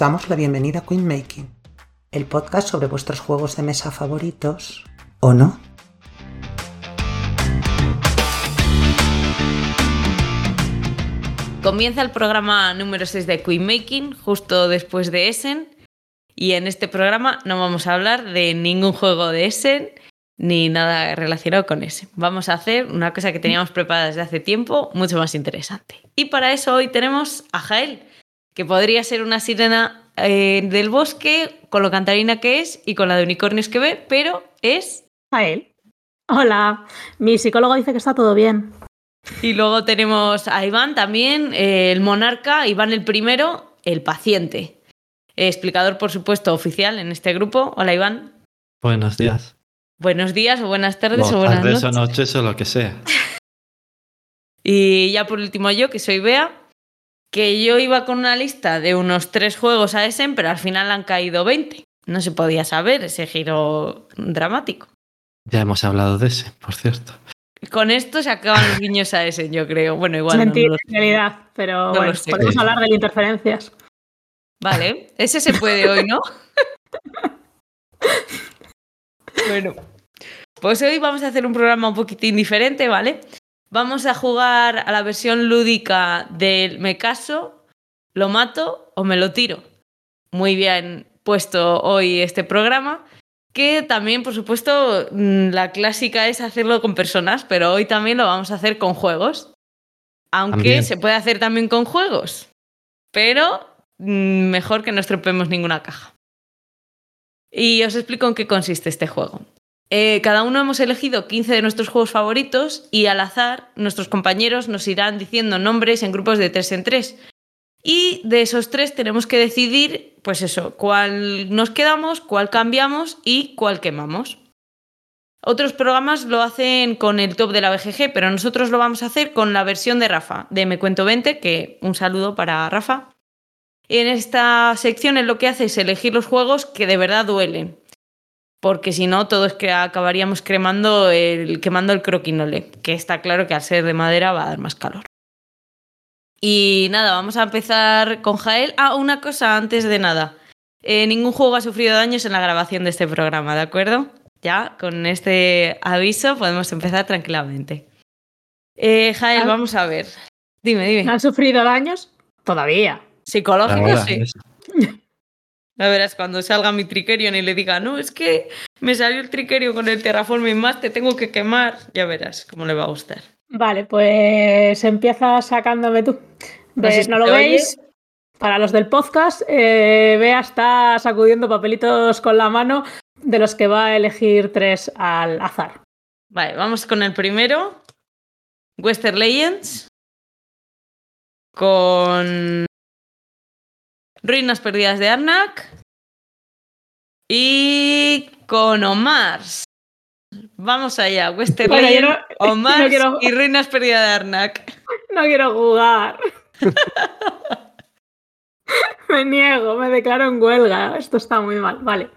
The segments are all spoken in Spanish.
Os damos la bienvenida a Queen Making, el podcast sobre vuestros juegos de mesa favoritos, ¿o no? Comienza el programa número 6 de Queen Making, justo después de Essen. Y en este programa no vamos a hablar de ningún juego de Essen ni nada relacionado con Essen. Vamos a hacer una cosa que teníamos preparada desde hace tiempo, mucho más interesante. Y para eso hoy tenemos a Jael, que podría ser una sirena eh, del bosque, con lo cantarina que es y con la de unicornios que ve, pero es... Jael. Hola, mi psicólogo dice que está todo bien. Y luego tenemos a Iván también, eh, el monarca, Iván el primero, el paciente. explicador, por supuesto, oficial en este grupo. Hola, Iván. Buenos días. Buenos días o buenas tardes No, o buenas tardes noches. o noches o lo que sea. Y ya por último yo, que soy Bea, que yo iba con una lista de unos tres juegos a Essen, pero al final han caído 20. No se podía saber ese giro dramático. Ya hemos hablado de ese, por cierto. Con esto se acaban los guiños a Essen, yo creo. Bueno, igual es mentira, no en realidad, pero No bueno, podemos hablar de interferencias. Vale, ese se puede hoy, ¿no? bueno, pues hoy vamos a hacer un programa un poquitín diferente, ¿vale? Vamos a jugar a la versión lúdica del me caso, lo mato o me lo tiro. Muy bien puesto hoy este programa, que también, por supuesto, mm, la clásica es hacerlo con personas, pero hoy también lo vamos a hacer con juegos. Aunque También. se puede hacer también con juegos. Pero mm, mejor que no estropeemos ninguna caja. Y os explico en qué consiste este juego. Eh, cada uno hemos elegido 15 de nuestros juegos favoritos y al azar nuestros compañeros nos irán diciendo nombres en grupos de 3 en 3. Y de esos tres tenemos que decidir, pues eso, cuál nos quedamos, cuál cambiamos y cuál quemamos. Otros programas lo hacen con el top de la BGG, pero nosotros lo vamos a hacer con la versión de Rafa, de Me Cuento 20, que un saludo para Rafa. En esta sección él lo que hace es elegir los juegos que de verdad duelen. Porque si no, todos que acabaríamos cremando el, quemando el croquinole, que está claro que al ser de madera va a dar más calor. Y nada, vamos a empezar con Jael. Ah, una cosa antes de nada. Eh, ningún juego ha sufrido daños en la grabación de este programa, ¿de acuerdo? Ya, con este aviso podemos empezar tranquilamente. Eh, Jael, Ah. vamos a ver. Dime, dime. ¿Han sufrido daños? Todavía. Psicológico, Ahora, sí. Ya verás cuando salga mi Trickerion y le diga, no, es que me salió el Trickerion con el Terraforming más, te tengo que quemar. Ya verás cómo le va a gustar. Vale, pues empieza sacándome tú. Si ¿No lo oye. veis? Para los del podcast, eh, Bea está sacudiendo papelitos con la mano de los que va a elegir tres al azar. Vale, vamos con el primero. Western Legends. Con Ruinas Perdidas de Arnak. Y con Omars. Vamos allá, Western Bueno, no- Omars no quiero- y Ruinas Perdidas de Arnak. No quiero jugar. me niego, me declaro en huelga. Esto está muy mal. Vale.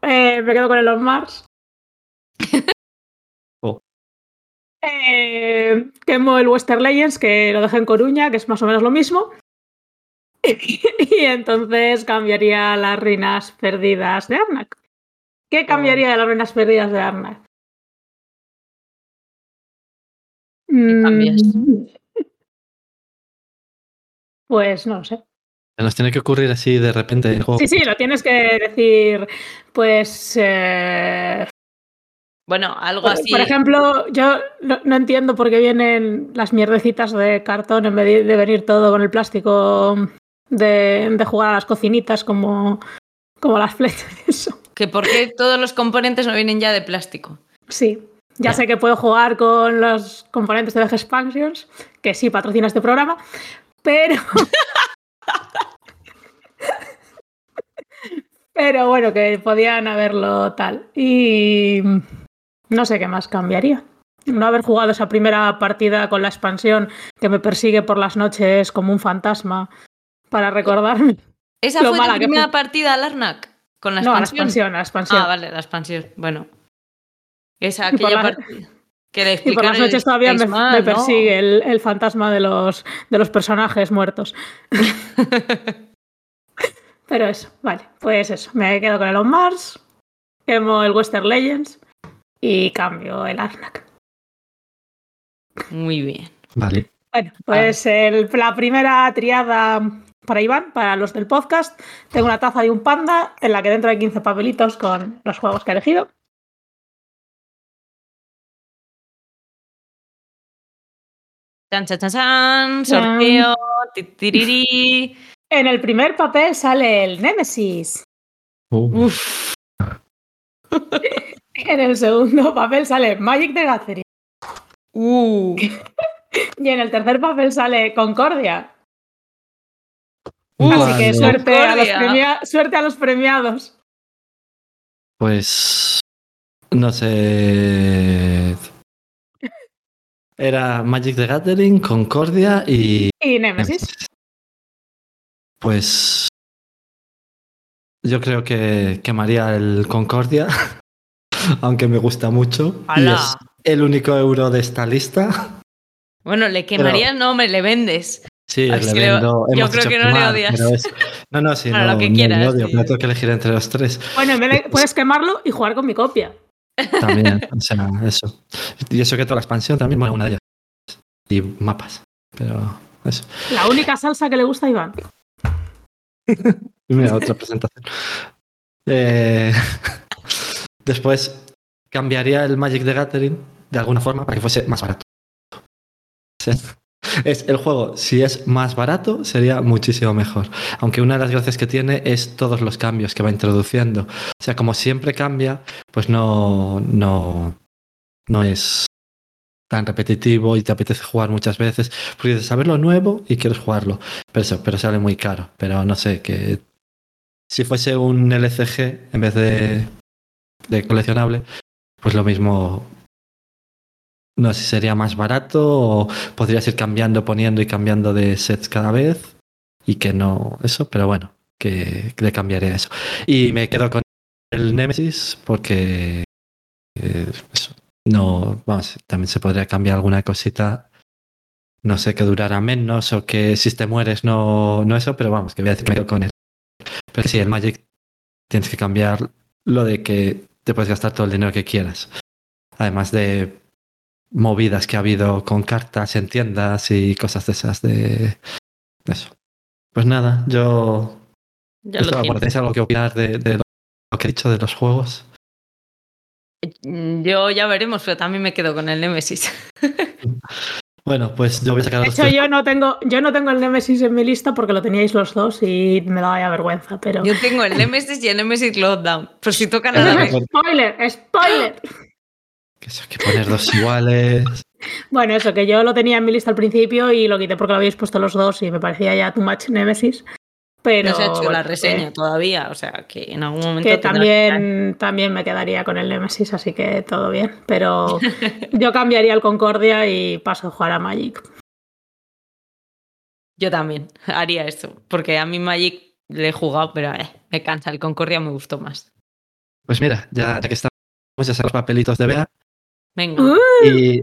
Eh, me quedo con el On Mars. Oh. Eh, quemo el Western Legends, que lo dejé en Coruña, que es más o menos lo mismo. y entonces cambiaría las ruinas perdidas de Arnak. ¿Qué cambiaría de las ruinas perdidas de Arnak? cambias? Mm, Pues no lo sé. Se nos tiene que ocurrir así de repente el juego. Sí, sí, lo tienes que decir, pues, eh, Bueno, algo por, así. por ejemplo, yo no, no entiendo por qué vienen las mierdecitas de cartón en vez de, de venir todo con el plástico de, de jugar a las cocinitas como, como las flechas y eso. Que por qué todos los componentes no vienen ya de plástico. Sí, ya sé que puedo jugar con los componentes de VG Expansions, que sí patrocina este programa, pero... pero bueno, que podían haberlo tal. Y no sé qué más cambiaría. No haber jugado esa primera partida con la expansión que me persigue por las noches como un fantasma para recordarme. ¿Esa Lo fue mala la que primera fue. partida al Arnak? ¿Con la no, la expansión? expansión, la expansión. Ah, vale, la expansión. Bueno. Esa, aquella la- partida. Que le Y por las noches todavía me, persigue el, el fantasma de los, de los personajes muertos. Pero eso, vale, pues eso. Me quedo con el On Mars, quemo el Western Legends y cambio el Arnak. Muy bien. Vale. Bueno, pues el- la primera triada para Iván, para los del podcast. Tengo una taza de un panda en la que dentro hay 15 papelitos con los juegos que he elegido. Chan, chan, chan, chan. Sorteo. titiriri. En el primer papel sale el Nemesis. Uh, Uf. En el segundo papel sale Magic the Gathering. Uh. Y en el tercer papel sale Concordia. Uh, Así que suerte a, los suerte a los premiados. Pues. No sé. Era Magic the Gathering, Concordia y. Y Nemesis. Pues. Yo creo que quemaría el Concordia. Aunque me gusta mucho. Y es el único euro de esta lista. Bueno, le quemaría el nombre, le vendes. Sí, le sí, le- yo creo que no le odias. es- No, no, sí, Bueno, no, lo que no quieras, le odio, sí. pero tengo que elegir entre los tres. Bueno, en vez de- puedes quemarlo y jugar con mi copia. También, o sea, eso. Y eso que toda la expansión también, bueno, una de ellas. Y mapas. Pero eso. La única salsa que le gusta a Iván. Mira, otra presentación. Eh, después cambiaría el Magic the Gathering de alguna forma para que fuese más barato. O sea, es el juego, si es más barato, sería muchísimo mejor. Aunque una de las gracias que tiene es todos los cambios que va introduciendo. O sea, como siempre cambia, pues no, no, no es tan repetitivo y te apetece jugar muchas veces. Porque dices, saber lo nuevo y quieres jugarlo. Pero pero sale muy caro. Pero no sé, que si fuese un LCG en vez de, de coleccionable, pues lo mismo. No sé si sería más barato o podrías ir cambiando, poniendo y cambiando de sets cada vez. Y que no, eso, pero bueno, que, le cambiaría eso. Y me quedo con el Nemesis porque eh, eso, no, vamos, también se podría cambiar alguna cosita. No sé, que durara menos o que si te mueres no, no eso, pero vamos, que voy a decir que me quedo con él. Pero sí, el Magic tienes que cambiar lo de que te puedes gastar todo el dinero que quieras. Además de movidas que ha habido con cartas en tiendas y cosas de esas de eso. Pues nada, yo Ya lo. ¿Tenéis algo que opinar de, de lo que he dicho de los juegos? Mm, Yo ya veremos, pero también me quedo con el Nemesis. Bueno, pues yo voy a sacar De hecho, yo no tengo, yo no tengo el Nemesis en mi lista porque lo teníais los dos y me daba ya vergüenza, pero. Yo tengo el Nemesis y el Nemesis Lockdown. Por si tocan a la vez. spoiler, spoiler. Que eso, hay que poner dos iguales. Bueno, eso, que yo lo tenía en mi lista al principio y lo quité porque lo habéis puesto los dos y me parecía ya too much Nemesis. Pero No se ha hecho la reseña que- todavía, o sea que en algún momento. que también, también me quedaría con el Nemesis, así que todo bien. Pero yo cambiaría el Concordia y paso a jugar a Magic. Yo también haría esto, porque a mí Magic le he jugado, pero eh, me cansa. El Concordia me gustó más. Pues mira, ya, ya que estamos, ya los papelitos de Bea. Venga. ¡Uh! Y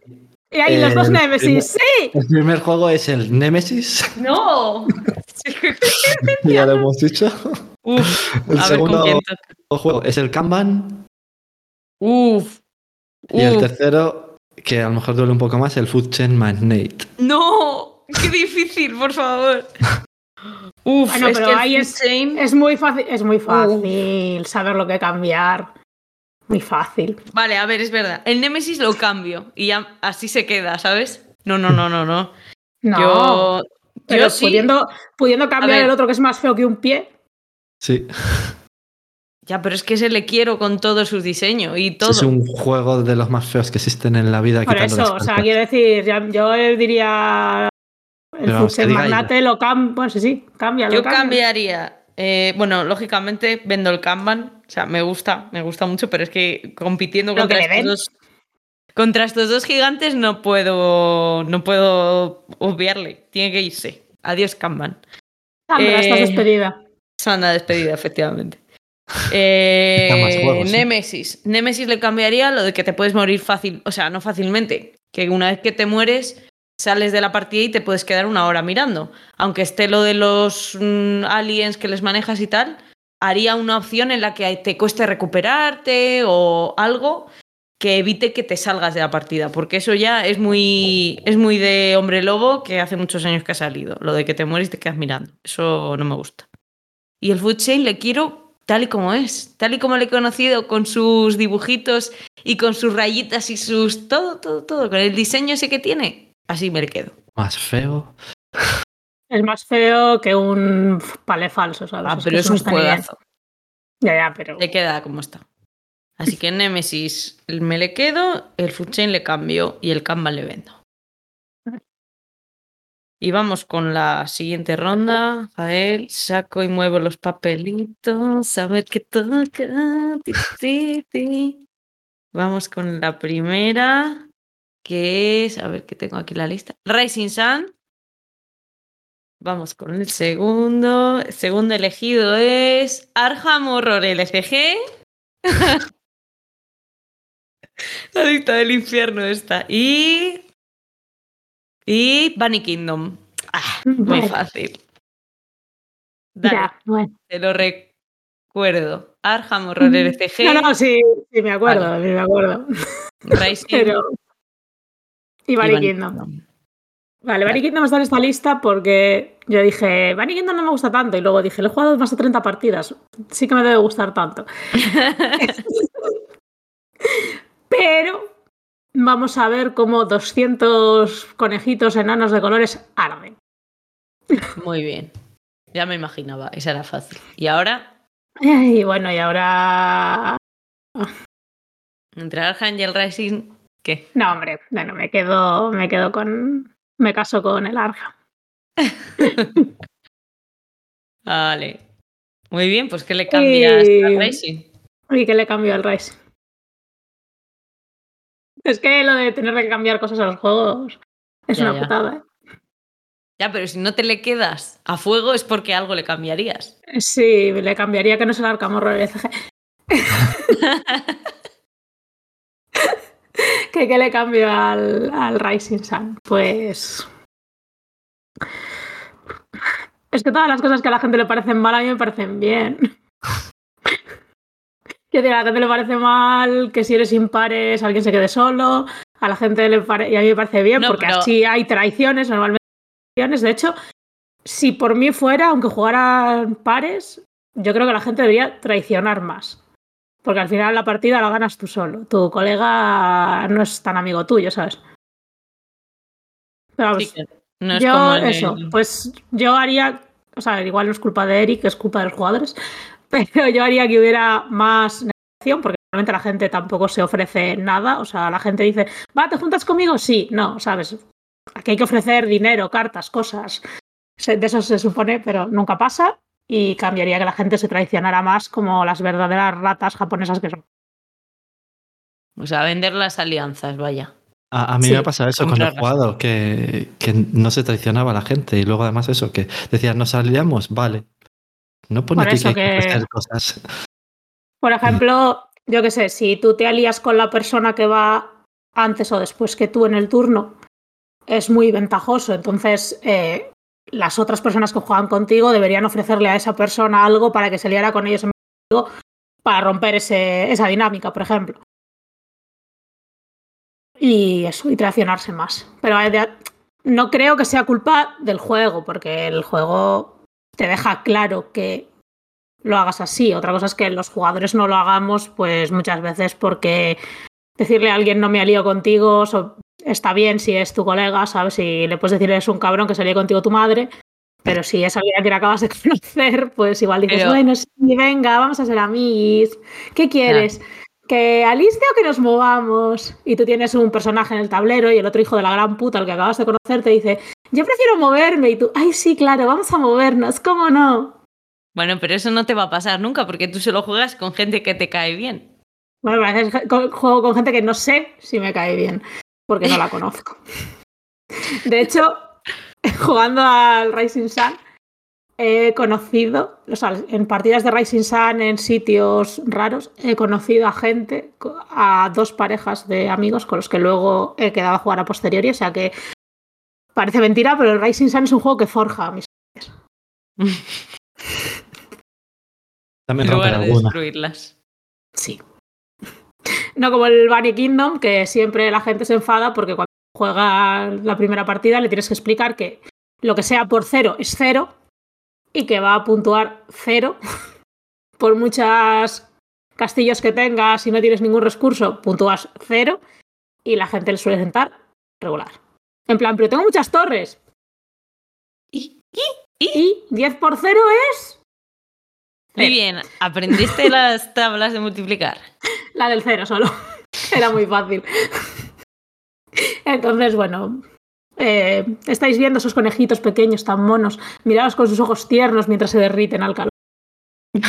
y ahí los dos Nemesis, sí. el primer juego es el Nemesis. ¡No! ya lo hemos dicho. Uf, El a ver con segundo juego es el Kanban. Uf. Y el tercero, que a lo mejor duele un poco más, el Food Chain Magnate. ¡No! ¡Qué difícil, por favor! Uf, Bueno, es pero que ahí es- Chain- Es muy fácil, es muy fácil saber lo que cambiar. Muy fácil. Vale, a ver, es verdad. El Nemesis lo cambio y ya así se queda, ¿sabes? No, no, no, no, no. No, yo, pero yo sí. pudiendo, pudiendo cambiar el otro que es más feo que un pie. Sí, Ya, pero es que se le quiero con todo su diseño y todo. es un juego de los más feos que existen en la vida. Por eso, o sea, quiero decir, yo diría el diga Magnate lo cambia. Bueno, sí, sí, cambia. Yo cambiaría. eh, bueno, lógicamente vendo el Kanban. O sea, me gusta, me gusta mucho, pero es que compitiendo contra que estos dos. Contra estos dos gigantes no puedo. No puedo obviarle. Tiene que irse. Adiós, Kanban. Sandra, estás Eh, despedida. Sanda despedida, efectivamente. Eh, juegos, ¿eh? Nemesis. Nemesis le cambiaría lo de que te puedes morir fácil, o sea, no fácilmente. Que una vez que te mueres, sales de la partida y te puedes quedar una hora mirando. Aunque esté lo de los mm, aliens que les manejas y tal, haría una opción en la que te cueste recuperarte o algo que evite que te salgas de la partida, porque eso ya es muy, es muy de hombre lobo que hace muchos años que ha salido, lo de que te mueres y te quedas mirando. Eso no me gusta. Y el Food Chain le quiero tal y como es, tal y como le he conocido, con sus dibujitos y con sus rayitas y sus... todo, todo, todo, con el diseño ese que tiene, así me le quedo. Más feo. Es más feo que un palé falso, ¿sabes? Ah, Es pero que es un juegazo. Ya, ya, pero. Le queda como está. Así que Nemesis me le quedo, el Food Chain le cambio y el Kanban le vendo. Y vamos con la siguiente ronda. A ver, saco y muevo los papelitos. A ver qué toca. Ti, ti, ti. Vamos con la primera, que es. A ver que tengo aquí la lista. Rising Sun. Vamos con el segundo. El segundo elegido es Arkham Horror LCG. La lista del infierno está. Y. Y Bunny Kingdom. Ah, muy fácil. Dale, Ya, bueno. te lo recuerdo. Arkham Horror LCG. No, no, sí, sí, me acuerdo, Vale. sí, me acuerdo. Rising Pero. Y y Bunny Bunny Kingdom. Kingdom. Vale, Bunny Kingdom está en esta lista porque yo dije, Bunny Kingdom no me gusta tanto. Y luego dije, le he jugado más de 30 partidas. Sí que me debe gustar tanto. Pero vamos a ver cómo 200 conejitos enanos de colores arden. Muy bien. Ya me imaginaba, esa era fácil. Y ahora, Y bueno, y ahora. entre Arkham y el Rising, ¿qué? No, hombre, bueno, me quedo, me quedo con. Me caso con el Arja. Vale. Muy bien, pues ¿qué le cambias Y- al Rising? ¿Y qué le cambio al Rise? Es que lo de tener que cambiar cosas a los juegos es Ya, una ya. putada. ¿eh? Ya, pero si no te le quedas a fuego es porque algo le cambiarías. Sí, le cambiaría que no es el Arkham Horror LCG. ¿Qué, qué le cambio al, al Rising Sun? Pues. Es que todas las cosas que a la gente le parecen mal a mí me parecen bien. Decir, a la gente le parece mal que si eres impares alguien se quede solo. A la gente le parece. Y a mí me parece bien No, porque pero- así hay traiciones, normalmente hay traiciones. De hecho, si por mí fuera, aunque jugaran pares, yo creo que la gente debería traicionar más. Porque al final la partida la ganas tú solo. Tu colega no es tan amigo tuyo, ¿sabes? Pero vamos, Sí, no es yo como eso, pues yo haría, o sea, igual no es culpa de Eric, es culpa de los jugadores, pero yo haría que hubiera más negociación, porque realmente la gente tampoco se ofrece nada, o sea, la gente dice, va, ¿te juntas conmigo? Sí, no, ¿sabes? Aquí hay que ofrecer dinero, cartas, cosas, de eso se supone, pero nunca pasa y cambiaría que la gente se traicionara más como las verdaderas ratas japonesas que son. O sea, vender las alianzas, vaya. A, a mí Sí, me ha pasado eso con el jugador, que, que no se traicionaba a la gente y luego además eso, que decían, nos aliamos, vale. No pone aquí que hay que cosas. Por ejemplo, yo qué sé, si tú te alías con la persona que va antes o después que tú en el turno, es muy ventajoso. Entonces, eh, las otras personas que juegan contigo deberían ofrecerle a esa persona algo para que se liara con ellos en para romper ese- esa dinámica, por ejemplo. Y eso, y traicionarse más. Pero eh, no creo que sea culpa del juego, porque el juego te deja claro que lo hagas así. Otra cosa es que los jugadores no lo hagamos, pues muchas veces porque decirle a alguien no me alío contigo so- está bien si es tu colega, ¿sabes? Si le puedes decir eres un cabrón que se líe contigo tu madre, pero si es alguien a quien acabas de conocer, pues igual dices, Pero- bueno, sí, venga, vamos a ser amigos. ¿Qué quieres? ¿Que aliste o que nos movamos? Y tú tienes un personaje en el tablero y el otro hijo de la gran puta, el que acabas de conocer, te dice, yo prefiero moverme. Y tú, ay, sí, claro, vamos a movernos, ¿cómo no? Bueno, pero eso no te va a pasar nunca porque tú solo juegas con gente que te cae bien. Bueno, a veces juego con gente que no sé si me cae bien, porque no la conozco. De hecho, jugando al Rising Sun, he conocido, o sea, en partidas de Rising Sun en sitios raros, he conocido a gente, a dos parejas de amigos con los que luego he quedado a jugar a posteriori, o sea que Parece mentira, pero el Rising Sun es un juego que forja mis. También alguna. destruirlas. Sí. No como el Bunny Kingdom, que siempre la gente se enfada porque cuando juega la primera partida le tienes que explicar que lo que sea por cero es cero y que va a puntuar cero por muchos castillos que tengas y no tienes ningún recurso, puntúas cero y la gente le suele sentar regular. En plan, pero tengo muchas torres Y, y, y. y 10 por cero es Muy bien, ¿aprendiste las tablas de multiplicar? La del cero solo. Era muy fácil. Entonces, bueno. eh, estáis viendo esos conejitos pequeños tan monos, mirados con sus ojos tiernos mientras se derriten al calor.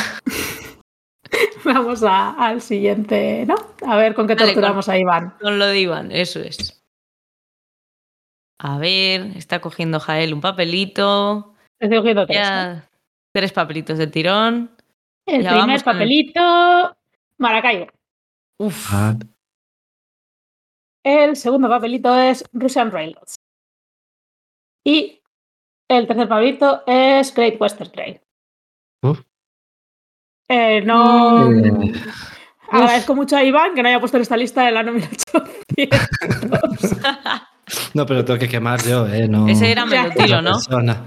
Vamos a- al siguiente, ¿no? A ver con qué Dale, torturamos a Iván. Con lo de Iván, eso es. A ver, está cogiendo Jael un papelito. Estoy cogiendo tres, ¿eh? Papelitos de tirón. El ya primer con el- papelito, Maracaibo. Uf, Ah, El segundo papelito es Russian Railroads. Y el tercer papelito es Great Western Trail. Uf. Eh, no. Eh. Agradezco mucho a Iván que no haya puesto en esta lista el año 1800. No, pero tengo que quemar yo, ¿eh? No, ese era Ya. me lo tiro, otra ¿no? persona.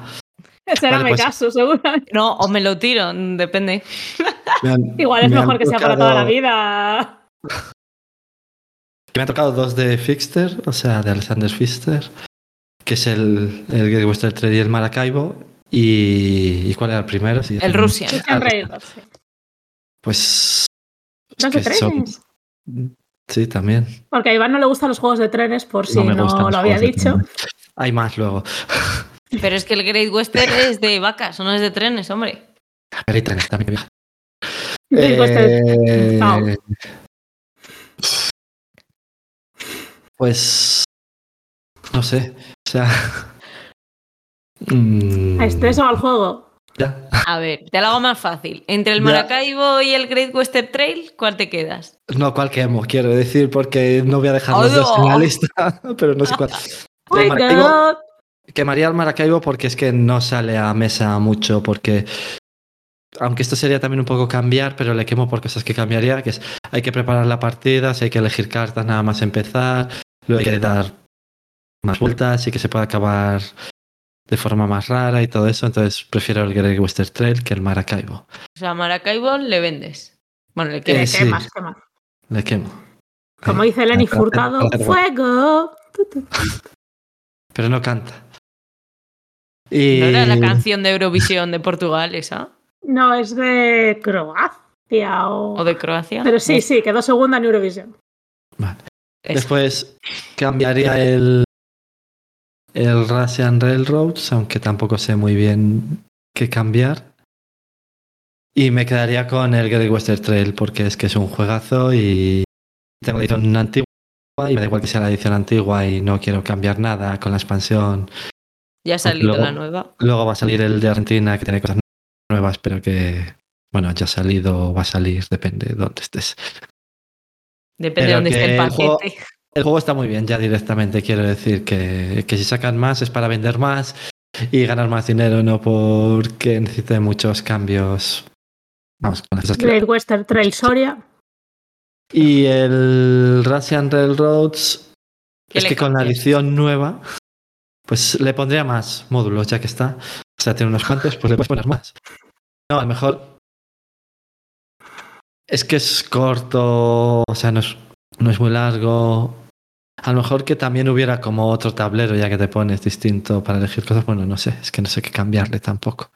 Ese era Vale, mi pues- caso, seguramente. No, o me lo tiro, depende. Han- Igual es mejor que sea para toda la tocado- vida. Me han tocado dos de Fixter, o sea, de Alexander Fister, que es el, el Great Western Trail y el Maracaibo. ¿Y, ¿y cuál era el primero? Sí, El Russian. Russian Railroads. sí. Pues. Dos de que son- trenes. Sí, también. Porque a Iván no le gustan los juegos de trenes, por si no, lo había dicho. Hay más luego. Pero es que el Great Western es de vacas, no es de trenes, hombre. Pero hay trenes también. Great Western- Eh, Pues. No sé. O sea. mm, ¿A estrés o al juego? ya. A ver, te lo hago más fácil. Entre el Ya. Maracaibo y el Great Western Trail, ¿cuál te quedas? No, cuál quemo, quiero decir, porque no voy a dejar los dos en la lista, pero no sé cuál. Oh El Maracaibo-. Quemaría el Maracaibo porque es que no sale a mesa mucho, porque aunque esto sería también un poco cambiar, pero le quemo por cosas que cambiaría, que es hay que preparar la partida, si hay que elegir cartas nada más empezar, luego hay que dar más vueltas y que se pueda acabar de forma más rara y todo eso, entonces prefiero el Great Western Trail que el Maracaibo. O sea, a Maracaibo le vendes. Bueno, le Eh, quieres. sí. Quemas, quemas. Le quemo. Como Eh, dice Lenny Furtado, ¡fuego! Pero no canta. Y... ¿No era la canción de Eurovisión de Portugal esa? No, es de Croacia o... ¿O de Croacia? Pero sí, sí, quedó segunda en Eurovisión. Vale. Después cambiaría el, el Russian Railroads, aunque tampoco sé muy bien qué cambiar. Y me quedaría con el Great Western Trail, porque es que es un juegazo y tengo la edición antigua y me da igual que sea la edición antigua y no quiero cambiar nada con la expansión. Ya ha salido luego- la nueva. Luego va a salir el de Argentina, que tiene cosas nuevas, pero que, bueno, ya ha salido o va a salir, depende de dónde estés. Depende de dónde esté el que el juego- paquete. El juego está muy bien, ya directamente quiero decir que, que si sacan más es para vender más y ganar más dinero, no porque necesite muchos cambios. Vamos, con las cosas que- Great Western Trail Soria. Y el Russian Railroads, ¿Qué es que con la edición nueva, pues le pondría más módulos, ya que está. O sea, tiene unos cuantos, pues le puedes poner más. No, a lo mejor. Es que es corto, o sea, no es, no es muy largo. A lo mejor que también hubiera como otro tablero, ya que te pones distinto para elegir cosas. Bueno, no sé, es que no sé qué cambiarle tampoco.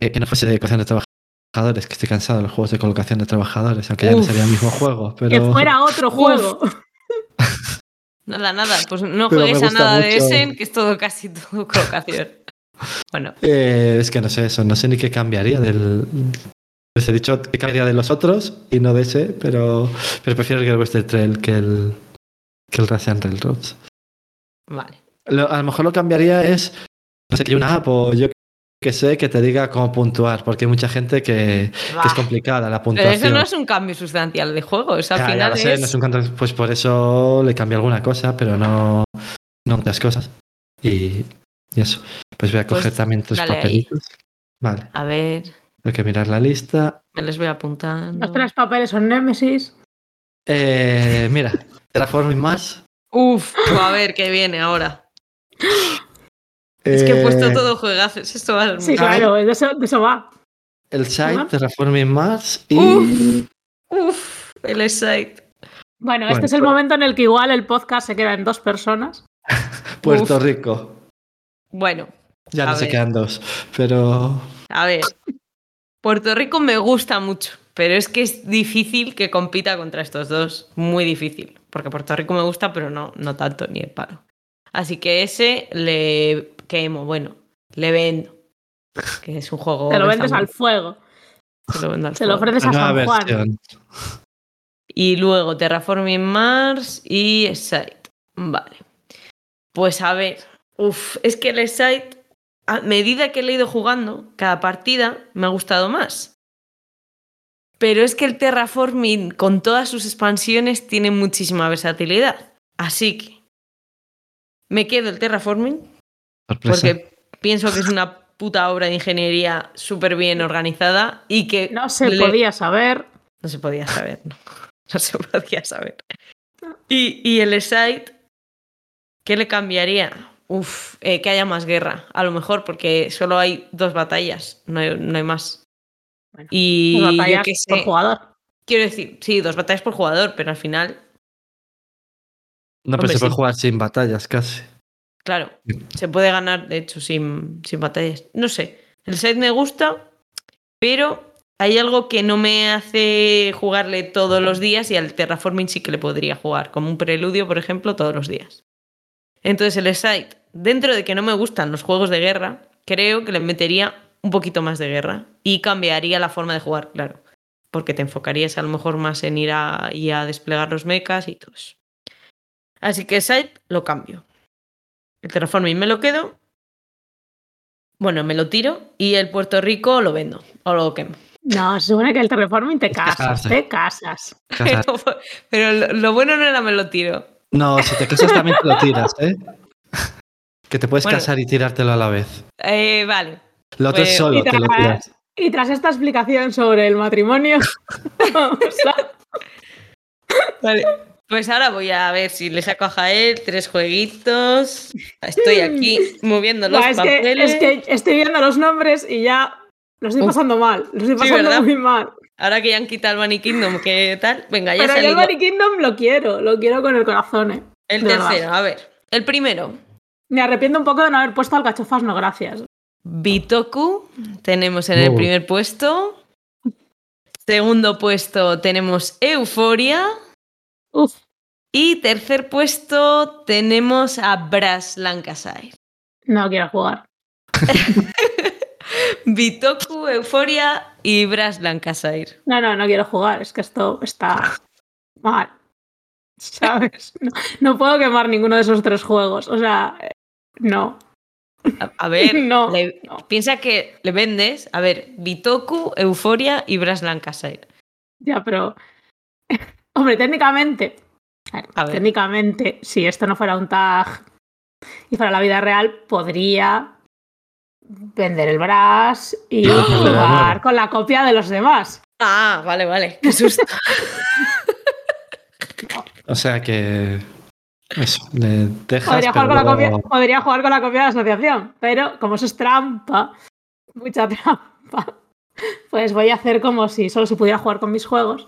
Que, que no fuese de colocación de trabajadores, que estoy cansado de los juegos de colocación de trabajadores, aunque ya no sería el mismo juego. Pero... Que fuera otro juego. Nada, nada. Pues no Pero juegues a nada de. Essen, que es todo casi todo colocación. Bueno, Eh, es que no sé eso, no sé ni qué cambiaría del. Les he dicho que cambiaría de los otros y no de ese, pero, pero prefiero el Western Trail que el, que el Russian Railroads. vale. Lo- a lo mejor lo cambiaría es, no sé, que una app o yo que sé que te diga cómo puntuar, porque hay mucha gente que, que es complicada la Pero puntuación. eso no es un cambio sustancial de juego. Eso al Ya, ya final lo sé, no es un contra- pues por eso le cambio alguna cosa, pero no, no muchas cosas. Y, y eso. Pues voy a coger Pues también tres dale ahí. papelitos. Vale, A ver, hay que mirar la lista. me los voy apuntando. Los tres papeles son Nemesis. Eh, mira, Terraforming Mars. Uf, a ver qué viene ahora. Es que he puesto eh, todo juegazos. Esto va a Sí, claro, de eso, de eso va. El site. Terraforming Mars y. Uf. Uf, el site. Bueno, Bueno, este es el pues- momento en el que igual el podcast se queda en dos personas. Puerto Uf. Rico. Bueno, Ya no se quedan dos. Pero. a ver. Puerto Rico me gusta mucho, pero es que es difícil que compita contra estos dos. Muy difícil. Porque Puerto Rico me gusta, pero no, no tanto ni el palo. Así que ese le quemo, bueno, le vendo. Que es un juego. Te lo que vendes al fuego. se lo vendo al Se lo fuego. ofreces a San Juan. versión. Y luego Terraforming Mars y Site. Vale. Pues a ver. Uf, es que el Site, a medida que le he ido jugando, cada partida me ha gustado más. Pero es que el Terraforming, con todas sus expansiones, tiene muchísima versatilidad. Así que me quedo el Terraforming Sorpresa. porque pienso que es una puta obra de ingeniería súper bien organizada y que No se le- podía saber. no se podía saber, no. No se podía saber. Y, y el site, ¿qué le cambiaría? Uf, eh, que haya más guerra, a lo mejor, porque solo hay dos batallas, no hay, no hay más. Bueno, y batallas qué por jugador. quiero decir, sí, dos batallas por jugador, pero al final, No, pero Hombre, se puede sí. jugar sin batallas casi. claro, se puede ganar, de hecho, sin, sin batallas. No sé, el site me gusta, pero hay algo que no me hace jugarle todos los días y al Terraforming sí que le podría jugar, como un preludio, por ejemplo, todos los días. Entonces el site, dentro de que no me gustan los juegos de guerra, creo que le metería un poquito más de guerra y cambiaría la forma de jugar, claro. Porque te enfocarías a lo mejor más en ir a, y a desplegar los mechas y todo eso. Así que site lo cambio. El Terraforming me lo quedo. Bueno, me lo tiro y el Puerto Rico lo vendo o lo quemo. No, se supone que el Terraforming te casas, te casas. Pero, pero lo, lo bueno no era me lo tiro. No, si te casas también te lo tiras, ¿eh? Que te puedes Bueno. casar y tirártelo a la vez. Eh, vale. Lo otro es Pues- solo, Y te lo tras, tiras. y tras esta explicación sobre el matrimonio, vamos a- Vale. Pues ahora voy a ver si le saco a Jael tres jueguitos. Estoy aquí moviendo los es, que, papeles. es que estoy viendo los nombres y ya lo estoy Uf. pasando mal. Lo estoy pasando muy mal. Ahora que ya han quitado el Bunny Kingdom, ¿qué tal? Venga, ya Pero yo el. Bunny Kingdom lo quiero, lo quiero con el corazón. eh. El de verdad. tercero, a ver. El primero. Me arrepiento un poco de no haber puesto alcachofas, no gracias. Bitoku tenemos en el primer puesto. Segundo puesto tenemos Euforia. Uf, Y tercer puesto tenemos a Brass Lancashire. no quiero jugar. Bitoku, Euforia y Brass Lancashire. No, no, no quiero jugar. Es que esto está mal. ¿Sabes? No, no puedo quemar ninguno de esos tres juegos. O sea, no. A, a ver, No, le- no. piensa que le vendes, a ver, Bitoku, Euforia y Brass Lancashire. Ya, pero. Hombre, técnicamente. a ver, A ver. Técnicamente, si esto no fuera un tag y fuera la vida real, podría vender el Brass y jugar con la copia de los demás. Ah, vale, vale. Qué susto. O sea que. Eso, le dejas. Podría jugar, pero con la copia, podría jugar con la copia de la asociación, pero como eso es trampa, mucha trampa, pues voy a hacer como si solo se pudiera jugar con mis juegos.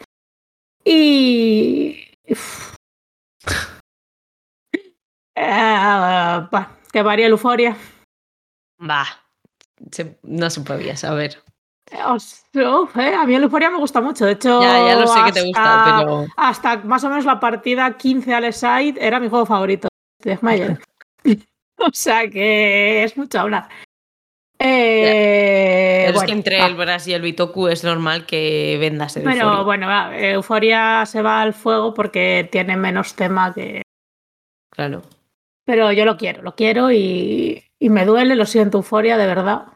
Y. uf. Eh, bah, que varía el euforia. Va. Se- no se podía saber. Uf, eh, a mí el euforia me gusta mucho. De hecho, Ya, ya lo sé que te gusta, hasta- pero. hasta más o menos la partida 15 al side era mi juego favorito. Deathmayer. o sea que es mucho hablar. Eh, Pero es que entre va. el Brass y el Bitoku es normal que vendas el Pero bueno, va, Euforia se va al fuego porque tiene menos tema que. Claro. Pero yo lo quiero, lo quiero y, y me duele, lo siento, Euforia, de verdad.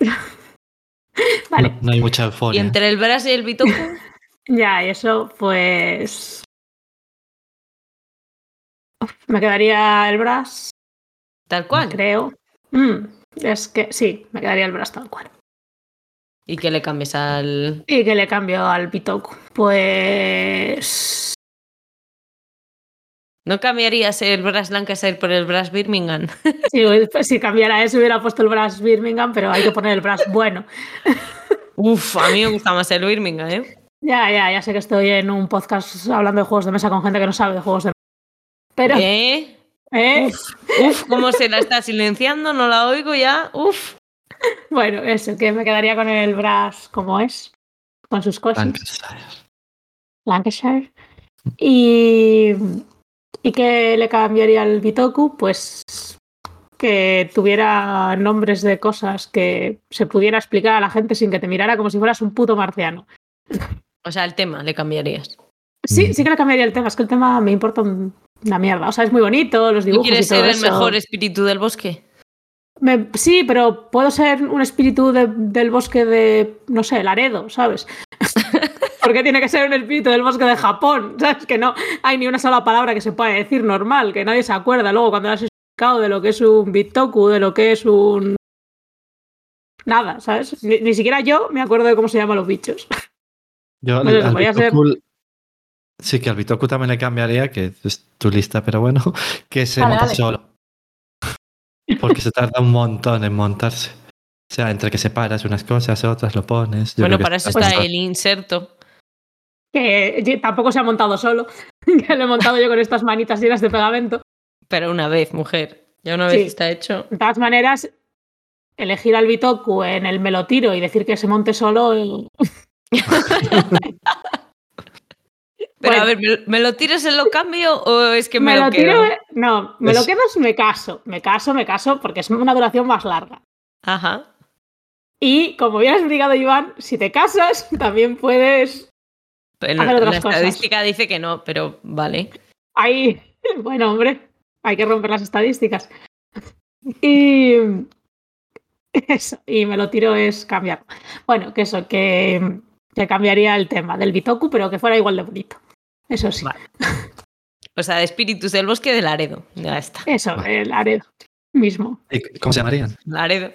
vale, No, no hay mucha Y euforia. entre el Brass y el Bitoku, ya, y eso, pues. me quedaría el Brass, Tal cual. creo. Mm, es que sí, me quedaría el Brass tal cual. Y que le cambies al. ¿Y que le cambio al Bitoku? Pues. ¿No cambiarías el Brass Lancaster por el Brass Birmingham? Sí, pues, si cambiara eso hubiera puesto el Brass Birmingham, pero hay que poner el Brass bueno. Uf, a mí me gusta más el Birmingham, ¿eh? Ya, ya, ya sé que estoy en un podcast hablando de juegos de mesa con gente que no sabe de juegos de mesa. Pero, ¿Eh? ¿eh? Uf, cómo se la está silenciando, no la oigo ya. Uf. Bueno, eso, que me quedaría con el Brass como es, con sus cosas. Lancashire. Lancashire. Y, y que le cambiaría al Bitoku, pues que tuviera nombres de cosas que se pudiera explicar a la gente sin que te mirara como si fueras un puto marciano. O sea, el tema le cambiarías. Sí, Mm. sí que le cambiaría el tema, es que el tema me importa un- una mierda. O sea, es muy bonito, los ¿Tú dibujos. quieres y todo ser el eso. mejor espíritu del bosque? Me- sí, pero puedo ser un espíritu de- del bosque de, no sé, Laredo, ¿sabes? ¿Por qué tiene que ser un espíritu del bosque de Japón? ¿Sabes? Que no hay ni una sola palabra que se pueda decir normal, que nadie se acuerda luego cuando lo has explicado de lo que es un Bitoku, de lo que es un... Nada, ¿sabes? Ni, ni siquiera yo me acuerdo de cómo se llaman los bichos. Yo al ser- Bitoku- Sí, que al Bitoku también le cambiaría, que es tu lista, pero bueno, que se Dale, monta dale. solo. Porque se tarda un montón en montarse. O sea, entre que separas unas cosas, otras lo pones. Yo bueno, para eso está el inserto. Que tampoco se ha montado solo, que lo he montado yo con estas manitas llenas de pegamento. Pero una vez, mujer. Ya una vez Sí. está hecho. De todas maneras, elegir al Bitoku en el melotiro y decir que se monte solo. eh, Pero Bueno. a ver, ¿me, me lo tires en lo cambio o es que me, me lo, lo quedo? tiro. No, me lo quedo me caso. Me caso, me caso, porque es una duración más larga. Ajá. Y como bien has explicado, Iván, si te casas, también puedes. Pero Hacer otras la cosas. estadística dice que no, pero vale. Ahí. Bueno, hombre, hay que romper las estadísticas. Y. Eso, y me lo tiro es cambiar. Bueno, que eso, que, que cambiaría el tema del Bitoku, pero que fuera igual de bonito. Eso sí. Vale. O sea, de espíritus del bosque de Laredo. Ya está. Eso, Vale. el Laredo mismo. ¿Y ¿Cómo se llamarían? Laredo.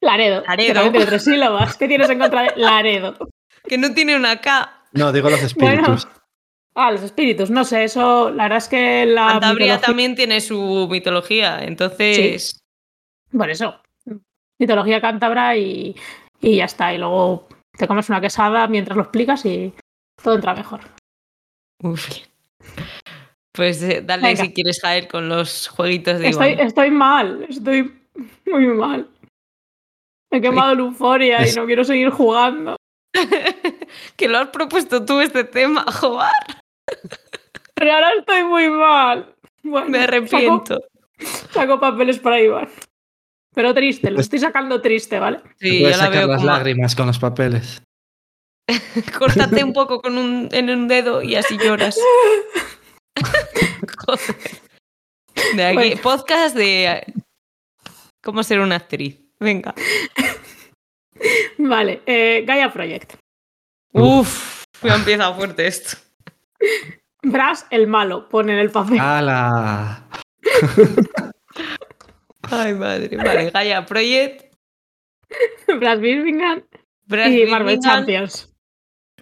Laredo. que Laredo. tiene tres sílabas. ¿Qué tienes en contra de Laredo? Que no tiene una K. No, digo los espíritus. Ah, los espíritus, no sé, eso, la verdad es que la. Cantabria mitología- también tiene su mitología, entonces. Por eso. Mitología cántabra y, y ya está. Y luego te comes una quesada mientras lo explicas y todo entra mejor. Uf. Pues eh, dale Venga. si quieres caer con los jueguitos de Estoy, Iván. estoy mal, estoy muy mal. He quemado el euforia y no quiero seguir jugando. que lo has propuesto tú este tema, joder. Pero ahora estoy muy mal. Bueno, Me arrepiento. Saco, papeles para Iván. Pero triste, lo Pues- estoy sacando triste, ¿vale? Sí, yo la sacar veo las como. lágrimas con los papeles. Córtate un poco con un, en un dedo y así lloras. Joder. De aquí, Bueno. podcast de cómo ser una actriz. Venga. Vale, eh, Gaia Project. Uf, ya empieza fuerte esto. Brass, el malo, pone en el papel. ¡Hala! Ay, madre. Vale, Gaia Project. Brass Birmingham Brad y Marvel Birmingham. Champions.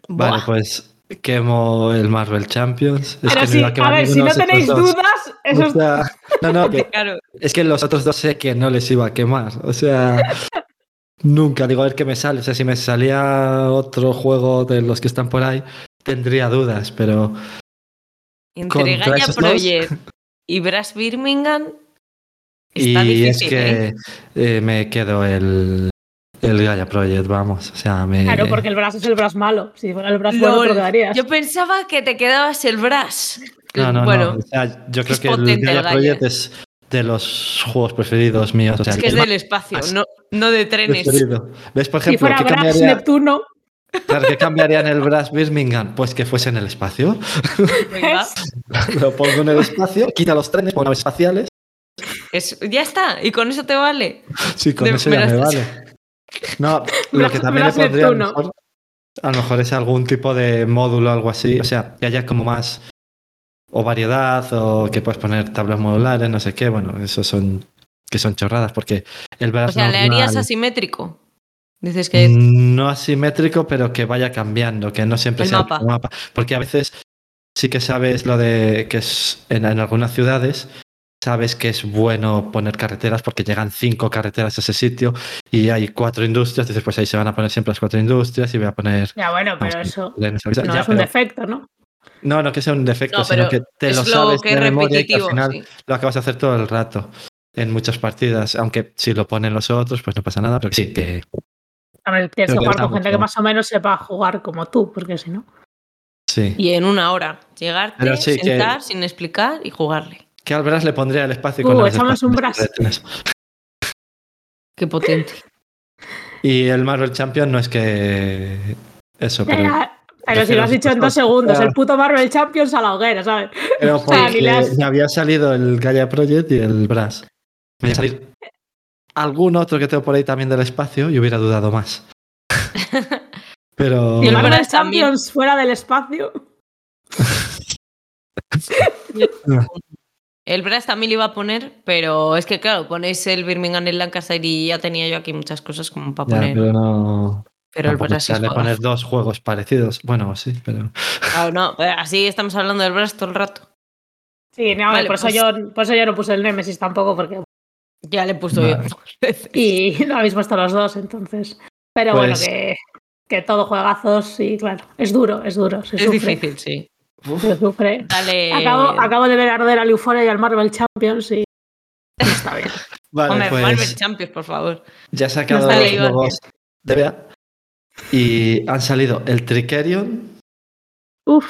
Vale, Buah. pues quemo el Marvel Champions. Es Pero que sí, iba a ver, si no tenéis dudas, eso O es sea, no, no, que- Claro, es que los otros dos sé que no les iba a quemar. O sea, nunca digo a ver qué me sale. O sea, si me salía otro juego de los que están por ahí, tendría dudas, pero entre Contra Gaia dos. Project y Brass Birmingham está y difícil. es que ¿eh? eh, me quedo el el Gaia Project, vamos. O sea, me Claro, porque el Brass es el Brass malo. Si fuera el Brass bueno, te quedarías. Yo pensaba que te quedabas el Brass. No, no, bueno, no. O sea, yo creo que el Gaia Gaia. Project es de los juegos preferidos míos. O sea, es que es el del espacio, más no, no de trenes. preferido. ¿Ves, por si ejemplo, fuera qué Brass cambiaría, Neptuno, claro, ¿qué cambiaría en el Brass Birmingham? Pues que fuese en el espacio. Lo pongo en el espacio, quita los trenes, pongo naves espaciales. es- ya está, y con eso te vale. Sí, con De- eso me ya me vale. No, lo que también le pondría a lo, mejor, a lo mejor es algún tipo de módulo o algo así. O sea, que haya como más o variedad, o que puedes poner tablas modulares, no sé qué. Bueno, eso son que son chorradas, porque el brazo O sea, ¿le normal- harías asimétrico? Dices que No asimétrico, pero que vaya cambiando, que no siempre El sea mapa. el mapa. Porque a veces sí que sabes lo de que es en, en algunas ciudades, sabes que es bueno poner carreteras porque llegan cinco carreteras a ese sitio y hay cuatro industrias, dices, pues ahí se van a poner siempre las cuatro industrias y voy a poner... Ya, bueno, pero vamos, eso no Ya, es un pero- defecto, ¿no? No, no que sea un defecto, No, sino que te lo lo sabes que de memoria y que al repetitivo. final sí. lo acabas de hacer todo el rato en muchas partidas, aunque si lo ponen los otros, pues no pasa nada, pero que sí, que A ver, tienes que jugar te con gente que más o menos sepa jugar como tú, porque si no. sí. Y en una hora. Llegarte, sí que- sentar sin explicar y jugarle. Que al le pondría el espacio Uh, con las echamos un que tienes. Qué potente. Y el Marvel Champion no es que. Eso, pero. Pero si lo has dicho en dos segundos, el puto Marvel Champions a la hoguera, ¿sabes? Pero sea, ni porque me había salido el Gaia Project y el Brass. Me salir algún otro que tengo por ahí también del espacio y hubiera dudado más. Pero. Y el también. Champions fuera del espacio. El Brass también lo iba a poner, pero es que claro, ponéis el Birmingham en Lancaster y ya tenía yo aquí muchas cosas como para Ya, poner. pero no. pero el Brass sí sale poner dos juegos parecidos. Bueno, sí, pero. Claro, no, pero así estamos hablando del Brass todo el rato. Sí, no, Vale, por, eso pues- yo, por eso yo no puse el Nemesis tampoco, porque. Ya le he puesto Vale. yo. Y lo habéis puesto los dos, entonces. Pero Pues- bueno, que, que todo juegazos y claro, es duro, es duro. Se Es sufre, difícil, sí. se sufre. Dale. Acabo, acabo de ver arder al Euphoria y al Marvel Champions y. está bien. Vale, Hombre, pues. Marvel Champions, por favor. Ya he sacado No sale los juegos de Bea. Y han salido el Tricerion, Uf,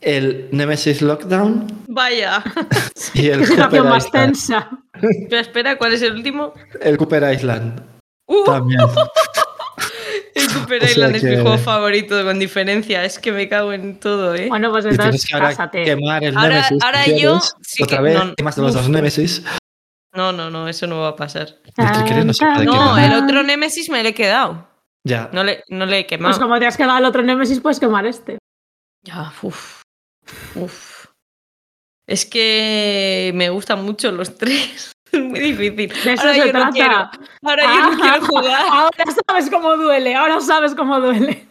el Nemesis Lockdown Vaya. y el qué situación Cooper más Island. tensa. Espera, espera, ¿cuál es el último? El Cooper Island Uh, también. el O sea Island es mi juego favorito, con diferencia. Es que me cago en todo, ¿eh? Bueno, pues entonces que ahora cásate. quemar el Ahora- Nemesis. ahora si yo quieres. sí Otra que- vez, no, quemas los dos Nemesis. No, no, no, eso no va a pasar. El no se puede No, el otro Nemesis me lo he quedado. Ya. No le, no le he quemado. Pues como te has quedado el otro Nemesis, puedes quemar este. Ya, uf. Uf. Es que me gustan mucho los tres. Es muy difícil. De eso Ahora se yo no quiero. Ahora yo no quiero jugar. Ahora sabes cómo duele, ahora sabes cómo duele.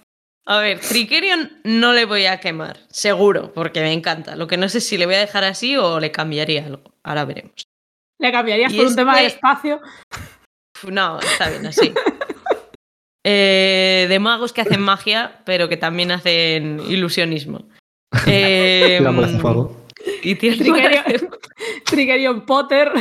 A ver, Tricerion no le voy a quemar, seguro, porque me encanta. Lo que no sé si le voy a dejar así o le cambiaría algo. Ahora veremos. Le cambiarías Y por un tema de espacio. No, está bien así. Eh, de magos que hacen magia, pero que también hacen ilusionismo. Eh, y tiran Triggerion, Triggerion Potter.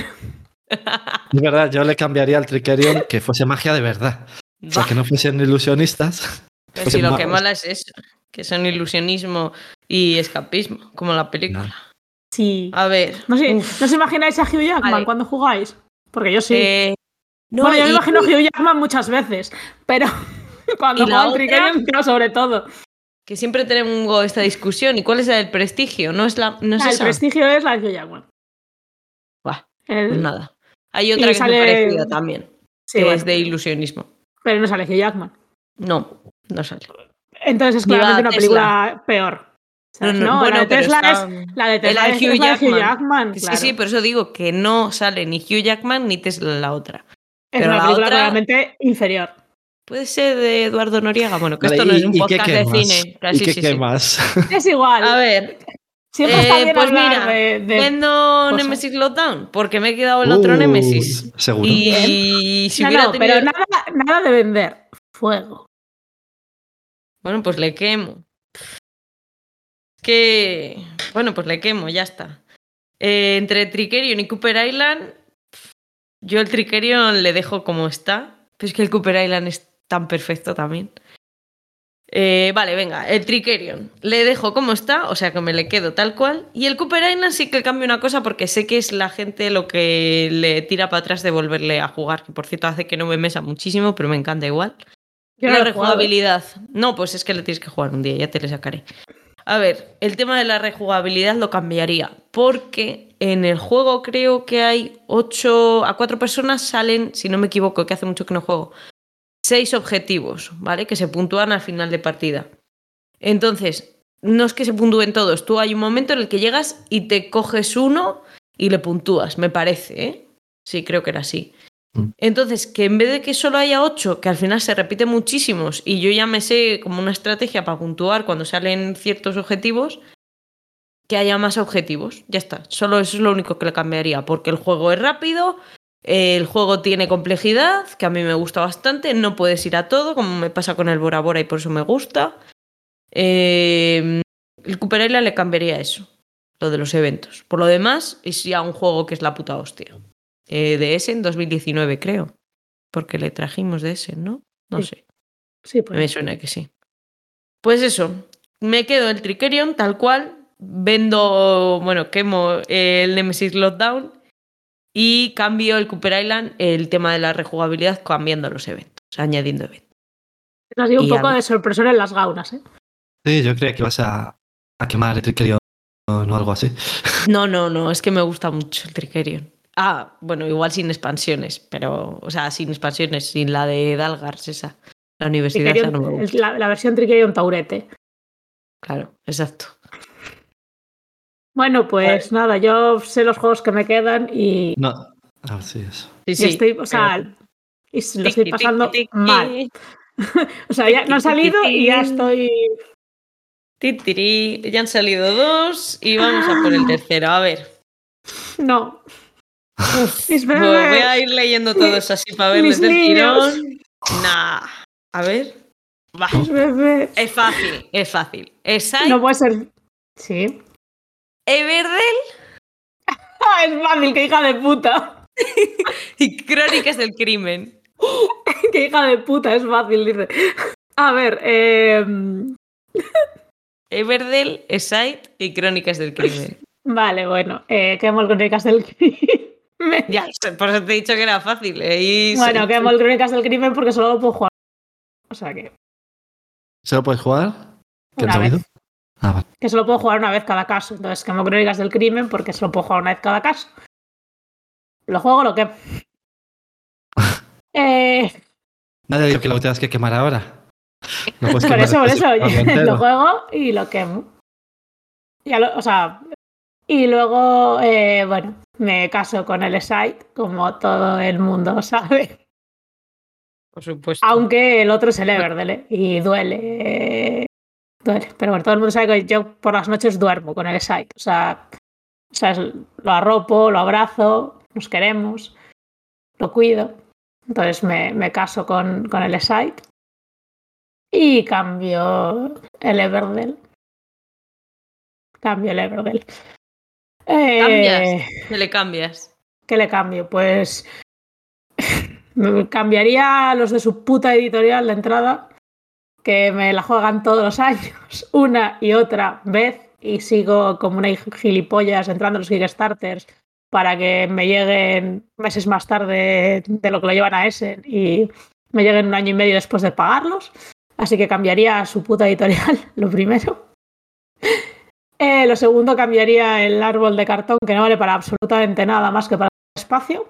Es verdad, yo le cambiaría al Tricerion que fuese magia de verdad. O sea, Bah, que no fuesen ilusionistas. pero fuesen si lo que mola es eso, que son ilusionismo y escapismo, como la película. Sí. A ver. No sé, ¿no os imagináis a Hugh Jackman Vale. cuando jugáis? Porque yo sí. eh, no, bueno, yo me y- imagino a Hugh Jackman muchas veces, pero cuando ¿Y la juego al creo sobre todo. Que siempre tenemos esta discusión. ¿Y cuál es la del prestigio? ¿No es, la, no es Ah, el prestigio es la de Hugh Jackman. Buah, El- pues nada. Hay otra Y que es muy sale- parecida también, sí, que bueno, es de ilusionismo. pero no sale Hugh Jackman. No, no sale. Entonces es claramente una película peor. ¿sabes? No, la de Tesla está- es la de Tesla Hugh es de Hugh Jackman. Jackman, Sí, sí, por eso digo que no sale ni Hugh Jackman ni Tesla la otra. es pero una la película otra- claramente inferior. Puede ser de Eduardo Noriega. Bueno, que Vale, esto no ¿y- es un y qué podcast de quemas? cine. ¿Y Sí, qué sí, sí. quemas? Es igual. A ver, Siempre está eh, bien pues mira, de, de- vendo cosas. Nemesis Lockdown porque me he quedado el otro Nemesis. Seguro. Y si No, hubiera no, tenido... pero nada, nada de vender. Fuego. Bueno, pues le quemo. Que. Bueno, pues le quemo, ya está. Eh, entre Tricerion y Cooper Island, yo el Tricerion le dejo como está. Pero es que el Cooper Island es tan perfecto también. Eh, vale, venga, el Tricerion le dejo como está, o sea que me le quedo tal cual. Y el Cooper Island sí que cambio una cosa porque sé que es la gente lo que le tira para atrás de volverle a jugar. Que por cierto hace que no me mesa muchísimo, pero me encanta igual. Yo la no jugado. rejugabilidad. No, pues es que le tienes que jugar un día, ya te le sacaré. A ver, el tema de la rejugabilidad lo cambiaría, porque en el juego creo que hay 8 a 4 personas salen, si no me equivoco, que hace mucho que no juego, 6 objetivos, ¿vale? Que se puntúan al final de partida. Entonces, no es que se puntúen todos. Tú hay un momento en el que llegas y te coges uno y le puntúas, me parece, ¿eh? Sí, creo que era así. Mm. Entonces, que en vez de que solo haya ocho, que al final se repite muchísimos, y yo ya me sé como una estrategia para puntuar cuando salen ciertos objetivos, que haya más objetivos. Ya está. Solo eso es lo único que le cambiaría, porque el juego es rápido, el juego tiene complejidad, que a mí me gusta bastante, no puedes ir a todo, como me pasa con el Bora Bora y por eso me gusta. Eh, el Cooper Island le cambiaría eso, lo de los eventos. Por lo demás, es ya un juego que es la puta hostia. Eh, de ese en 2019, creo. Porque le trajimos de ese, ¿no? No Sí. sé. Sí, pues. Me suena que sí. Pues eso, me quedo el Tricerion tal cual, vendo, bueno, quemo el Nemesis Lockdown y cambio el Cooper Island, el tema de la rejugabilidad, cambiando los eventos, añadiendo eventos. Ha sido un y poco algo. de sorpresor en las gaunas, ¿eh? Sí, yo creía que ibas a, a quemar el Trickerion o algo así. No, no, no, es que me gusta mucho el Tricerion. Ah, bueno, igual sin expansiones, pero, o sea, sin expansiones, sin la de Dalgars, esa. La universidad esa no me gusta. la, la versión Tricerion Taurete. Claro, exacto. Bueno, pues nada, yo sé los juegos que me quedan y, No, ah, sí, eso. Sí, y sí. estoy, o sea, y lo estoy pasando mal. O sea, ya no han salido y ya estoy. Titiri, ya han salido dos y vamos a por el tercero. A ver, No. Mis voy a ir leyendo todos así para verles del tirón. Nah, a ver. Es fácil, es fácil. Esai, No puede ser. Sí. Everdell ¡Ah, es fácil! ¡Qué hija de puta! y Crónicas del Crimen. ¡Qué hija de puta! Es fácil, dice. A ver, eh, Everdell, Esai y Crónicas del Crimen. vale, bueno. Eh, quemo el Crónicas del Crimen. Ya, por eso te he dicho que era fácil. ¿eh? Y Bueno, Crónicas del Crimen porque solo lo puedo jugar. O sea que, ¿Se lo puedes jugar? ¿Qué Una vez. Ah, vale. que solo puedo jugar una vez cada caso. Entonces, quemo Crónicas del Crimen porque solo puedo jugar una vez cada caso. Lo juego lo que. Eh, Nadie dijo que lo tengas que quemar ahora. Por quemar eso, por eso, lo juego y lo quemo. Ya lo- o sea, y luego, eh, bueno, me caso con el site, como todo el mundo sabe. Por supuesto. Aunque el otro es el Everdell, ¿eh? y duele. Duele. Pero bueno, todo el mundo sabe que yo por las noches duermo con el site. O sea, o sea, lo arropo, lo abrazo, nos queremos, lo cuido. Entonces me, me caso con, con el site y cambio el Everdell. Cambio el Everdell. Eh, Cambias. ¿Qué le cambias? ¿Qué le cambio? Pues cambiaría los de su puta editorial de entrada, que me la juegan todos los años, una y otra vez, y sigo como una gilipollas entrando en los Kickstarters para que me lleguen meses más tarde de lo que lo llevan a Essen y me lleguen un año y medio después de pagarlos. Así que cambiaría su puta editorial, lo primero. Eh, lo segundo, cambiaría el árbol de cartón, que no vale para absolutamente nada más que para el espacio.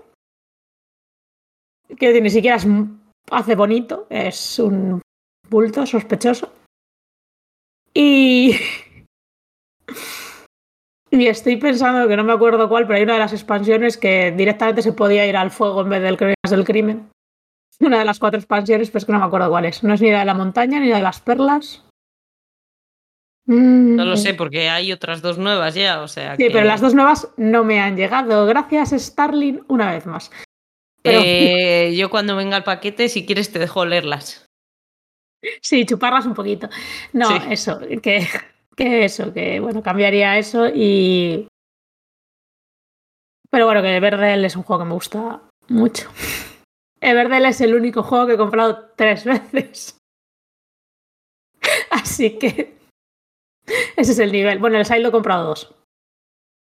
Que ni siquiera es, hace bonito, es un bulto sospechoso. Y. Y estoy pensando que no me acuerdo cuál, pero hay una de las expansiones que directamente se podía ir al fuego en vez del Crónicas del Crimen. Una de las cuatro expansiones, pero es que no me acuerdo cuál es. No es ni la de la montaña ni la de las perlas. No Mm, lo sé, porque hay otras dos nuevas ya, o sea Sí, que- pero las dos nuevas no me han llegado. Gracias, Starling, una vez más. Pero Eh, yo cuando venga el paquete, si quieres te dejo leerlas. Sí, chuparlas un poquito. No, Sí. eso, que, que eso, que bueno, cambiaría eso y. Pero bueno, que Everdell es un juego que me gusta mucho. Everdell es el único juego que he comprado tres veces. Así que. Ese es el nivel. Bueno, el Side lo he comprado dos.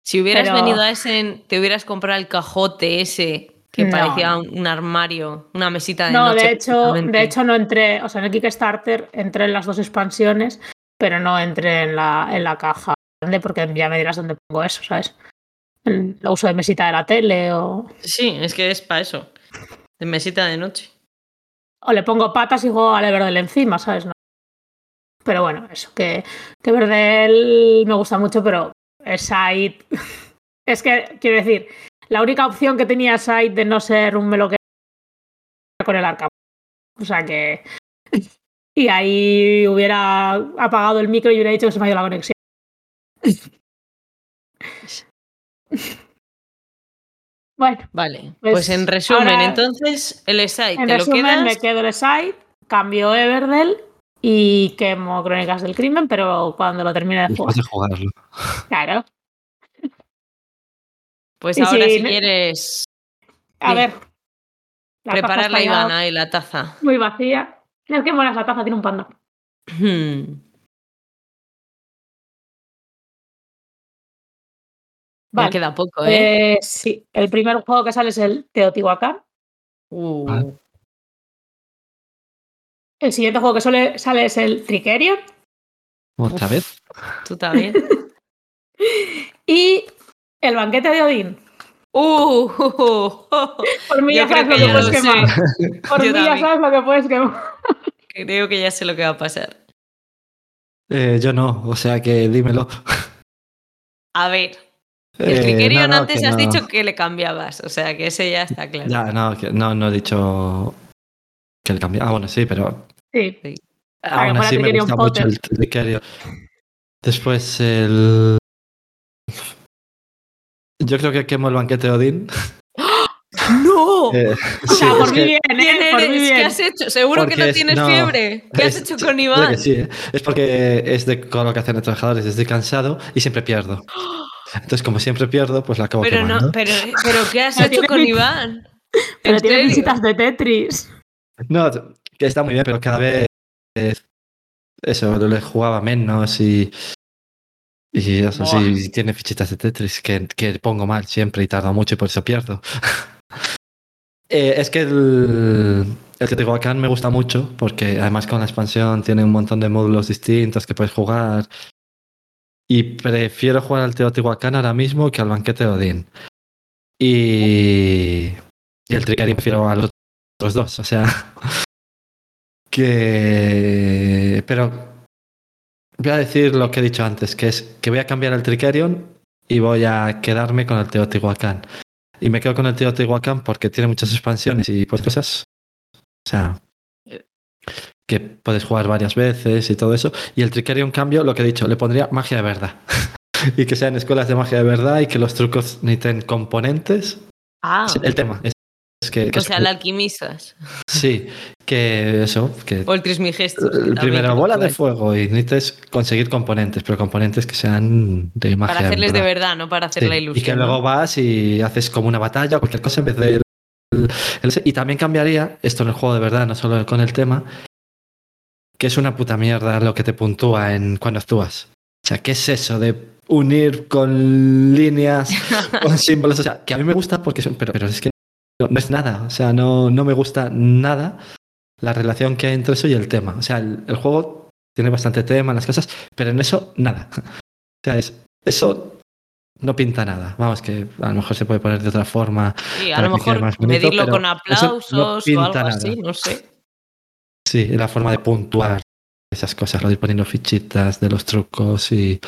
Si hubieras Pero- venido a ese, te hubieras comprado el cajote ese que No. parecía un, un armario, una mesita de No, noche. de hecho, de hecho no entré, o sea, en el Kickstarter entré en las dos expansiones, pero no entré en la, en la caja grande porque ya me dirás dónde pongo eso, ¿sabes? Lo uso de mesita de la tele o, Sí, es que es para eso. De mesita de noche. o le pongo patas y juego al Everdell encima, ¿sabes? No, Pero bueno, eso, que, que Verdel me gusta mucho, pero Side. Es que, quiero decir, la única opción que tenía Side de no ser un melo que con el arca. O sea que. Y ahí hubiera apagado el micro y hubiera dicho que se me ha ido la conexión. Bueno, Vale, Pues pues, en resumen, ahora- entonces el site en te lo quedas. me quedo el side, cambio Everdell y quemo Crónicas del Crimen, pero cuando lo termine de jugar. Después de jugarlo. Claro. Pues Y ahora si quieres A Sí. ver. La preparar la Ivana y la taza. Muy vacía. Es que mola esa taza, tiene un panda. Hmm. Ya Vale. queda poco, ¿eh? Eh, sí, el primer juego que sale es el Teotihuacán. Uh, Vale. El siguiente juego que sale, sale es el Tricerion. ¿Otra Uf. vez? Tú también. Y el banquete de Odín. Uh, Por mí ya sabes lo que puedes lo sé. quemar. Por Yo mí ya sabes lo que puedes quemar. Creo que ya sé lo que va a pasar. Eh, yo no, o sea que dímelo. A ver, el Eh, Trickerion no, no, antes que has no. dicho que le cambiabas, o sea que ese ya está claro. Ya, no, que no, no he dicho que le cambié. Ah, bueno, sí, pero Sí. Que aún así me gusta mucho el. Después el... Yo creo que quemo el banquete de Odín. ¡No! Eh, O sea, sí, por mí que- bien, ¿Quién ¿eh? Por mí eres? bien. ¿Qué has hecho? Seguro que no es- tienes no, fiebre. ¿Qué has es- hecho con Iván? que sí, ¿eh? Es porque es de colocación de trabajadores, estoy cansado y siempre pierdo. Entonces, como siempre pierdo, pues la acabo Pero quemando. no, pero, pero ¿qué has hecho con Iván? Pero ¿En tiene serio? visitas de Tetris. No, que está muy bien, pero cada vez eso, le jugaba menos y. Y eso Buah. sí, tiene fichitas de Tetris que, que pongo mal siempre y tardo mucho y por eso pierdo. Eh, es que el, el Teotihuacán me gusta mucho porque además con la expansión tiene un montón de módulos distintos que puedes jugar. Y prefiero jugar al Teotihuacán ahora mismo que al banquete de Odín. Y, y el Tricarion prefiero a los otros dos. O sea, que. Pero voy a decir lo que he dicho antes, que es que voy a cambiar el Tricerion y voy a quedarme con el Teotihuacán. Y me quedo con el Teotihuacán porque tiene muchas expansiones y pues cosas. O sea, que puedes jugar varias veces y todo eso. Y el Tricerion, cambio, lo que he dicho, le pondría magia de verdad. y que sean escuelas de magia de verdad y que los trucos necesiten componentes. Ah, El tema es, es que, que o es- sea, el alquimistas. sí, que eso, que O el que también primero bola que de fuego y necesitas conseguir componentes, pero componentes que sean de magia. Para hacerles de verdad. no para hacer Sí, la Y ilusión. que ¿no? luego vas y haces como una batalla o cualquier cosa en vez de. el- y también cambiaría, esto en el juego de verdad, no solo con el tema, que es una puta mierda lo que te puntúa en cuando actúas. O sea, ¿qué es eso de unir con líneas, con símbolos? O sea, que a mí me gusta porque son, pero, pero es que no, es nada. O sea, no, no me gusta nada la relación que hay entre eso y el tema. O sea, el, el juego tiene bastante tema, las cosas, pero en eso nada. O sea, es, eso no pinta nada. Vamos, que a lo mejor se puede poner de otra forma. Sí, a lo mejor más bonito, medirlo con eso no aplausos o pinta algo así, nada. no sé. Sí, la forma de puntuar esas cosas, lo de ir poniendo fichitas de los trucos y,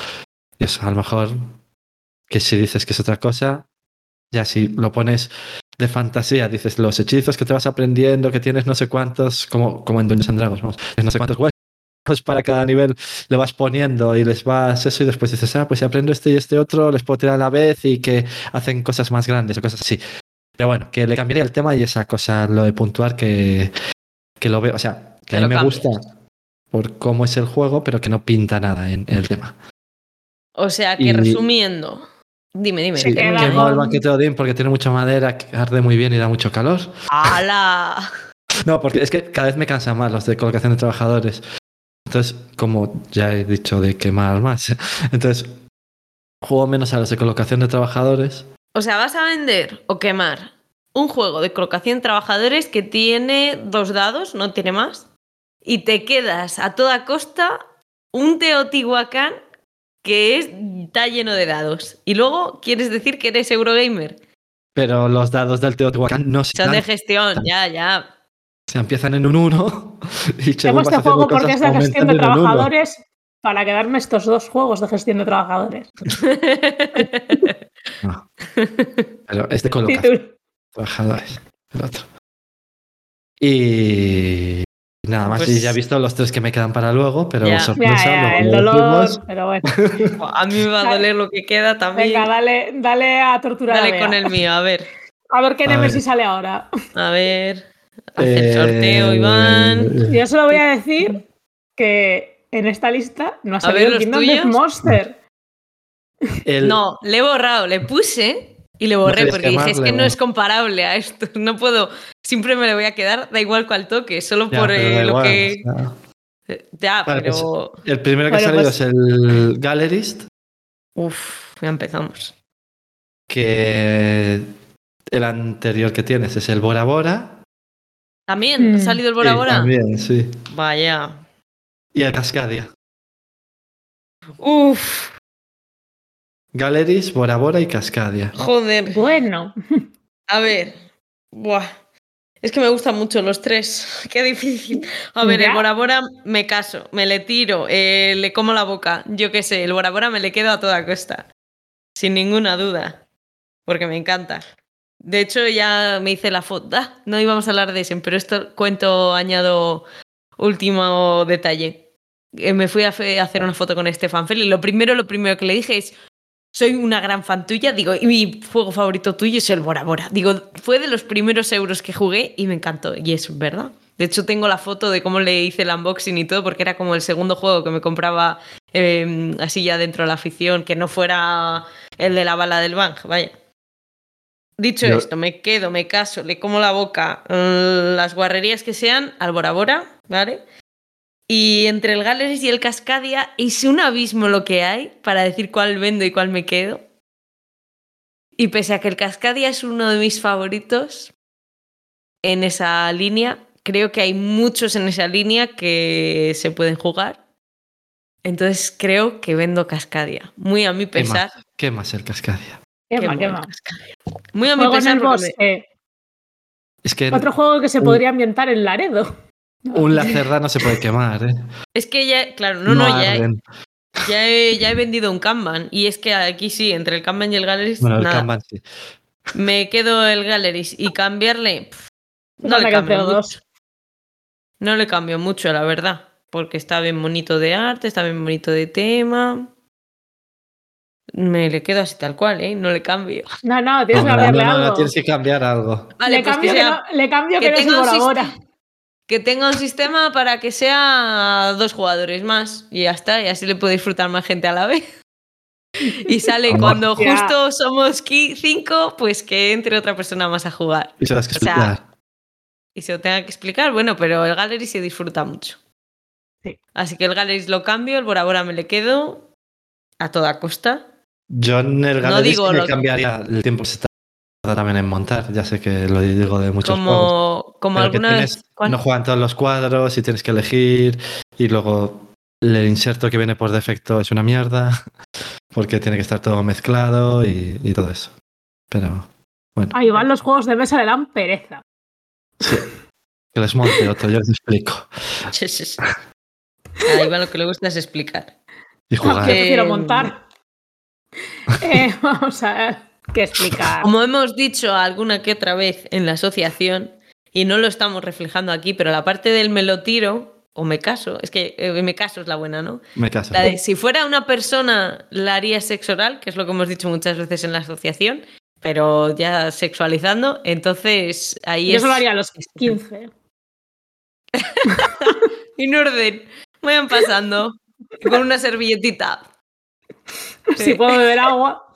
y eso. A lo mejor que si dices que es otra cosa, ya si lo pones de fantasía, dices los hechizos que te vas aprendiendo, que tienes no sé cuántos, como, como en Dungeons and Dragons, vamos, no sé cuántos huecos para cada nivel le vas poniendo y les vas eso y después dices, ah, pues si aprendo este y este otro, les puedo tirar a la vez y que hacen cosas más grandes o cosas así. Pero bueno, que le cambiaría el tema y esa cosa, lo de puntuar, que, que lo veo, o sea, que Que a mí me gusta por cómo es el juego, pero que no pinta nada en, en el tema. O sea, que Y- resumiendo. Dime, dime. Sí, quemo el banquete de Odín porque tiene mucha madera, arde muy bien y da mucho calor. ¡Hala! No, porque es que cada vez me cansan más los de colocación de trabajadores. Entonces, como ya he dicho de quemar más, entonces juego menos a los de colocación de trabajadores. O sea, vas a vender o quemar un juego de colocación de trabajadores que tiene dos dados, no tiene más, y te quedas a toda costa un Teotihuacán que es- está lleno de dados. Y luego quieres decir que eres Eurogamer. Pero los dados del Teotihuacán no se Son de gestión, ya, ya. sea, empiezan en un 1 y este haciendo juego porque es de gestión de trabajadores para quedarme estos dos juegos de gestión de trabajadores. No. Pero es de colocación. Título. trabajadores. El otro. Y nada más. Pues- Y ya he visto los tres que me quedan para luego, pero Ya. Sorpresa. ya, el lo dolor, decimos. pero bueno. a mí me va a doler lo que queda también. Venga, dale, dale a torturar Dale con el mío, a ver. A ver qué Nemesis ver. sale ahora. A ver. Hace el Eh, sorteo, Iván. Yo solo voy a decir que en esta lista no ha A ver, salido el ¿los Kingdom? Death Monster. el- No, le he borrado, le puse y le borré porque dije, es que no es comparable a esto. No puedo, siempre me le voy a quedar, da igual cuál toque, solo Ya, por eh, lo igual, que. sea, Ya, Vale, pero. el primero que ha Bueno, salido pues- es el Gallerist, Uf, ya empezamos. que el anterior que tienes es el Bora Bora. ¿También? ¿Ha salido el Bora Sí, Bora? También, sí. Vaya. Y el Cascadia. Uf, Galleries, Bora Bora y Cascadia. joder. Bueno, A ver. Buah. Es que me gustan mucho los tres. Qué difícil. A ver, Ya. el Bora Bora me caso, me le tiro, eh, le como la boca. Yo qué sé, el Bora Bora me le quedo a toda costa. Sin ninguna duda. Porque me encanta. De hecho, ya me hice la foto. Ah, no íbamos a hablar de ese, pero esto cuento, añado último detalle. Eh, me fui a hacer una foto con Stefan Fell y lo primero, lo primero que le dije es soy una gran fan tuya, digo, y mi juego favorito tuyo es el Bora Bora. Digo, fue de los primeros euros que jugué y me encantó, y es verdad. De hecho, tengo la foto de cómo le hice el unboxing y todo, porque era como el segundo juego que me compraba eh, así ya dentro de la afición, que no fuera el de la bala del Bang, vaya. Dicho Yo- esto, me quedo, me caso, le como la boca, eh, las guarrerías que sean, al Bora Bora, ¿vale? Y entre el Galleries y el Cascadia es un abismo lo que hay para decir cuál vendo y cuál me quedo. Y pese a que el Cascadia es uno de mis favoritos en esa línea, creo que hay muchos en esa línea que se pueden jugar. Entonces creo que vendo Cascadia. Muy a mi ¿Qué pesar. más? ¿Qué más el Cascadia? qué Qué. Cascadia. Muy a mi Juego pesar. porque. Es que Otro juego que se podría ambientar en Laredo. Un Lacerda no se puede quemar, ¿eh? Es que ya, claro, no, no, ya, he, ya he vendido un Kanban. Y es que aquí sí, entre el Kanban y el Galleries, Bueno, el nada. Kanban sí. Me quedo el Galleries y cambiarle. pff, No le cambio mucho. dos. No le cambio mucho, la verdad. Porque está bien bonito de arte, está bien bonito de tema. Me le quedo así tal cual, ¿eh? No le cambio. No, no, tienes que no, cambiarle no, no, algo. tienes que cambiar algo. Vale, le, pues cambio que, que, sea- no, le cambio que, no que tenga un sistema para que sea dos jugadores más. Y ya está, y así le puede disfrutar más gente a la vez. Y sale Amor. cuando Ya. justo somos qui- cinco, pues que entre otra persona más a jugar. Y se las que O sea, explicar. y se lo tenga que explicar, bueno, pero el Gallery se disfruta mucho. Sí. Así que el Gallery lo cambio, el Bora Bora me le quedo a toda costa. Yo en el No Galleries digo me lo que- cambiaría el tiempo que se tarda también en montar. Ya sé que lo digo de muchos juegos. Como, como alguna tienes- vez. ¿cuál? no juegan todos los cuadros y tienes que elegir y luego el inserto que viene por defecto es una mierda porque tiene que estar todo mezclado y, y todo eso. Pero bueno, Ahí van los juegos de mesa, le dan pereza. que les monte otro, yo les explico. Sí, sí, sí. Ahí va lo que le gusta es explicar. Y jugar. Que- prefiero montar. Eh, vamos a ver explicar. Como hemos dicho alguna que otra vez en la asociación, y no lo estamos reflejando aquí, pero la parte del me lo tiro o me caso, es que eh, me caso es la buena, ¿no? Me caso. La de si fuera una persona la haría sexo oral, que es lo que hemos dicho muchas veces en la asociación, pero ya sexualizando, entonces ahí Yo es solo haría a los 15. en orden. Vayan pasando con una servilletita. Si puedo beber agua.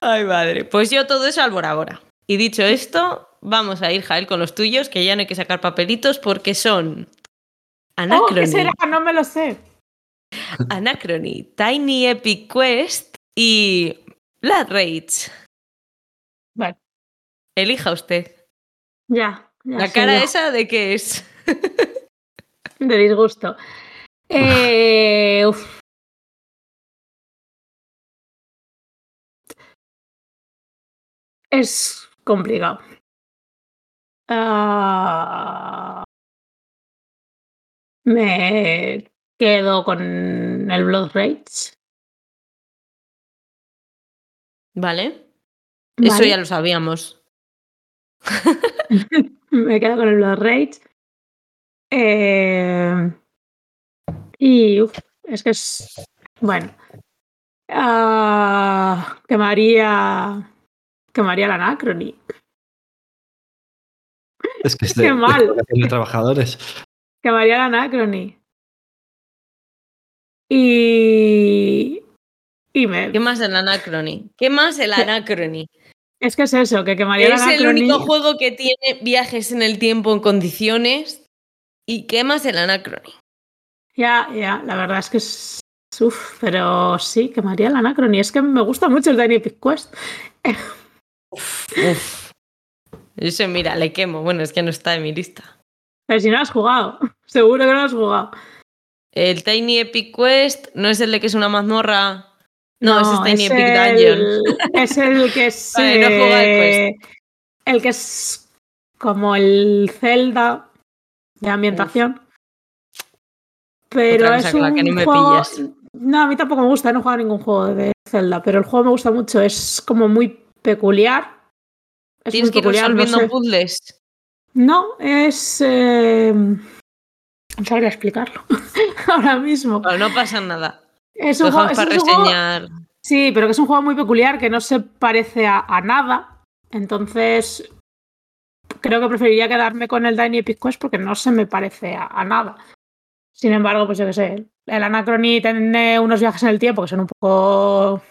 Ay, madre. Pues yo todo eso al. Y dicho esto, vamos a ir, Jael, con los tuyos, que ya no hay que sacar papelitos porque son Oh, ¿Qué Anachrony, será? No me lo sé. Anachrony, Tiny Epic Quest y Blood Rage. Bueno, Elija usted. ya. ya La cara yo. esa de qué es. De disgusto. Eh, uf. Es complicado. Ah, me quedo con el Blood Rage. ¿Vale? Eso ya lo sabíamos. me quedo con el Blood Rage. Eh, y uf, es que es. Bueno. Ah, quemaría. Quemaría la Anacrony. Es que es Qué de, de mal. explotación de trabajadores. Quemaría la Anacrony. Y. Y me. ¿Qué más el Anacrony? ¿Qué más el ¿Qué? Anacrony? Es que es eso, que quemaría la Es el único juego que tiene viajes en el tiempo en condiciones. ¿Y qué más el Anacrony? Ya, ya, la verdad es que es. Uf, pero sí, quemaría la Anacrony. Es que me gusta mucho el Epic Quest. Uf. Ese, mira, le quemo. Bueno, es que no está en mi lista. Pero si no lo has jugado, seguro que no lo has jugado. El Tiny Epic Quest no es el de que es una mazmorra. No, ese es Tiny es Epic el- Dungeon. Es el que es. Vale, no he jugado al eh, el que es como el Zelda de ambientación. Pero Otra es un que ni me juego. pillas. No, a mí tampoco me gusta, no he jugado ningún juego de Zelda, pero el juego me gusta mucho, es como muy peculiar. Es Tienes que ir peculiar, no resolviendo sé. puzzles. No, es. eh, No sabría explicarlo ahora mismo. No pasa nada. Es un, juego, es- para es un juego- reseñar. Sí, pero que es un juego muy peculiar que no se parece a, a nada. Entonces, creo que preferiría quedarme con el Tiny Epic Quest porque no se me parece a, a nada. Sin embargo, pues yo qué sé, el Anacrony tiene unos viajes en el tiempo que son un poco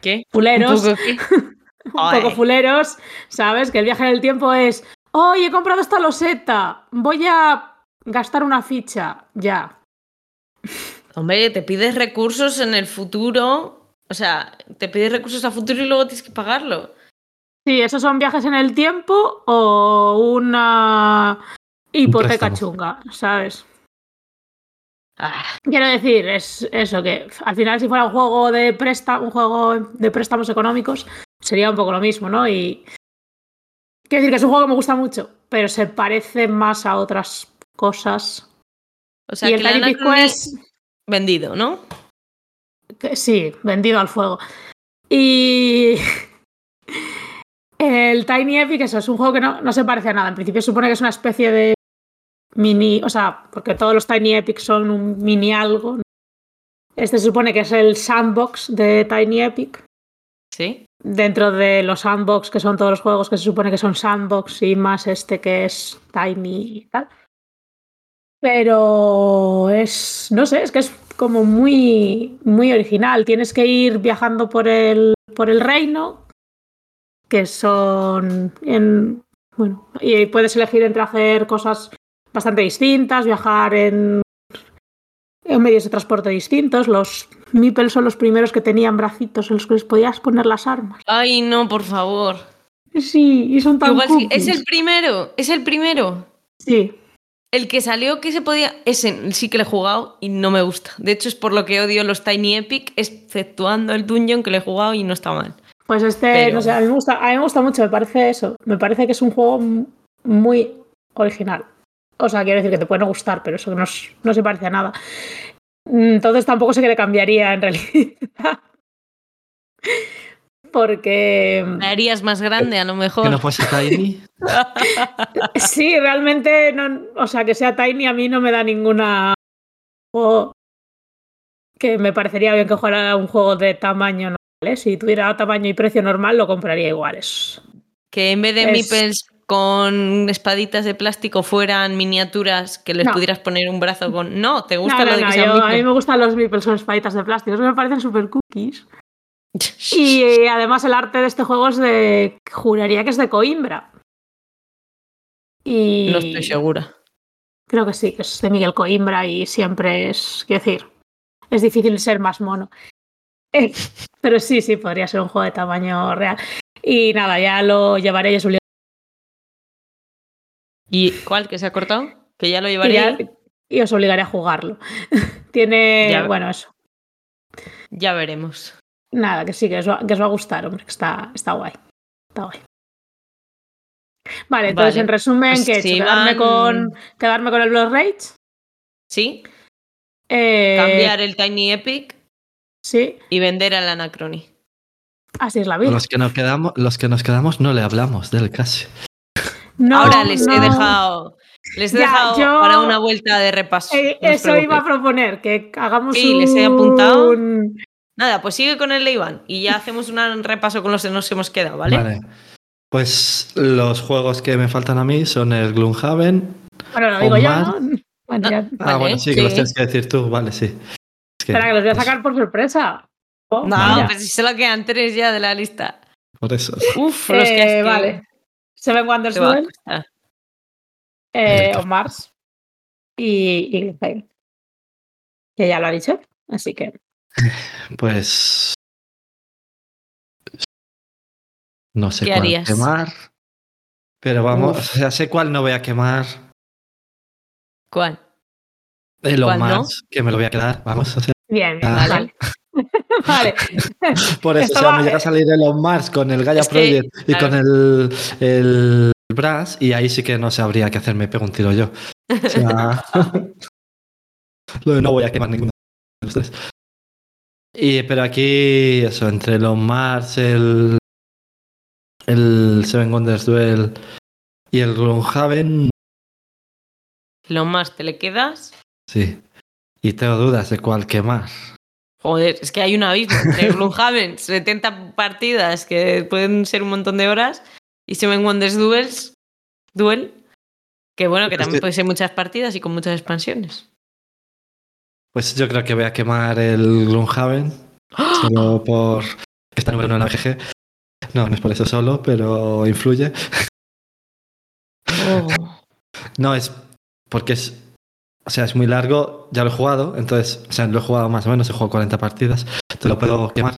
¿Qué? fuleros. ¿Un poco qué? un poco Ay. fuleros, ¿sabes? Que el viaje en el tiempo es, hoy he comprado esta loseta, voy a gastar una ficha, ya. Hombre, te pides recursos en el futuro. O sea, te pides recursos a futuro y luego tienes que pagarlo. Sí, esos son viajes en el tiempo o una hipoteca chunga, ¿sabes? Ah, Quiero decir, es eso que al final si fuera un juego de préstamo, un juego de préstamos económicos, sería un poco lo mismo, ¿no? Y quiero decir que es un juego que me gusta mucho, pero se parece más a otras cosas. o sea, y que el el Tiny Quest vendido, ¿no? Que- sí, vendido al fuego. Y el Tiny Epic, eso es un juego que no, no se parece a nada. En principio se supone que es una especie de mini, o sea, porque todos los Tiny Epics son un mini algo. Este se supone que es el sandbox de Tiny Epic. Sí. Dentro de los sandbox, que son todos los juegos que se supone que son sandbox y más este que es Tiny y tal. Pero es, no sé, es que es como muy, muy original. Tienes que ir viajando por el, por el reino, que son, en, bueno, y puedes elegir entre hacer cosas bastante distintas, viajar en, en medios de transporte distintos. Los Meeple son los primeros que tenían bracitos en los que les podías poner las armas. Ay, no, por favor. Sí, y son tan Igual sí. Es el primero, es el primero. Sí, El que salió que se podía. Ese sí que le he jugado y no me gusta. De hecho, es por lo que odio los Tiny Epic, exceptuando el Dungeon que le he jugado y no está mal. pues este, Pero- no sé, a mí, me gusta, a mí me gusta mucho, me parece eso. Me parece que es un juego muy original. O sea, quiero decir que te puede no gustar, pero eso no, no se parece a nada. Entonces tampoco sé qué le cambiaría en realidad. Porque Me harías más grande, a lo mejor. Que no fuese Tiny. sí, realmente, no, o sea, que sea Tiny a mí no me da ninguna juego que me parecería bien que fuera un juego de tamaño normal. ¿eh? Si tuviera tamaño y precio normal, lo compraría igual. Es, Que en vez de Es- meeples con espaditas de plástico fueran miniaturas que les No. pudieras poner un brazo con. No, ¿te gusta No, lo no, de que sean yo- a mí me gustan los meeples con espaditas de plástico, me parecen super cookies. Y eh, además el arte de este juego es de, juraría que es de Coimbra. Y No estoy segura. creo que sí, que es de Miguel Coimbra y siempre es, quiero decir, es difícil ser más mono. Eh, pero sí, sí, podría ser un juego de tamaño real. Y nada, ya lo llevaré y es un ¿Y cuál que se ha cortado? Que ya lo y, llevaré. ya- Ya, y os obligaré a jugarlo. Tiene, Ya. bueno, eso. veremos. Nada, que sí, que os va, que os va a gustar, hombre, que está, está guay. Está guay. Vale, entonces Vale. en resumen, Pues ¿qué he hecho? ¿Quedarme, van- con, ¿Quedarme con el Blood Rage? Sí, Eh, cambiar el Tiny Epic Sí, y vender al Anacrony. así es la vida. Los que nos quedamos, los que nos quedamos no le hablamos del casi. No, Ahora les he dejado, les he Ya, dejado yo- para una vuelta de repaso. Eh, no eso iba a proponer, que hagamos Sí, un... les he apuntado. Nada, pues sigue con el de Iván y ya hacemos un repaso con los que nos hemos quedado, ¿vale? Pues los juegos que me faltan a mí son el Gloomhaven. Bueno, lo digo yo, Omar. ¿no? Bueno, ya- Ah, Vale, bueno, sí, que los tienes que decir tú, vale, sí. Es que, Espera, que los voy a pues, sacar por sorpresa. Oh, No, mira. pues si solo quedan tres ya de la lista. Por eso. Uf, los que Eh, has que- Vale. Seven Wonders a Duel, costar. eh, on Mars y, y. Que ya lo ha dicho, así que... Pues. No sé ¿Qué cuál harías? quemar. Pero vamos, Uf. o sea, sé cuál no voy a quemar. ¿Cuál? El ¿Cuál no? más, que me lo voy a quedar. Vamos, sea, Bien, bien, Ah. vale. vale. por eso, o sea, Estaba- me llega a salir el On Mars con el Gaia Es que, Project y claro. con el, el Brass, y ahí sí que no sabría qué hacer, me pego un tiro yo. O sea, lo de no voy a quemar ninguno de los tres. Y, pero aquí, eso, entre el On Mars, el, el Seven Wonders Duel y el Gloomhaven, Lo más te le quedas. sí. Y tengo dudas de cuál quemar. Joder, es que hay un abismo entre Gloomhaven, 70 partidas que pueden ser un montón de horas, y Seven Wonders Duels, Duel, que bueno, que también puede ser muchas partidas y con muchas expansiones. Pues yo creo que voy a quemar el Gloomhaven. Solo por que está número uno en la BGG. No, no es por eso solo, pero influye. Oh. No, es porque es. O sea, es muy largo, ya lo he jugado, entonces, o sea, lo he jugado más o menos, he jugado 40 partidas, te lo puedo quemar.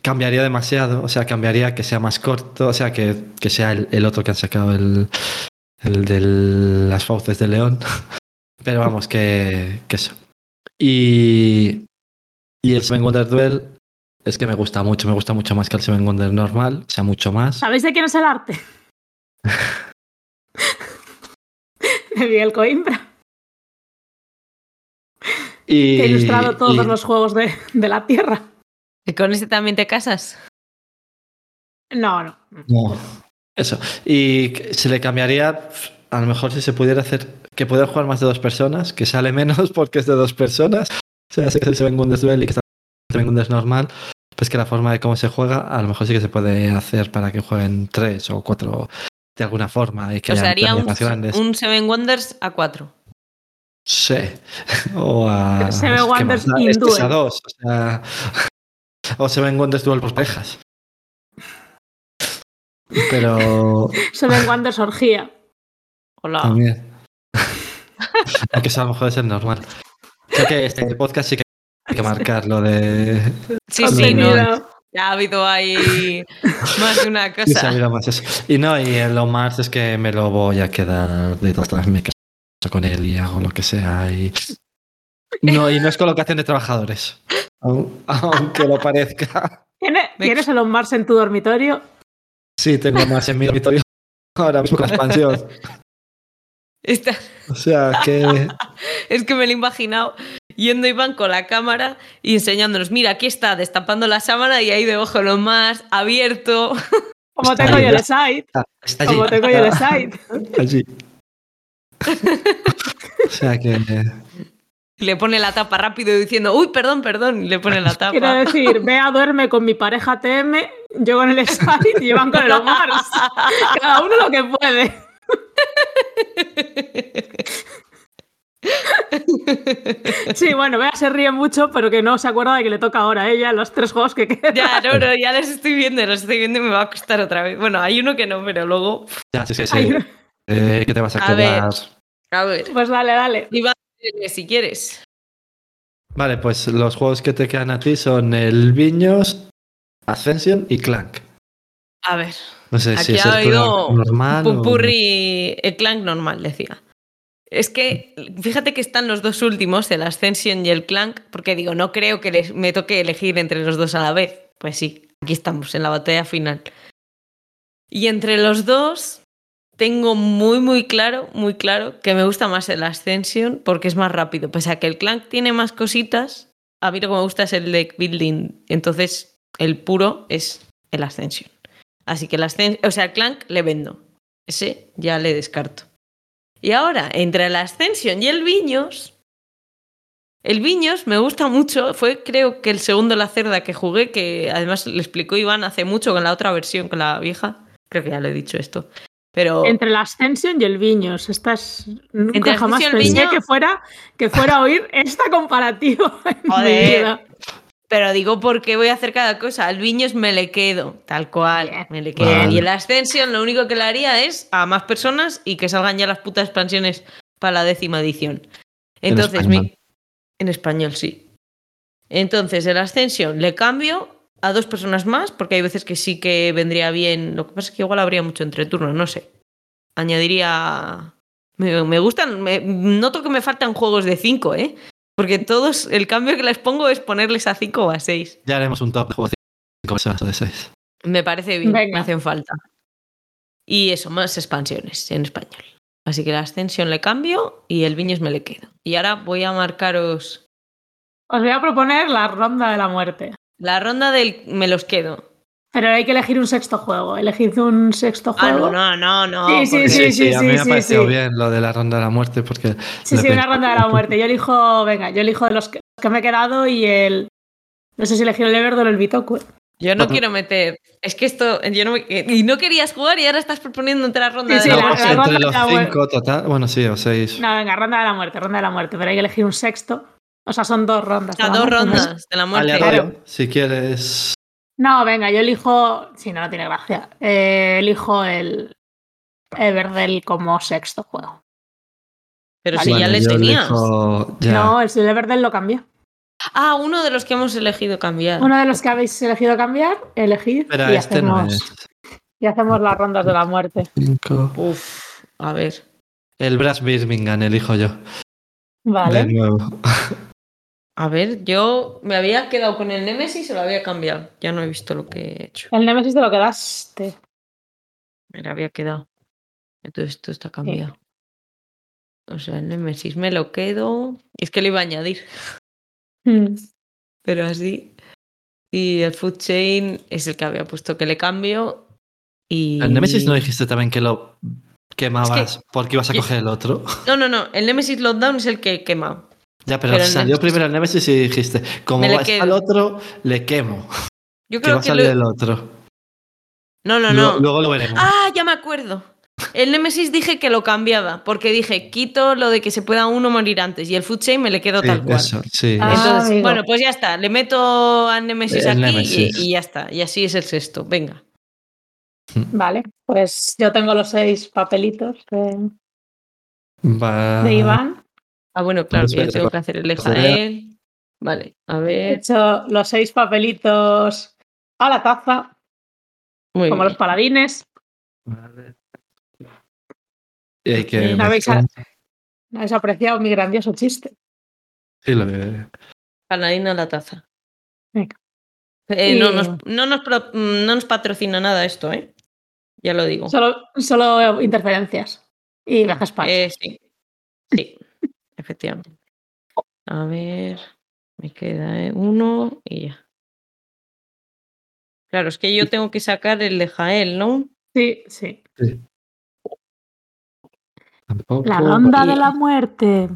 Cambiaría demasiado, o sea, cambiaría que sea más corto, o sea, que, que sea el, el otro que han sacado, el, el de las fauces de león. Pero vamos, que, que eso. Y, y el Seven Wonder Duel es que me gusta mucho, me gusta mucho más que el Seven Wonder normal, o sea, mucho más. ¿Sabéis de quién es el arte? de Miguel Coimbra, Y, que ha ilustrado todos y- los juegos de, de la Tierra. ¿Y con este también te casas? No, no. No. Eso. Y se le cambiaría, a lo mejor si se pudiera hacer que puedan jugar más de dos personas, que sale menos porque es de dos personas. O sea, que se ven un duel y que está en un normal. Pues que la forma de cómo se juega, a lo mejor sí que se puede hacer para que jueguen tres o cuatro de alguna forma. Y que O sea, haría un, Seven Wonders a 4. Sí. O a. Seven ¿qué Wonders in Este es a Duel. dos. O sea. O se ven Wonders Duel por parejas. Pero. Seven Wonders Orgía. Hola. También. Aunque eso a lo mejor es el normal. Creo que este podcast sí que hay que marcar lo de. Sí, sí, no. Ya ha habido ahí más de una Sí, se ha cosa. habido más eso. Y no, y en lo más es que me lo voy a quedar de todas me caso con él y hago lo que sea. Y... No, y no es colocación de trabajadores. Aun- Aunque lo parezca. ¿Tiene- Me- ¿Tienes el On Mars en tu dormitorio? Sí, tengo más en mi dormitorio ahora mismo la expansión. Esta- O sea que. es que me lo he imaginado yendo Iván con la cámara y enseñándonos, mira, aquí está, destapando la sábana y ahí debajo lo más abierto. Como Está tengo ahí, yo el site. Está. Como tengo yo el site. Allí. O sea que. Le pone la tapa rápido diciendo, uy, perdón, perdón, y le pone la Quiero tapa. decir, Bea duerme con mi pareja TM, yo con el site y Iván con el On Mars. Cada uno lo que puede. Sí, bueno, Bea se ríe mucho, pero que no se acuerda de que le toca ahora a ella los tres juegos que quedan. ya, no, no, ya los estoy viendo, los estoy viendo y me va a costar otra vez. Bueno, hay uno que no, pero luego. Ya, sí, sí, sí. Eh, ¿Qué te vas a, A ver. quedar? A ver. Pues dale, dale. Iván, si quieres. Vale, pues los juegos que te quedan a ti son el Viños, Ascension y Clank. A ver. No sé si Aquí es ha habido normal. o- el clank normal, decía. Es que, fíjate que están los dos últimos, el Ascension y el Clank, porque digo, no creo que les- me toque elegir entre los dos a la vez. Pues sí, aquí estamos, en la batalla final. Y entre los dos, tengo muy, muy claro, muy claro que me gusta más el Ascension porque es más rápido. Pese a que el Clank tiene más cositas, a mí lo que me gusta es el deck building. Entonces, el puro es el Ascension. Así que el Ascension, o sea, el Clank le vendo. Ese ya le descarto. Y ahora, entre el Ascension y el Viños, el Viños me gusta mucho. Fue, creo que el segundo La Cerda que jugué, que además le explicó Iván hace mucho con la otra versión, con la vieja. Creo que ya lo he dicho esto. Pero Entre el Ascension y el Viños. Estás. Nunca Entre jamás pensé Viños- que fuera, que fuera a oír esta comparativa. en mi Joder. vida. Pero digo porque voy a hacer cada cosa. Al Viños me le quedo, tal cual. Me le quedo. Vale. Y el Ascension lo único que le haría es a más personas y que salgan ya las putas expansiones para la décima edición. En Entonces, español. mi- en español, sí. Entonces, el Ascension le cambio a dos personas más, porque hay veces que sí que vendría bien. Lo que pasa es que igual habría mucho entre turnos, no sé. Añadiría. Me, me gustan. me- noto que me faltan juegos de 5, ¿eh? Porque todos, el cambio que les pongo es ponerles a 5 o a 6. Ya haremos un top de juegos de 5 personas o de 6. Me parece bien, Venga. me hacen falta. Y eso, más expansiones en español. Así que la Ascension le cambio y el Viños me le quedo. Y ahora voy a marcaros Os voy a proponer la ronda de la muerte. la ronda del me los quedo. Pero hay que elegir un sexto juego. Elegid un sexto Ah, juego. no, no, no, no. Sí, sí, sí, sí, a mí me ha sí, parecido sí. bien lo de la ronda de la muerte porque... Sí, sí, una ronda de la muerte. Yo elijo, venga, yo elijo los que, los que me he quedado y el. No sé si elegir el Everdell o el Bitoku. Yo no Bueno. quiero meter. Es que esto. Yo no Y no querías jugar y ahora estás proponiendo entre la ronda Sí, de sí, la No, la- muerte. ronda entre de los. 5 total, bueno, sí, o 6. No, venga, ronda de la muerte, ronda de la muerte. Pero hay que elegir un sexto. O sea, son dos rondas. de A la dos rondas de la muerte. Aleatorio, si quieres... No, venga, yo elijo. Sí, no, no tiene gracia. Eh, elijo el Everdell como sexto juego. Pero Vale. si ya Vale, le tenías. elijo- ya. No, el Everdell lo cambié. Ah, uno de los que hemos elegido cambiar. Uno de los que habéis elegido cambiar, elegid Pero y, este no hacemos, es. y hacemos las rondas de la muerte. Cinco. Uf, a ver. El Brass Birmingham elijo yo. De Vale. nuevo. A ver, yo me había quedado con el Nemesis o lo había cambiado. Ya no he visto lo que he hecho. El Nemesis te lo quedaste. Me lo había quedado. Entonces esto está cambiado. O sea, el Nemesis me lo quedo. Es que lo iba a añadir, Mm. pero así. Y el Food Chain es el que había puesto que le cambio. Y... El Nemesis no dijiste también que lo quemabas Es porque ibas a yo- coger el otro. No, no, no. El Nemesis Lockdown es el que he quemado. Ya, pero, salió primero el Nemesis y dijiste, como va a estar quedo. el otro, le quemo. Yo Que va creo a que salir lo... el otro. No, no, no. Luego lo veremos. Ah, ya me acuerdo. El Nemesis dije que lo cambiaba, porque dije, quito lo de que se pueda uno morir antes y el Food Chain me le quedo Sí, tal cual. eso, sí. Ah, Entonces, amigo. bueno, pues ya está. Le meto al Nemesis El aquí. Y, y ya está. Y así es el sexto. Venga. Vale, pues yo tengo los seis papelitos de, Va- de Iván. Ah, bueno, claro, que yo tengo que hacer el. Ejael. Vale, a He ver. hecho los seis papelitos a la taza, Muy como bien. los paladines. Vale. Y hay que. ¿no habéis mezclar. ¿No habéis apreciado mi grandioso chiste? Sí, lo veo. Paladina a la taza. Venga. Eh, no, nos, no, nos pro- no nos patrocina nada esto, ¿eh? Ya lo digo. Solo, solo interferencias y para. Eh, sí. Sí, efectivamente. A ver, me queda eh, uno y ya. Claro, es que yo tengo que sacar el de Jael, ¿no? Sí, sí. Tampoco. La ronda y- de la muerte.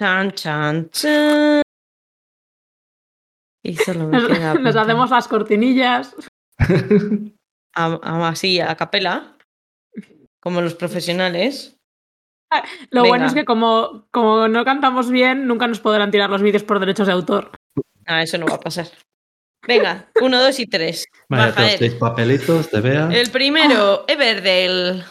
Chan, chan, chan. Y solo me Nos, queda. nos hacemos las cortinillas. A- a- así, a capela. Como los profesionales. Lo bueno es que como, como no cantamos bien, nunca nos podrán tirar los vídeos por derechos de autor. Ah, eso no va a pasar. Venga, uno, dos y tres. Vale, Jael. seis papelitos de Bea. El primero, Everdell.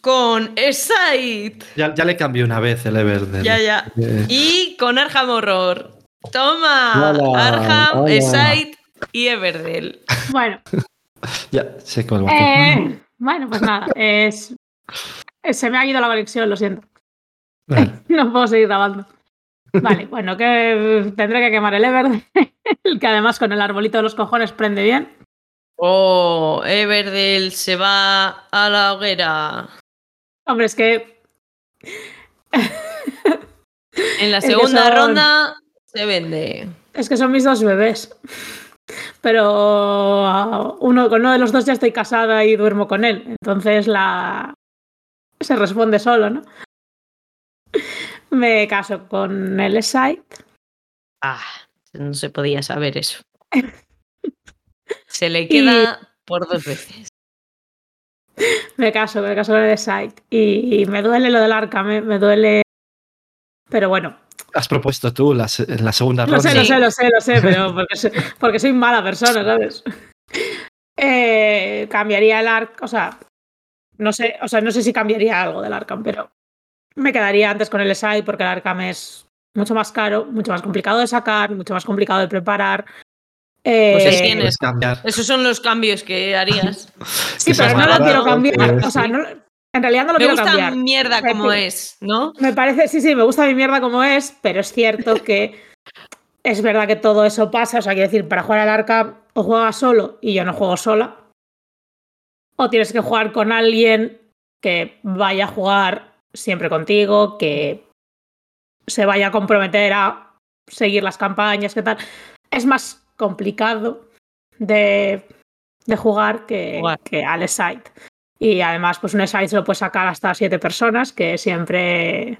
Con Esait. Ya, ya le cambié una vez el Everdell. Ya, ya. Eh, Y con Arham Horror. Toma. Hola, Arham. Esait y Everdell. Bueno, Ya sé cuál va. eh, bueno, pues nada. Es, se me ha ido la conexión, lo siento. Vale. No puedo seguir grabando. Vale, bueno, que tendré que quemar el Everdell, el que además con el arbolito de los cojones prende bien. Oh, Everdell se va a la hoguera. Hombre, es que. En la Es que segunda son- ronda se vende. Es que son mis dos bebés. Pero ah, uno, con uno de los dos ya estoy casada y duermo con él. Entonces la. Se responde solo, ¿no? Me caso con el site. Ah, no se podía saber eso. Se le queda por dos veces. Me caso, me caso con el site. Y, y me duele lo del arca, me, me duele. Pero bueno, Has propuesto tú la, se- la segunda Lo ronda. sé, lo sé, lo sé, lo sé, pero porque soy, porque soy mala persona, ¿sabes? Eh, cambiaría el arc, o sea, no sé, o sea, no sé si cambiaría algo del Arkham, pero me quedaría antes con el SI porque el Arkham es mucho más caro, mucho más complicado de sacar, mucho más complicado de preparar. Pues Eh, es tienes. Cambiar. Esos son los cambios que harías. sí, que pero no lo quiero cambiar. O sea, no- en realidad no lo Me quiero gusta cambiar. mierda Me como es, ¿no? Me parece, sí, sí, me gusta mi mierda como es, pero es cierto que es verdad que todo eso pasa. O sea, quiero decir, para jugar al arca o juegas solo y yo no juego sola. O tienes que jugar con alguien que vaya a jugar siempre contigo, que se vaya a comprometer a seguir las campañas, que tal. Es más complicado de, de jugar que, Jugar. que al site. Y además, pues un site se lo puede sacar hasta siete personas, que siempre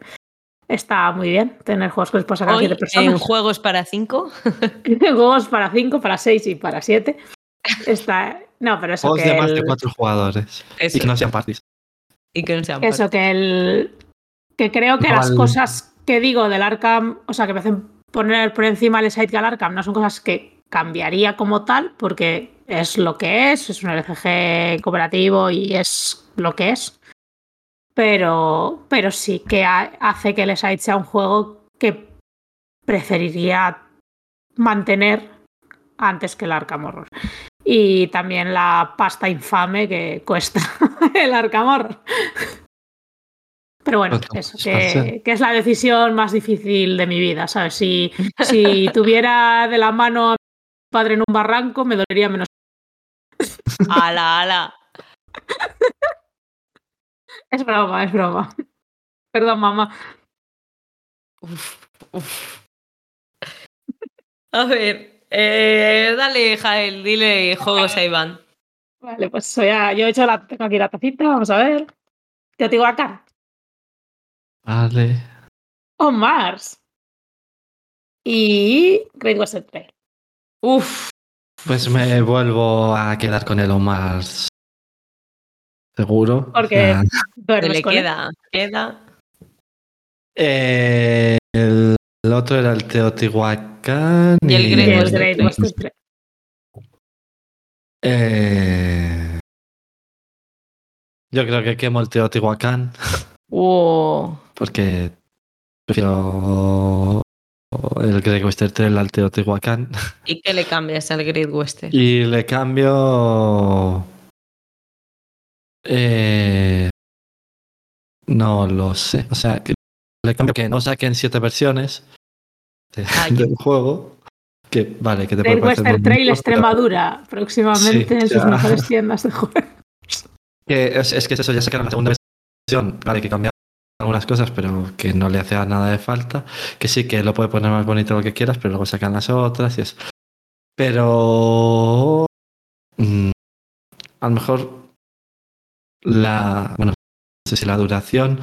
está muy bien tener juegos que les puedes sacar a siete en personas. juegos para cinco. juegos para cinco, para seis y para siete. Está. No, pero eso Juegos que. de más de cuatro jugadores. Eso. Y que no sean parties. Y que no sean Eso que el. Que creo que No, las al- cosas que digo del Arkham, o sea, que me hacen poner por encima el site que al Arkham, no son cosas que cambiaría como tal, porque es lo que es, es un LCG cooperativo y es lo que es. Pero, pero sí que ha- hace que el site sea un juego que preferiría mantener antes que el Arkham Horror. Y también la pasta infame que cuesta el Arkham Horror. Pero bueno, Otra eso, que, que es la decisión más difícil de mi vida, ¿sabes? Si, si tuviera de la mano a mi padre en un barranco, me dolería menos. Ala, ala. Es broma, es broma. Perdón, mamá. Uf, uf. A ver, eh, dale, Jael, dile juegos a Iván. Vale, pues soy a- yo he hecho la, tengo aquí la tacita, vamos a ver. Te digo acá. Vale. O Mars. Y Great Western Trail. Uf, Pues me vuelvo a quedar con el Omar. Seguro. Porque- Duermes le él. queda, queda. eh, el, el otro era el Teotihuacán. Y el Y Great el Western Great Trail. Western Trail. Eh, yo creo que quemo el Teotihuacán Uh, porque prefiero el Great Western Trail al Teotihuacán ¿Y qué le cambias al Great Western? y le cambio. eh, no lo sé. O sea, que le cambio que no saquen siete versiones de- Ah, del juego. Que vale, que te puede Western Trail bonito, pero- Extremadura, próximamente Sí, en sus mejores tiendas de juegos. Que es, es que es eso, ya sacaron la segunda versión. Vale, que cambiar algunas cosas, pero que no le hace nada de falta. Que sí, que lo puede poner más bonito lo que quieras, pero luego sacan las otras y eso. Pero. mm, a lo mejor. La. Bueno, no sé si la duración.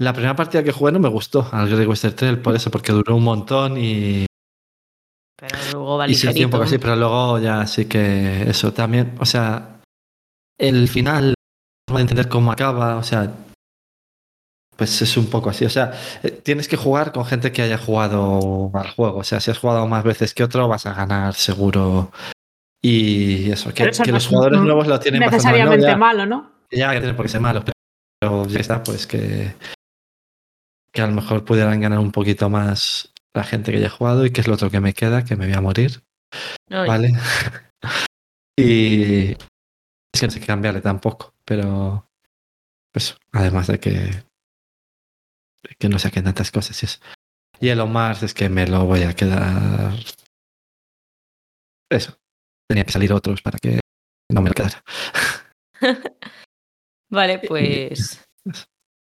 La primera partida que jugué no me gustó al Great Western Trail, por eso, porque duró un montón y, Pero luego va y ligerito. poco así, pero luego ya sí que eso también, o sea, el final, de entender cómo acaba, o sea, pues es un poco así, o sea, eh, tienes que jugar con gente que haya jugado al juego, o sea, si has jugado más veces que otro vas a ganar seguro. Y eso, que, Pero eso que no los es jugadores nuevos lo tienen bastante. Necesariamente Ya- malo, ¿no? ya que tiene por qué ser malo, pero ya está, pues que, que a lo mejor pudieran ganar un poquito más la gente que haya jugado y que es lo otro que me queda, que me voy a morir, ¿vale? y es que no sé qué cambiarle tampoco, pero pues además de que, que no saquen tantas cosas y eso. Y el Omar es que me lo voy a quedar... Eso. Tenía que salir otros para que No me lo quedaré. Vale, pues.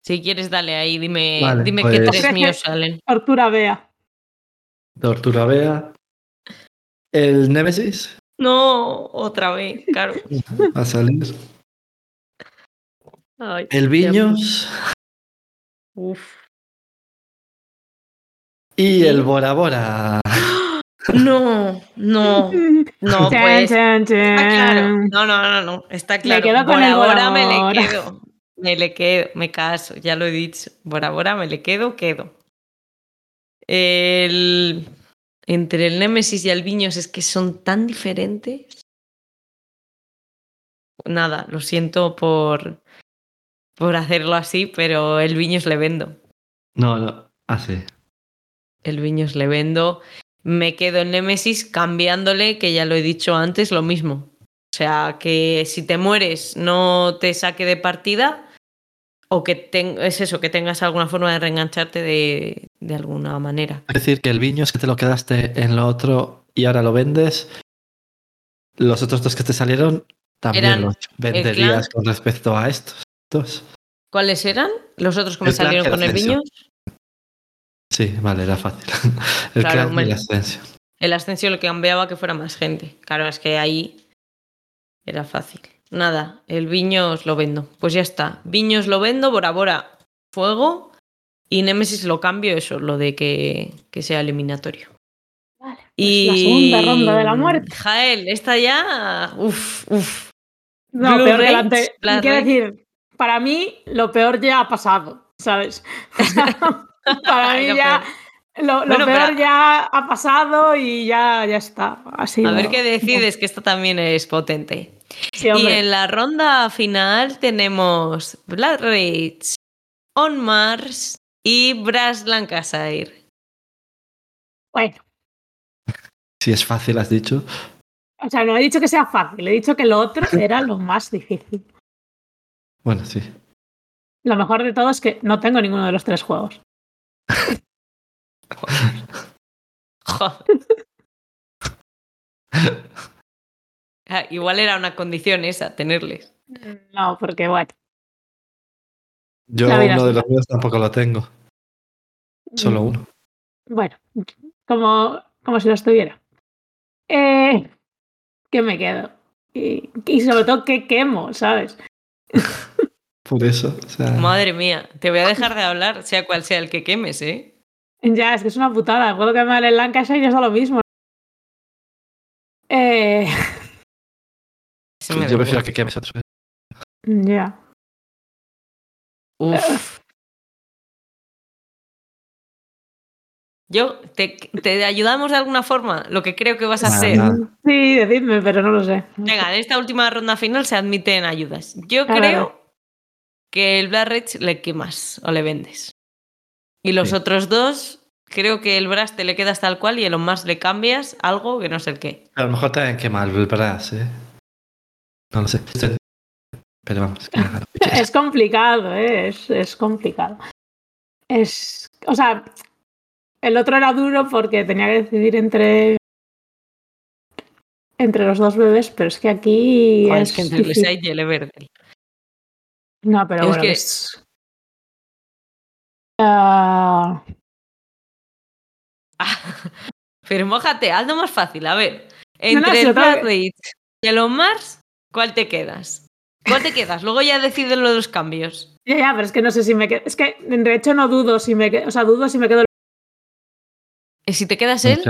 Si quieres, dale ahí, dime, Vale, dime qué pues- tres míos salen. Tortura Bea. Tortura Bea. El Nemesis No, otra vez, claro. va a salir. Ay, El Viños Uf. y el Bora Bora. No, no, no, pues. Está claro. No, no, no, no. Está claro. quedo con por el ahora Bora me le Bora. quedo. Me le quedo, me caso, ya lo he dicho. Por ahora me le quedo, quedo. El... Entre el Némesis y el Viños es que son tan diferentes. Nada, lo siento por, por hacerlo así, pero el Viños le vendo. No, no. Así. El Viños le vendo. Me quedo en Némesis cambiándole, que ya lo he dicho antes, lo mismo. O sea, que si te mueres no te saque de partida o que ten- es eso, que tengas alguna forma de reengancharte de, de alguna manera. Es decir, que el Viños que te lo quedaste en lo otro y ahora lo vendes. Los otros dos que te salieron también Eran los venderías con respecto a estos dos. ¿Cuáles eran? Los otros que me salieron con el. Viños. Sí, vale, era fácil. El Claro, clan y el ascensión. El lo que cambiaba que fuera más gente. Claro, es que ahí era fácil. Nada, el Viños lo vendo. Pues ya está. Viños lo vendo, Bora Bora fuego y Némesis lo cambio eso, lo de que, que sea eliminatorio. Vale, pues y la segunda ronda de la muerte. Jael, esta ya. Uf, uf. No, Blue peor que la Black Quiero decir, para mí lo peor ya ha pasado, ¿sabes? O sea, para mí ya lo, lo Bueno, peor pero- ya ha pasado y ya, ya está. Sido- A ver qué decides, que esto también es potente. Sí, Y en la ronda final tenemos Blood Rage, On Mars y Brass Lancashire. Bueno, Si es fácil, has dicho. o sea, no he dicho que sea fácil, he dicho que lo otro era lo más difícil. Bueno, sí. Lo mejor de todo es que no tengo ninguno de los tres juegos. Joder. Ah, igual era una condición esa, tenerles. No, porque bueno. Yo uno de los míos tampoco lo tengo. Solo uno. Bueno, como, como si lo estuviera. Eh, ¿Qué me quedo? Y, y sobre todo, ¿qué quemo? ¿Sabes? Por eso. O sea, Madre mía, te voy a dejar de hablar, sea cual sea el que quemes, ¿eh? Ya, es que es una putada. Puedo quemar el Lancashire y es lo mismo. Eh, Yo prefiero que quemes otro. ya. Uf. Yo, te, ¿te ayudamos de alguna forma? Lo que creo que vas a Nada, hacer. nada. Sí, decidme, pero no lo sé. Venga, en esta última ronda final se admiten ayudas. Yo Claro. creo que el Black Rage le quemas o le vendes. Y los Sí. otros dos, creo que el Brass te le quedas tal cual y el más le cambias algo que no sé el qué. A lo mejor también quema el brass, ¿eh? No lo sé. Pero vamos, lo quiera. Es complicado, ¿eh? es, es complicado. Es. O sea, el otro era duro porque tenía que decidir entre. Entre los dos bebés, pero es que aquí. Joder, es es que entre difícil. Y Yeleverde. No, pero es bueno. que- es- Ah, Pero mójate, hazlo más fácil. A ver, No, no, entre el lo Rage y el Mars, ¿cuál te quedas? ¿Cuál te quedas? Luego ya decides lo de los cambios. Ya, ya, pero es que no sé si me quedo. Es que de hecho no dudo si me quedo. O sea, dudo si me quedo. ¿Y si te quedas él?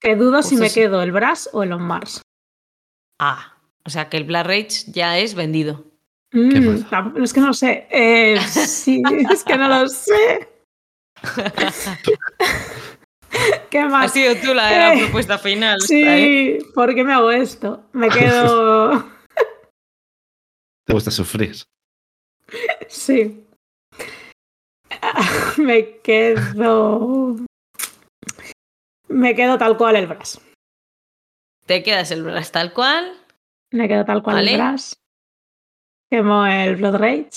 Que dudo si Pues me quedo el Brass o el On Mars. Ah, o sea que el Black Rage ya es vendido. Mm, es que no lo sé. Eh, sí, es que no lo sé. ¿Qué Ha más? sido tú la de la Eh, propuesta final. esta, ¿eh? Sí, ¿por qué me hago esto? Me quedo. Te gusta sufrir. Sí. Me quedo. Me quedo tal cual el Brass. Te quedas el Brass tal cual. Me quedo tal cual Vale. el Brass. Quemo el Blood Rage.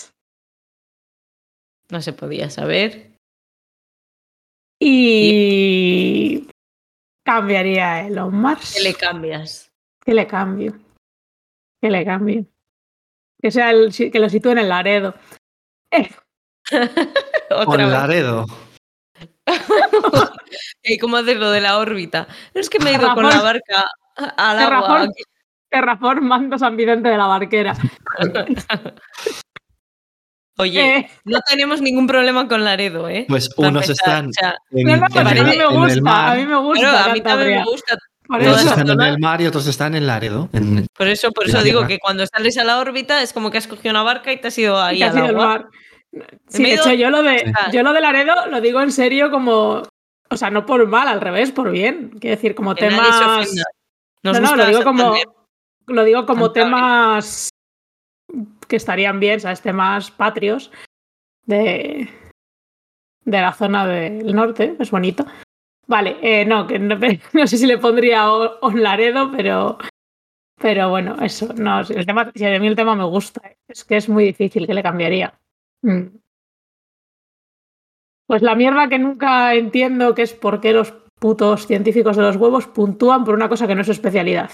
No se podía saber. Y. Cambiaría el On Mars. ¿Qué le cambias? ¿Qué le cambio? Que le cambie. Que sea el, que lo sitúen en Laredo. Eh, Otra Con vez. Laredo. ¿Y cómo hacer lo de la órbita? No es que me he ido con la barca al agua. Terraform, terraformando San Vicente de la Barquera. Oye, Eh, no tenemos ningún problema con Laredo, ¿eh? Pues unos están o sea, en, el, en gusta, a mar, mí me gusta. claro, a mí también me gusta. Unos están en el mar y otros están en Laredo. en- Por eso, por eso digo tierra. que cuando sales a la órbita es como que has cogido una barca y te has ido ahí que ha al mar. Sí, de hecho, yo lo de, Sí. yo lo de Laredo lo digo en serio como. O sea, no por mal, al revés, por bien. Quiero decir, como Que temas. no, no, lo digo como. Lo digo como Cantabria. temas que estarían bien, ¿sabes? Temas patrios de, de la zona del norte, es bonito. Vale, eh, no, que no, sé si le pondría o- on Laredo, pero, pero bueno, eso, no, el tema, si a mí el tema me gusta, es que es muy difícil que le cambiaría. Mm. Pues la mierda que nunca entiendo que es por qué los putos científicos de los huevos puntúan por una cosa que no es su especialidad.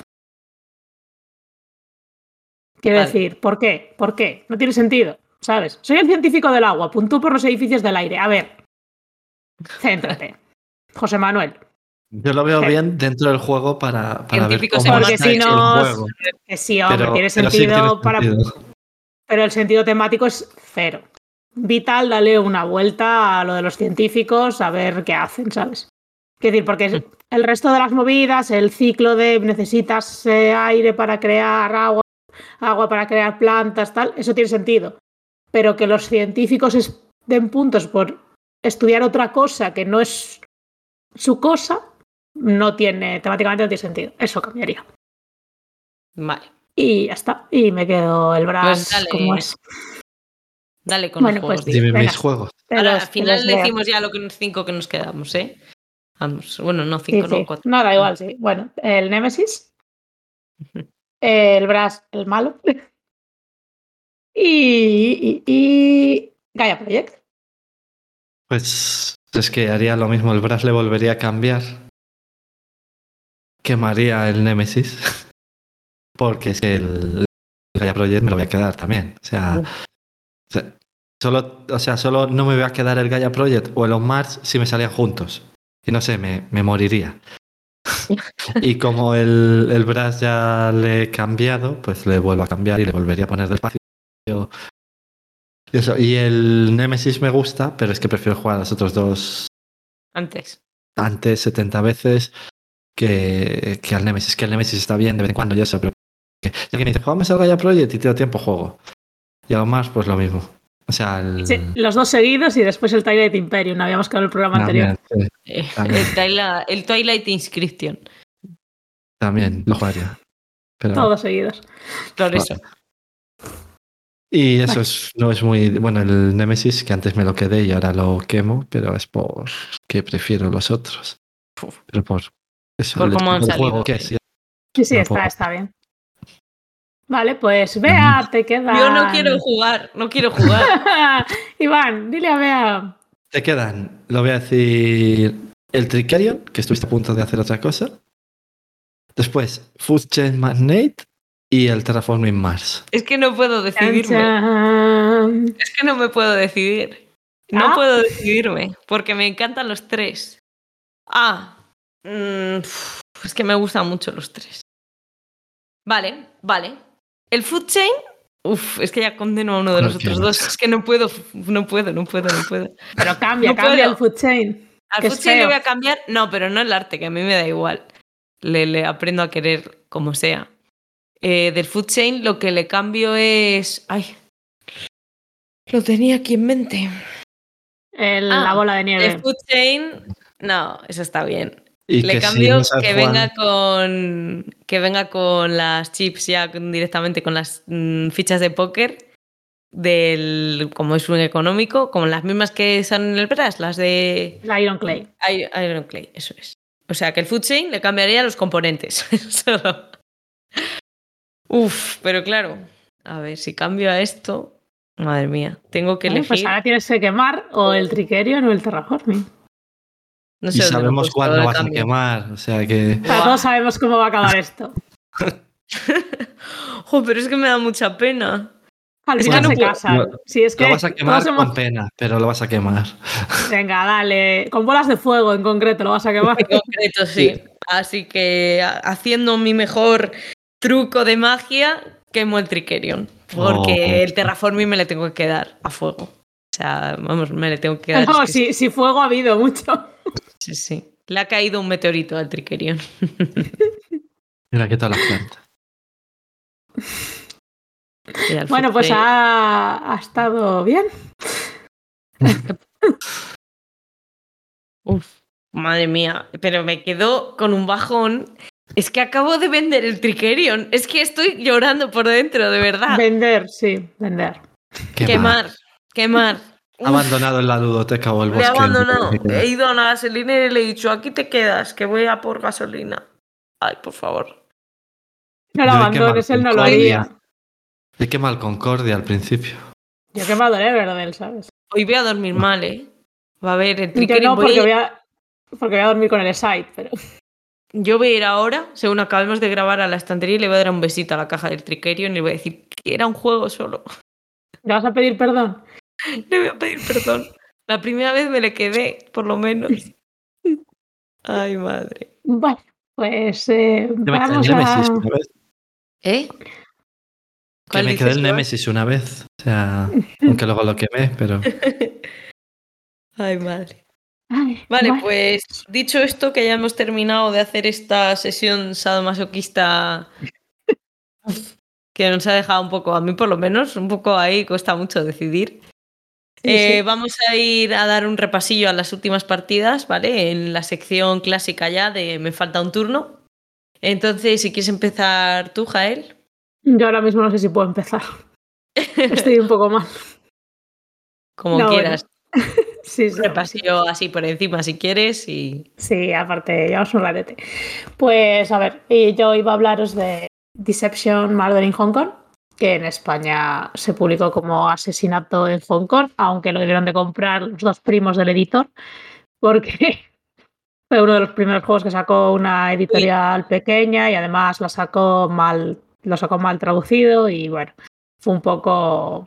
Quiero Vale. decir, ¿por qué? ¿Por qué? No tiene sentido, ¿sabes? Soy el científico del agua, puntúo por los edificios del aire. A ver, céntrate. José Manuel, Yo lo veo bien dentro del juego para, para ver Científicos cómo Porque si no- el juego. que sí, hombre, Pero, tiene pero sí sentido tiene para. sentido. Pero el sentido temático es cero. Vital, dale una vuelta a lo de los científicos, a ver qué hacen, ¿sabes? Quiero decir, porque es- el resto de las movidas, el ciclo de necesitas eh, aire para crear agua, agua para crear plantas, tal, eso tiene sentido. Pero que los científicos den puntos por estudiar otra cosa que no es su cosa, no tiene, temáticamente no tiene sentido. Eso cambiaría. Vale, Y ya está. Y me quedo el brazo Pues dale. como es. dale con Bueno, los juegos. pues de- Dime Venga. mis juegos. Te Ahora, los- al final decimos ya lo que, cinco que nos quedamos, ¿eh? Vamos, bueno, no Sí, cinco, sí. no cuatro. No, da igual, sí. Bueno, el Nemesis. El Brass, el malo. Y, y, y Gaia Project. Pues es que haría lo mismo. El Brass le volvería a cambiar. Quemaría el Nemesis. Porque es que el, el Gaia Project me lo voy a quedar también. O sea, o sea, solo, o sea, solo no me voy a quedar el Gaia Project o el On Mars si me salían juntos. Y no sé, me, me moriría. Y como el, el Brass ya le he cambiado, pues le vuelvo a cambiar y le volvería a poner despacio. Y, eso. y el Nemesis me gusta, pero es que prefiero jugar a los otros dos Antes. antes 70 veces que, que al Nemesis. Que el Nemesis está bien de vez en cuando, yo sé, pero que si alguien me dice, jugamos al Gaia Project y tengo tiempo, juego. Y a lo más, pues lo mismo. O sea, el. Sí, los dos seguidos y después el Twilight Imperium. Habíamos quedado en el programa anterior. sí, Eh, el, Twilight, el Twilight Inscription. también lo jugaría. Pero, Todos seguidos. Por eso. Y eso es, no es muy. Bueno, el Nemesis, que antes me lo quedé y ahora lo quemo, pero es por que prefiero los otros. Pero por eso. Por el cómo juego que es. Sí, sí, No está, puedo. está bien. Vale, pues Bea, te queda. Yo no quiero jugar, no quiero jugar. Iván, dile a Bea. Te quedan, lo voy a decir, el Tricerion, que estuviste a punto de hacer otra cosa. Después, Food Chain Magnate y el Terraforming Mars. Es que no puedo decidirme. chan. Es que no me puedo decidir. No Ah. puedo decidirme, porque me encantan los tres. Ah, mm, uf, es que me gustan mucho los tres. Vale, vale. El Food Chain, uff, es que ya condeno a uno de No los otros dos. Es que no puedo, no puedo, no puedo, no puedo. Pero cambia, No cambia puedo. el food chain. Al Que Food Chain le voy a cambiar, no, pero no el arte, que a mí me da igual. Le, le aprendo a querer como sea. Eh, del Food Chain lo que le cambio es. Ay. Lo tenía aquí en mente. El- Ah, la bola de nieve. El Food Chain, no, eso está bien. Y Le que si cambio no que venga con que venga con las chips ya directamente con las mm, fichas de póker del como es un económico, como las mismas que están en el Brass, las de La Iron Clay. I- Iron Clay, eso es. O sea que el Food Chain le cambiaría los componentes. Solo. Uf, pero claro, a ver, si cambio a esto, madre mía, tengo que Bueno, elegir. pues ahora tienes que quemar o el Trickerion o el Terraforming. No Y sé he sabemos de vas a quemar. O sea que. O sea, todos sabemos cómo va a acabar esto. Jo, pero es que me da mucha pena. Al final no se casan. Lo- Si es que Lo vas a quemar hemos- con pena, pero lo vas a quemar. Venga, dale. Con bolas de fuego en concreto lo vas a quemar. En concreto, sí. Así que ha- haciendo mi mejor truco de magia, quemo el Trickerion. Porque Oh. el Terraforming me le tengo que dar a fuego. O sea, vamos, me le tengo que dar. No, es que si, si fuego ha habido mucho. sí, sí. Le ha caído un meteorito al Trickerion. Mira, ¿qué tal la planta? Y al Bueno, pues ha, ha estado bien. Uf, madre mía, pero me quedo con un bajón. Es que acabo de vender el Trickerion. Es que estoy llorando por dentro, de verdad. Vender, sí, vender. Quemar, quemar. Uf, Abandonado en la ludoteca o el le bosque. he abandonado. He ido a una gasolinera y le he dicho, aquí te quedas, que voy a por gasolina. Ay, por favor. No lo Yo abandones, él no lo Concordia. haría. Le quema el Concordia al principio. Yo he quemado el Everdell, ¿sabes? Hoy voy a dormir mal, ¿eh? Va a haber el Yo no, a porque voy a, porque voy a dormir con el site, pero Yo voy a ir ahora, según acabemos de grabar a la estantería, y le voy a dar un besito a la caja del Trickerion y le voy a decir que era un juego solo. ¿le vas a pedir perdón? Le voy a pedir perdón. La primera vez me le quedé, por lo menos. Ay, madre. Bueno, pues eh, Yo me quedé el vamos a... Una vez. ¿Eh? Que ¿Cuál me quedé el? Nemesis una vez. O sea, aunque luego lo quemé, pero. Ay, madre. Ay, Vale, pues dicho esto, que ya hemos terminado de hacer esta sesión sadomasoquista que nos ha dejado un poco, a mí por lo menos, un poco ahí cuesta mucho decidir. Sí, Eh, sí. Vamos a ir a dar un repasillo a las últimas partidas, ¿vale? En la sección clásica ya de Me falta un turno. Entonces, si quieres empezar tú, Jael. Yo ahora mismo no sé si puedo empezar. Estoy un poco mal. Como No, quieras. Sí, sí. Repasillo así por encima si quieres y. Sí, aparte, llevamos un rarete. Pues a ver, y yo iba a hablaros de Deception Murder in Hong Kong, que en España se publicó como Asesinato en Hong Kong, aunque lo debieron de comprar los dos primos del editor, porque fue uno de los primeros juegos que sacó una editorial pequeña y además la sacó mal, lo sacó mal traducido y bueno, fue un poco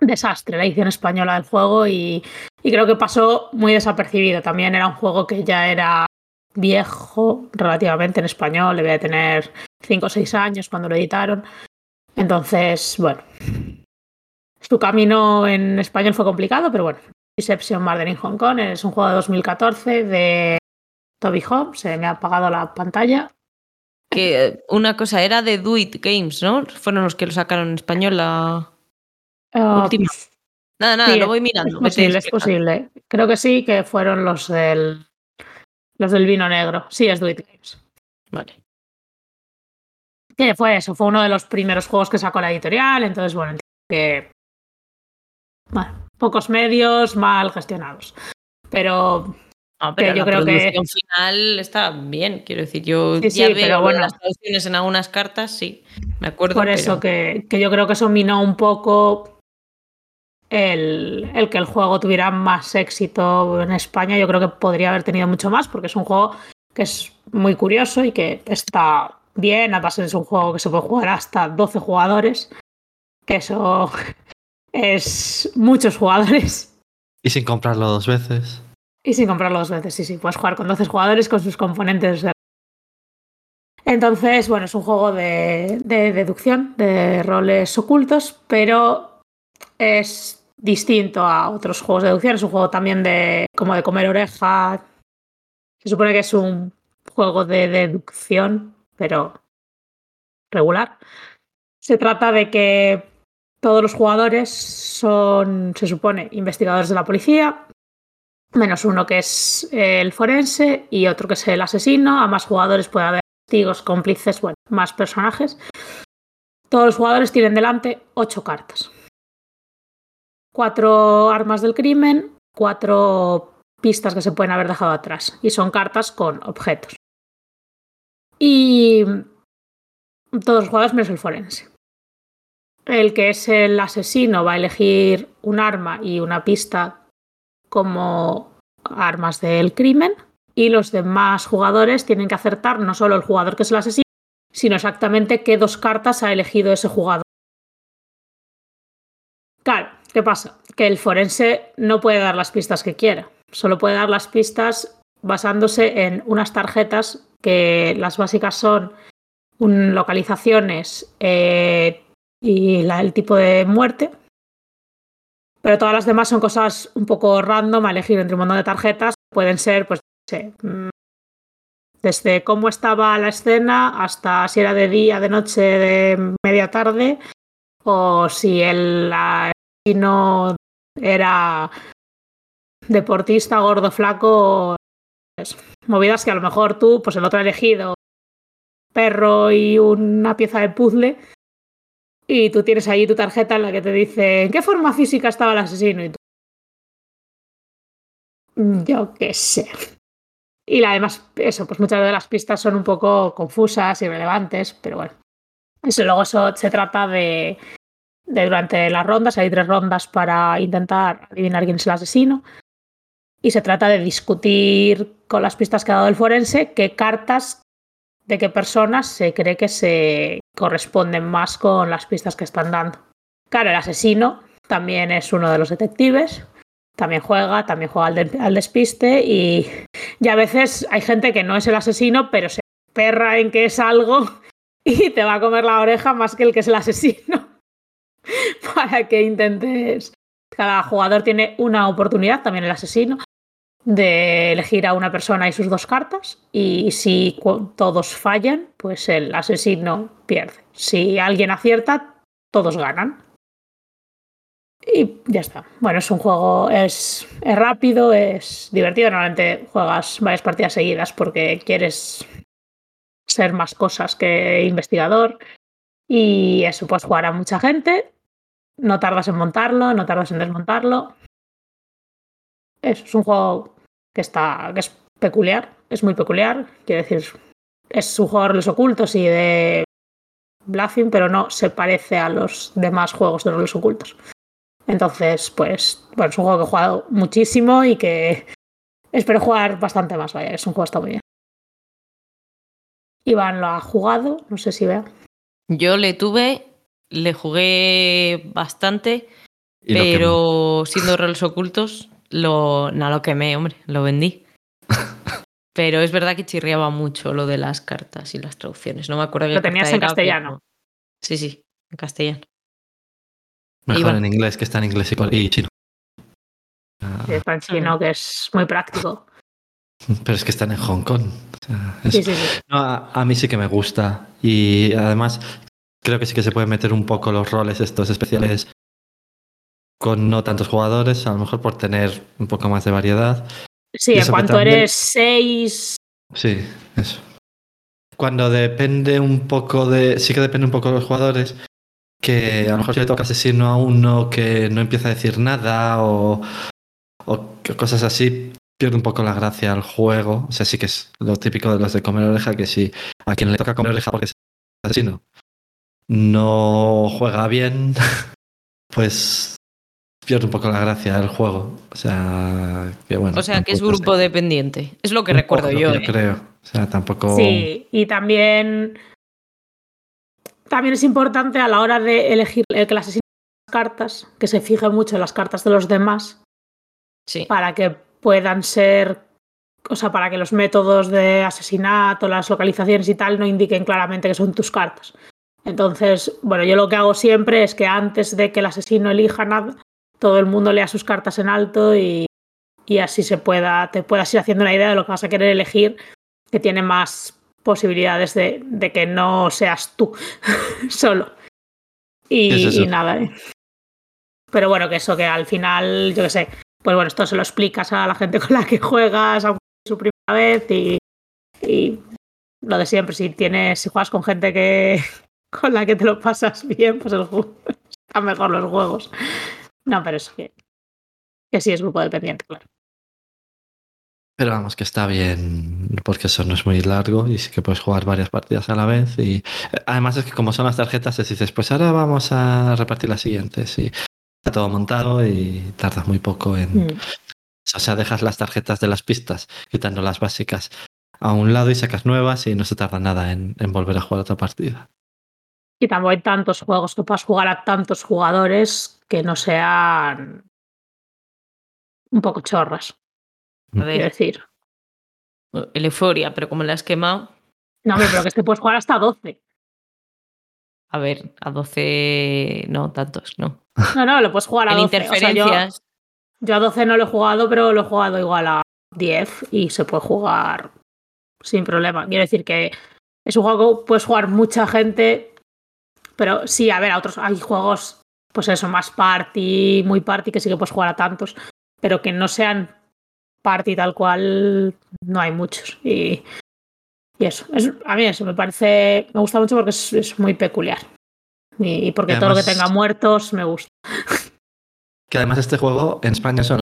desastre la edición española del juego y, y creo que pasó muy desapercibido. También era un juego que ya era viejo relativamente en español, debía de tener 5 o 6 años cuando lo editaron. Entonces, bueno, su camino en español fue complicado, pero bueno. Deception Murder in Hong Kong es un juego de 2014 de Toby Home, se me ha apagado la pantalla. Que eh, una cosa era de Do It Games, ¿no? Fueron los que lo sacaron en español la. Ah, Última. Nada, nada, Sí, lo voy mirando. Es posible, es posible. Creo que sí, que fueron los del los del vino negro. Sí, es Do It Games. Vale. Que fue eso, fue uno de los primeros juegos que sacó la editorial, entonces bueno, entiendo que bueno, pocos medios mal gestionados. Pero No, pero yo la creo que- producción final está bien, quiero decir, yo Sí, sí, ya pero veo de bueno. las traducciones en algunas cartas, sí, me acuerdo. por pero- eso que, que yo creo que eso minó un poco el, el que el juego tuviera más éxito en España. Yo creo que podría haber tenido mucho más, porque es un juego que es muy curioso y que está bien. Además, es un juego que se puede jugar hasta 12 jugadores. Que eso es muchos jugadores. Y sin comprarlo dos veces. Y sin comprarlo dos veces, sí, sí. Puedes jugar con 12 jugadores con sus componentes. de- Entonces, bueno, es un juego de, de deducción, de roles ocultos, pero es distinto a otros juegos de deducción. Es un juego también de como de comer oreja. Se supone que es un juego de deducción, pero regular. Se trata de que todos los jugadores son, se supone, investigadores de la policía, menos uno que es el forense y otro que es el asesino. A más jugadores puede haber testigos, cómplices, bueno, más personajes. Todos los jugadores tienen delante ocho cartas. Cuatro armas del crimen, cuatro pistas que se pueden haber dejado atrás. Y son cartas con objetos. Y todos los jugadores menos el forense. El que es el asesino va a elegir un arma y una pista como armas del crimen y los demás jugadores tienen que acertar no solo el jugador que es el asesino, sino exactamente qué dos cartas ha elegido ese jugador. Claro, ¿qué pasa? Que el forense no puede dar las pistas que quiera, solo puede dar las pistas basándose en unas tarjetas que las básicas son un, localizaciones eh, y la, el tipo de muerte. Pero todas las demás son cosas un poco random a elegir entre un montón de tarjetas. Pueden ser, pues, sé, mm, desde cómo estaba la escena hasta si era de día, de noche, de media tarde, o si el asesino era deportista, gordo, flaco. Pues, movidas que a lo mejor tú, pues el otro ha elegido perro y una pieza de puzzle. Y tú tienes ahí tu tarjeta en la que te dice en qué forma física estaba el asesino. Y tú... Yo qué sé. Y además, eso, pues muchas de las pistas son un poco confusas, irrelevantes, pero bueno. Eso, luego eso se trata de, de durante las rondas, hay tres rondas para intentar adivinar quién es el asesino. Y se trata de discutir con las pistas que ha dado el forense qué cartas de qué personas se cree que se corresponden más con las pistas que están dando. Claro, el asesino también es uno de los detectives, también juega, también juega al, despiste y, y, a veces hay gente que no es el asesino, pero se perra en que es algo y te va a comer la oreja más que el que es el asesino para que intentes. Cada jugador tiene una oportunidad, también el asesino, de elegir a una persona y sus dos cartas y si todos fallan, pues el asesino pierde. Si alguien acierta, todos ganan. Y ya está. Bueno, es un juego, es, es rápido, es divertido. Normalmente juegas varias partidas seguidas porque quieres ser más cosas que investigador. Y eso, puedes jugar a mucha gente. No tardas en montarlo, no tardas en desmontarlo. Eso es un juego que está. que es peculiar, es muy peculiar. Quiero decir, es un juego de roles ocultos y de Bluffing, pero no se parece a los demás juegos de roles ocultos. Entonces, pues, bueno, es un juego que he jugado muchísimo y que espero jugar bastante más, vaya, es un juego que está muy bien. Iván lo ha jugado, no sé si vea. Yo le tuve, le jugué bastante, pero siendo roles ocultos, lo, no lo quemé, hombre, lo vendí. pero es verdad que chirriaba mucho lo de las cartas y las traducciones. No me acuerdo. Lo tenías en castellano. Sí, sí, en castellano. Mejor en inglés que está en inglés y chino. Sí, está en chino, que es muy práctico. Pero es que están en Hong Kong. sí, sí, sí. No, a, a, mí sí que me gusta. Y además creo que sí que se pueden meter un poco los roles estos especiales con no tantos jugadores, a lo mejor por tener un poco más de variedad. Sí, en cuanto también... eres seis. Sí, eso. Cuando depende un poco de. Sí que depende un poco de los jugadores, que a lo mejor si le toca asesino a uno que no empieza a decir nada o, o cosas así, pierde un poco la gracia al juego. O sea, sí que es lo típico de los de comer oreja, que si a quien le toca comer oreja porque es asesino no juega bien, pues pierde un poco la gracia del juego. O sea, que bueno. O sea, que es grupo sé. dependiente. Es lo que recuerdo yo. Yo ¿eh? creo. O sea, tampoco. Sí, y también también es importante a la hora de elegir el que las cartas, que se fije mucho en las cartas de los demás, sí. para que puedan ser, o sea, para que los métodos de asesinato, las localizaciones y tal no indiquen claramente que son tus cartas. Entonces, bueno, yo lo que hago siempre es que antes de que el asesino elija nada, todo el mundo lea sus cartas en alto y, y así se pueda, te puedas ir haciendo una idea de lo que vas a querer elegir, que tiene más posibilidades de, de que no seas tú solo. Y, es y nada. ¿eh? Pero bueno, que eso, que al final, yo qué sé, pues bueno, esto se lo explicas a la gente con la que juegas, aunque es su primera vez, y, y lo de siempre, si tienes, si juegas con gente que con la que te lo pasas bien, pues el juego, están mejor los juegos. No, pero es que, que sí es grupo dependiente, claro. Pero vamos, que está bien, porque eso no es muy largo y sí que puedes jugar varias partidas a la vez. Y además es que como son las tarjetas, te dices, pues ahora vamos a repartir las siguientes. Y está todo montado y tardas muy poco en... Mm. O sea, dejas las tarjetas de las pistas, quitando las básicas, a un lado y sacas nuevas y no se tarda nada en, en volver a jugar otra partida. Y tampoco hay tantos juegos que puedas jugar a tantos jugadores que no sean un poco chorras. A ver, decir. el Euforia, pero como la has quemado, No, hombre, pero que este puedes jugar hasta 12. a ver, a 12 no tantos, no. No, no, lo puedes jugar a En 12. O sea, yo, yo a 12 no lo he jugado, pero lo he jugado igual a 10 y se puede jugar sin problema. Quiero decir que es un juego que puedes jugar mucha gente, pero sí, a ver, a otros hay juegos, pues eso, más party, muy party, que sí que puedes jugar a tantos, pero que no sean party tal cual, no hay muchos. Y, y eso, es, a mí eso me parece, me gusta mucho porque es, es muy peculiar. Y, y porque Y todo lo que además- tenga muertos me gusta. Que además este juego en España eso no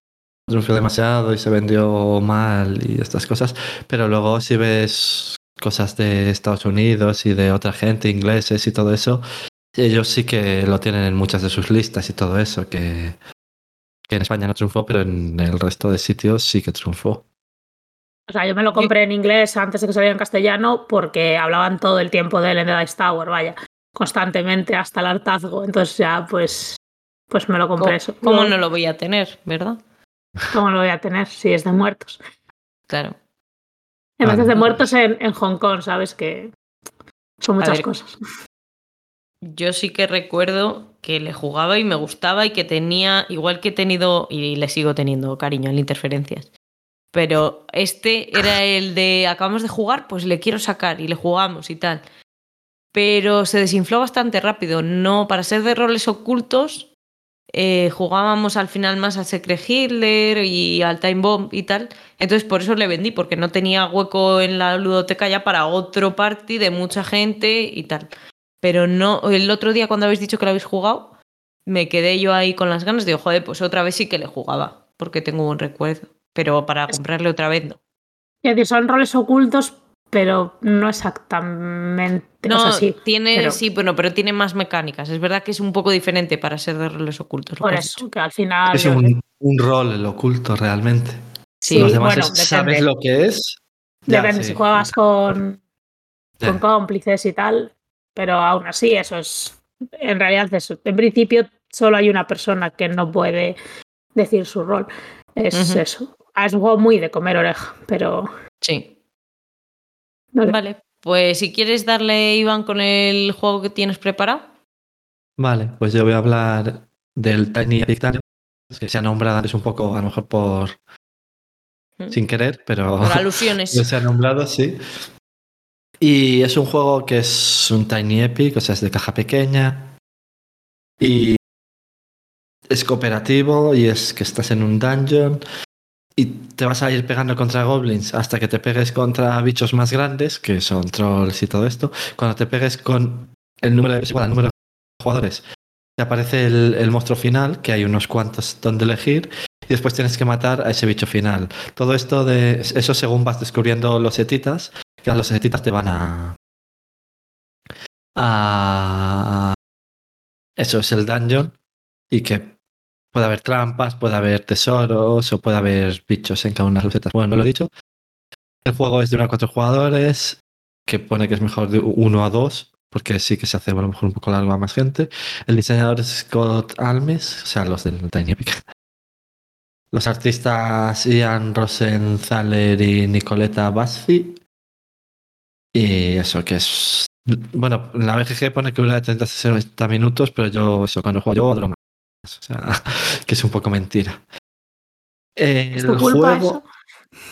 triunfó demasiado y se vendió mal y estas cosas, pero luego si ves cosas de Estados Unidos y de otra gente, ingleses y todo eso, ellos sí que lo tienen en muchas de sus listas y todo eso, que, que en España no triunfó, pero en el resto de sitios sí que triunfó. O sea, yo me lo compré en inglés antes de que saliera en castellano porque hablaban todo el tiempo de él en The Dice Tower, vaya, constantemente hasta el hartazgo. Entonces ya, pues, pues me lo compré ¿cómo, eso. cómo no lo voy a tener, verdad? ¿Cómo lo voy a tener si es de muertos? Claro. En vez de muertos en, en Hong Kong, ¿sabes? Que son muchas ver. cosas. Yo sí que recuerdo que le jugaba y me gustaba y que tenía, igual que he tenido, y le sigo teniendo cariño en interferencias. Pero este era el de acabamos de jugar, pues le quiero sacar y le jugamos y tal. Pero se desinfló bastante rápido. No, para ser de roles ocultos, eh, jugábamos al final más al Secret Hitler y al Time Bomb y tal. Entonces por eso le vendí, porque no tenía hueco en la ludoteca ya para otro party de mucha gente y tal. Pero no, el otro día cuando habéis dicho que lo habéis jugado, me quedé yo ahí con las ganas. Digo, joder, pues otra vez sí que le jugaba, porque tengo buen recuerdo. Pero para comprarle otra vez no. Es decir, son roles ocultos, pero no exactamente. No, o sea, sí, tiene, pero- sí, bueno, pero tiene más mecánicas. Es verdad que es un poco diferente para ser de roles ocultos. lo por eso, que al final. Es un, un rol el oculto realmente. Sí, Los demás bueno, es- sabes depende. lo que es. ya, Depende sí. si juegas con, Ya. con cómplices y tal, pero aún así eso es, en realidad eso, en principio solo hay una persona que no puede decir su rol, es eso. Ah, Es un juego muy de comer oreja, pero Sí. no sé. Vale, pues si quieres darle, Iván, con el juego que tienes preparado. Vale, pues yo voy a hablar del Tiny Epic que se ha nombrado antes un poco, a lo mejor por Mm. sin querer, pero Por alusiones. se ha nombrado, sí. Y es un juego que es un Tiny Epic, o sea, es de caja pequeña. Y es cooperativo y es que estás en un dungeon y te vas a ir pegando contra goblins hasta que te pegues contra bichos más grandes, que son trolls y todo esto. Cuando te pegues con el número de, jugadores, te aparece el, el monstruo final, que hay unos cuantos donde elegir, y después tienes que matar a ese bicho final. Todo esto de eso según vas descubriendo los etitas, que etitas te van a... a eso es el dungeon y que puede haber trampas, puede haber tesoros o puede haber bichos en cada una de las recetas. Bueno, no lo he dicho. El juego es de 1 a 4 jugadores, que pone que es mejor de 1 a 2, porque sí que se hace a lo mejor un poco largo a más gente. El diseñador es Scott Almes, o sea, los del Tiny Epic. Los artistas Ian Rosenthaler y Nicoleta Basfi. Y eso que es. Bueno, en la BGG pone que dura de 30 a 60 minutos, pero yo, eso, cuando juego yo, duro más. O sea, que es un poco mentira. ¿Es El tu culpa juego.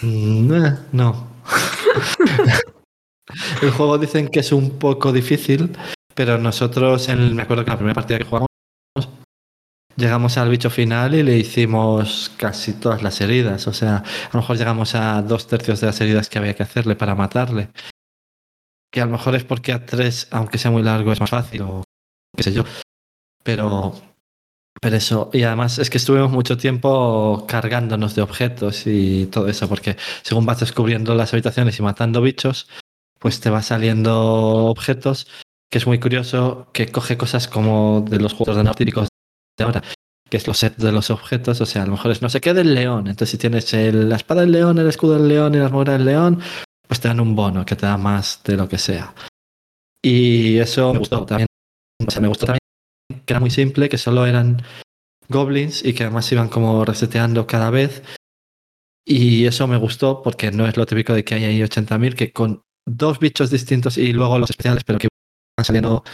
Mm, eh, No. el juego dicen que es un poco difícil, pero nosotros, en, me acuerdo que la primera partida que jugamos, llegamos al bicho final y le hicimos casi todas las heridas. O sea, a lo mejor llegamos a dos tercios de las heridas que había que hacerle para matarle. Que a lo mejor es porque a tres, aunque sea muy largo, es más fácil o qué sé yo. Pero, pero eso, y además es que estuvimos mucho tiempo cargándonos de objetos y todo eso, porque según vas descubriendo las habitaciones y matando bichos, pues te va saliendo objetos, que es muy curioso, que coge cosas como de los juegos de típicos de ahora, que es los sets de los objetos, o sea, a lo mejor es no sé qué del león, entonces si tienes el- la espada del león, el escudo del león y la armadura del león, pues te dan un bono que te da más de lo que sea. Y eso me gustó también. O sea, me gustó también que era muy simple, que solo eran goblins y que además iban como reseteando cada vez. Y eso me gustó porque no es lo típico de que hay ahí 80.000, que con dos bichos distintos y luego los especiales, pero que van saliendo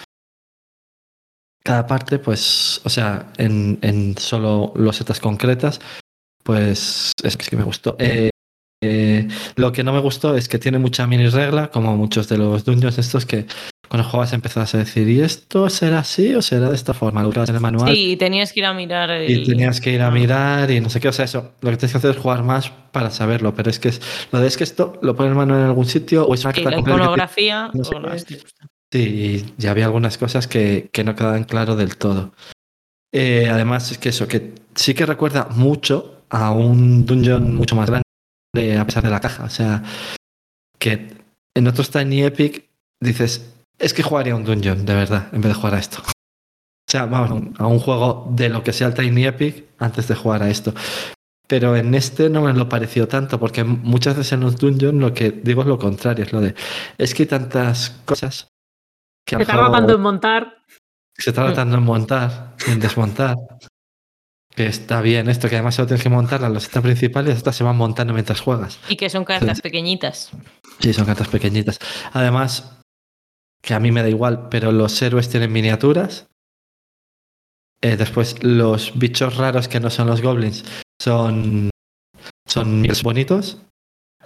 cada parte, pues, o sea, en, en solo losetas concretas, pues es que me gustó. Eh, eh, lo que no me gustó es que tiene mucha mini regla, como muchos de los dungeons estos que cuando jugabas empezabas a decir, ¿y esto será así o será de esta forma? Lo en el manual. Sí, tenías que ir a mirar. El... Y tenías que ir a mirar y no sé qué. O sea, eso, lo que tienes que hacer es jugar más para saberlo. Pero es que es, lo de es que esto lo pone el manual en algún sitio o es una Sí, carta la iconografía. no sé o no, qué. es que- Sí, y ya había algunas cosas que, que no quedaban claro del todo. Eh, además, es que eso, que sí que recuerda mucho a un dungeon mucho más grande, a pesar de la caja. O sea, que en otros Tiny Epic dices, es que jugaría un dungeon, de verdad, en vez de jugar a esto. O sea, vamos, a un- juego de lo que sea el Tiny Epic antes de jugar a esto. Pero en este no me lo pareció tanto, porque muchas veces en los dungeons lo que digo es lo contrario, es lo de, es que hay tantas cosas que Que está tratando en montar. se está tratando en montar, en desmontar. Que está bien esto, que además solo tienes que montar la loseta principal y estas se van montando mientras juegas. Y que son cartas pequeñitas. Sí, son cartas pequeñitas. Además, que a mí me da igual, pero los héroes tienen miniaturas. Eh, después, los bichos raros que no son los goblins son, son bonitos.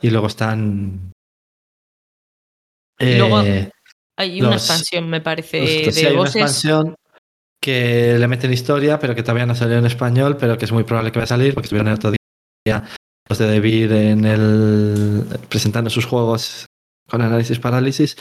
Y luego están. Y luego eh, Hay una Los- expansión, me parece, Justo, sí, de hay una expansión que le meten historia, pero que todavía no salió en español, pero que es muy probable que vaya a salir, porque estuvieron el otro día los de Devir en el presentando sus juegos con análisis parálisis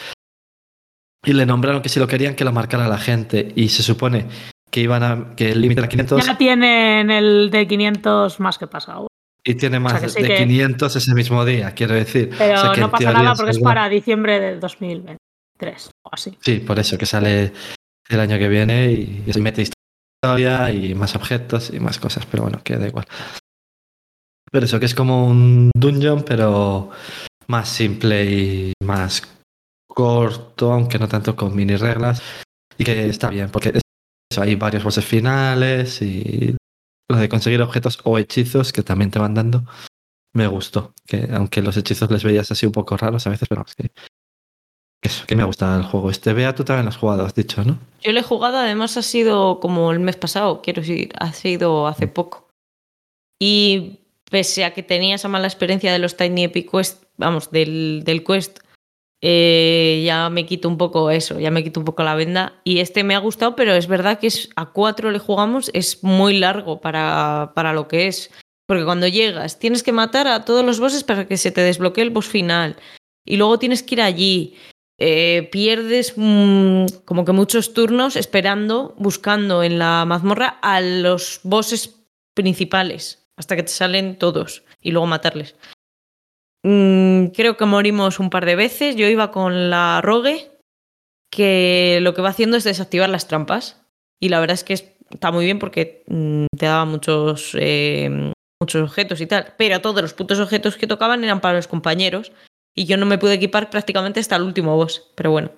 y le nombraron que si lo querían que lo marcara la gente y se supone que iban a que el límite era 500 Ya tienen el de 500 más que pasado. y tiene más sí de que- 500 ese mismo día, quiero decir. Pero O sea, que no pasa nada porque es para diciembre del 2023 o así. Sí, por eso que sale el año que viene y, y mete historia y más objetos y más cosas, pero bueno, que da igual. Pero eso, que es como un dungeon, pero más simple y más corto, aunque no tanto con mini reglas, y que está bien, porque eso, hay varios bosses finales y lo de conseguir objetos o hechizos que también te van dando, me gustó. Que aunque los hechizos les veías así un poco raros a veces, pero es eso, que me gusta el juego. Este Bea, tú también lo has jugado, has dicho, ¿no? Yo lo he jugado, además ha sido como el mes pasado, quiero decir, ha sido hace poco. Y pese a que tenía esa mala experiencia de los Tiny Epic Quest, vamos, del, del Quest, eh, ya me quito un poco eso, ya me quito un poco la venda. Y este me ha gustado, pero es verdad que es, a cuatro le jugamos, es muy largo para, para lo que es. Porque cuando llegas, tienes que matar a todos los bosses para que se te desbloquee el boss final. Y luego tienes que ir allí. Eh, pierdes mm, como que muchos turnos esperando, buscando en la mazmorra a los bosses principales, hasta que te salen todos y luego matarles. Mm, creo que morimos un par de veces. Yo iba con la rogue, que lo que va haciendo es desactivar las trampas. Y la verdad es que es- está muy bien porque mm, te daba muchos, eh, muchos objetos y tal. Pero todos los putos objetos que tocaban eran para los compañeros. Y yo no me pude equipar prácticamente hasta el último boss. Pero bueno.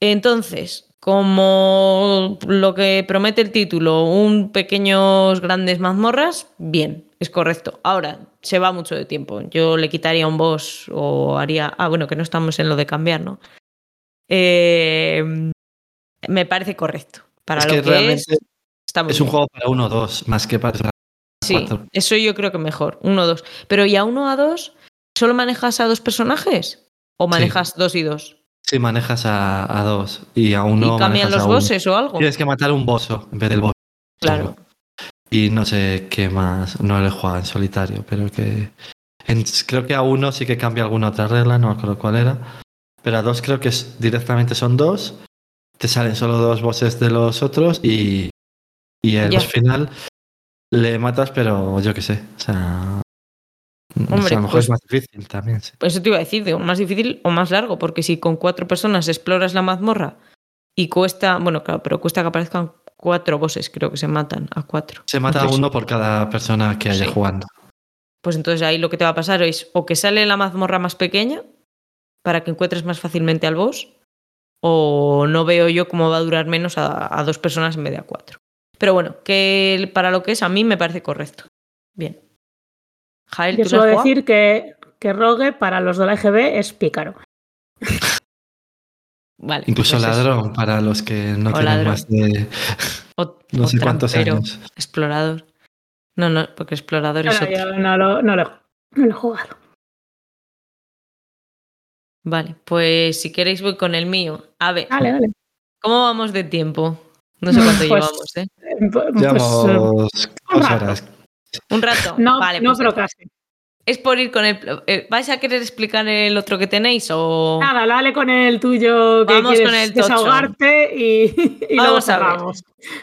Entonces, como lo que promete el título, un pequeños grandes mazmorras, bien, es correcto. Ahora, se va mucho de tiempo. Yo le quitaría un boss o haría. Ah, bueno, que no estamos en lo de cambiar, ¿no? Eh, me parece correcto. Para es lo que que, realmente es, está muy es un bien. juego para uno o dos, más que para Sí, cuatro. eso yo creo que mejor. Uno o dos. Pero ¿y a uno o a dos? ¿Solo manejas a dos personajes? ¿O manejas dos y dos? Si manejas a, a dos y a uno ¿Y cambian los bosses o algo? Tienes que matar un bosso en vez del boss. Claro. Y no sé qué más, no lo he jugado en solitario, pero que. en- creo que a uno sí que cambia alguna otra regla, no me acuerdo cuál era. Pero a dos creo que es, directamente son dos. Te salen solo dos bosses de los otros y. Y el final le matas, pero yo qué sé. O sea. Sé, Hombre, a lo mejor pues- es más difícil también. sí. Pues eso te iba a decir, digo, más difícil o más largo, porque si con cuatro personas exploras la mazmorra y cuesta, bueno, claro, pero cuesta que aparezcan cuatro bosses, creo que se matan a cuatro. Se mata Entonces, uno por cada persona que haya Sí. jugando. Pues entonces ahí lo que te va a pasar es o que sale la mazmorra más pequeña para que encuentres más fácilmente al boss, o no veo yo cómo va a durar menos a, a dos personas en vez de a cuatro. Pero bueno, que para lo que es a mí me parece correcto. Bien. Jael, Yo ¿tú lo suelo decir que, que Rogue para los de la EGB es pícaro. Vale. Incluso pues eso. ladrón para los que no O tienen ladrón. más de O, no o sé cuántos trampero, años. Explorador. No, no, porque explorador es Bueno, otro. yo no lo, no, lo, no lo he jugado. Vale, pues si queréis voy con el mío. A ver. ¿cómo vamos de tiempo? No sé cuánto Pues- llevamos, ¿eh? Pues, eh, Llevamos dos horas. Un rato. no, vale, no pues pero casi. es por ir con el... eh, ¿Vais a querer explicar el otro que tenéis o...? Nada, dale con el tuyo que Vamos quieres con el tocho. desahogarte y, y luego Vamos a ver.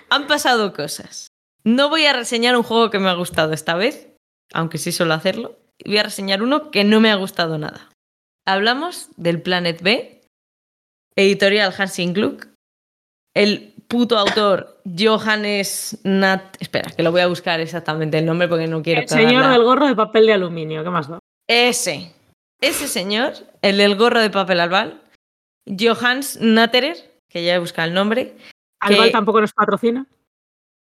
Han pasado cosas. No voy a reseñar un juego que me ha gustado esta vez, aunque sí suelo hacerlo. Voy a reseñar uno que no me ha gustado nada. Hablamos del Planet B, editorial Hansing Gluck, el puto autor Johannes Nat... Espera, que lo voy a buscar exactamente el nombre porque no quiero El señor del gorro de papel de aluminio, ¿qué más da? Ese. Ese señor, el del gorro de papel albal, Johannes Natterer, que ya he buscado el nombre, Albal Que- tampoco nos patrocina.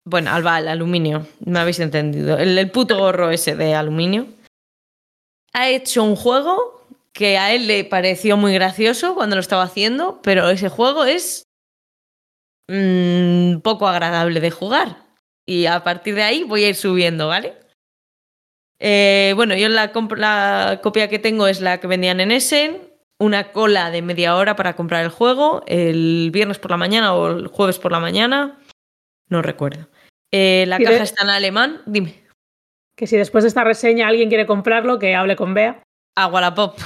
Bueno, albal, aluminio, me habéis entendido. El, el puto gorro ese de aluminio. Ha hecho un juego que a él le pareció muy gracioso cuando lo estaba haciendo, pero ese juego es mm, poco agradable de jugar. Y a partir de ahí voy a ir subiendo, ¿vale? Eh, bueno, yo la, copia que tengo es la que vendían en Essen. Una cola de media hora para comprar el juego, el viernes por la mañana o el jueves por la mañana. No recuerdo. Eh, la de- caja está en alemán. Dime. Que si después de esta reseña alguien quiere comprarlo, que hable con Bea. Agua la pop.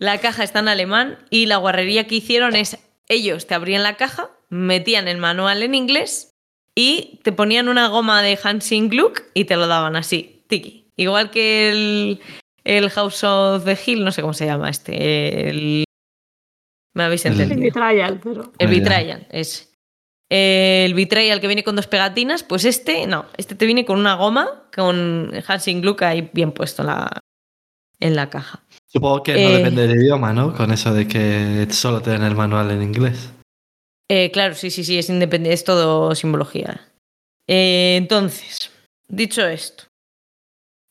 La caja está en alemán y la guarrería que hicieron es ellos te abrían la caja, metían el manual en inglés y te ponían una goma de Hansing Gluck y te lo daban así, tiki. Igual que el, el House of the Hill, no sé cómo se llama este. El, me habéis El- entendido. Mi trial, pero. El ya. Betrayal, ese. Eh, El Betrayal que viene con dos pegatinas, pues este, no, este te viene con una goma, con Hansing Gluck ahí bien puesto en la, en la caja. Supongo que no Eh, depende del idioma, ¿no? Con eso de que solo te den el manual en inglés. Eh, claro, sí, sí, sí, es independiente, es todo simbología. Eh, entonces, dicho esto.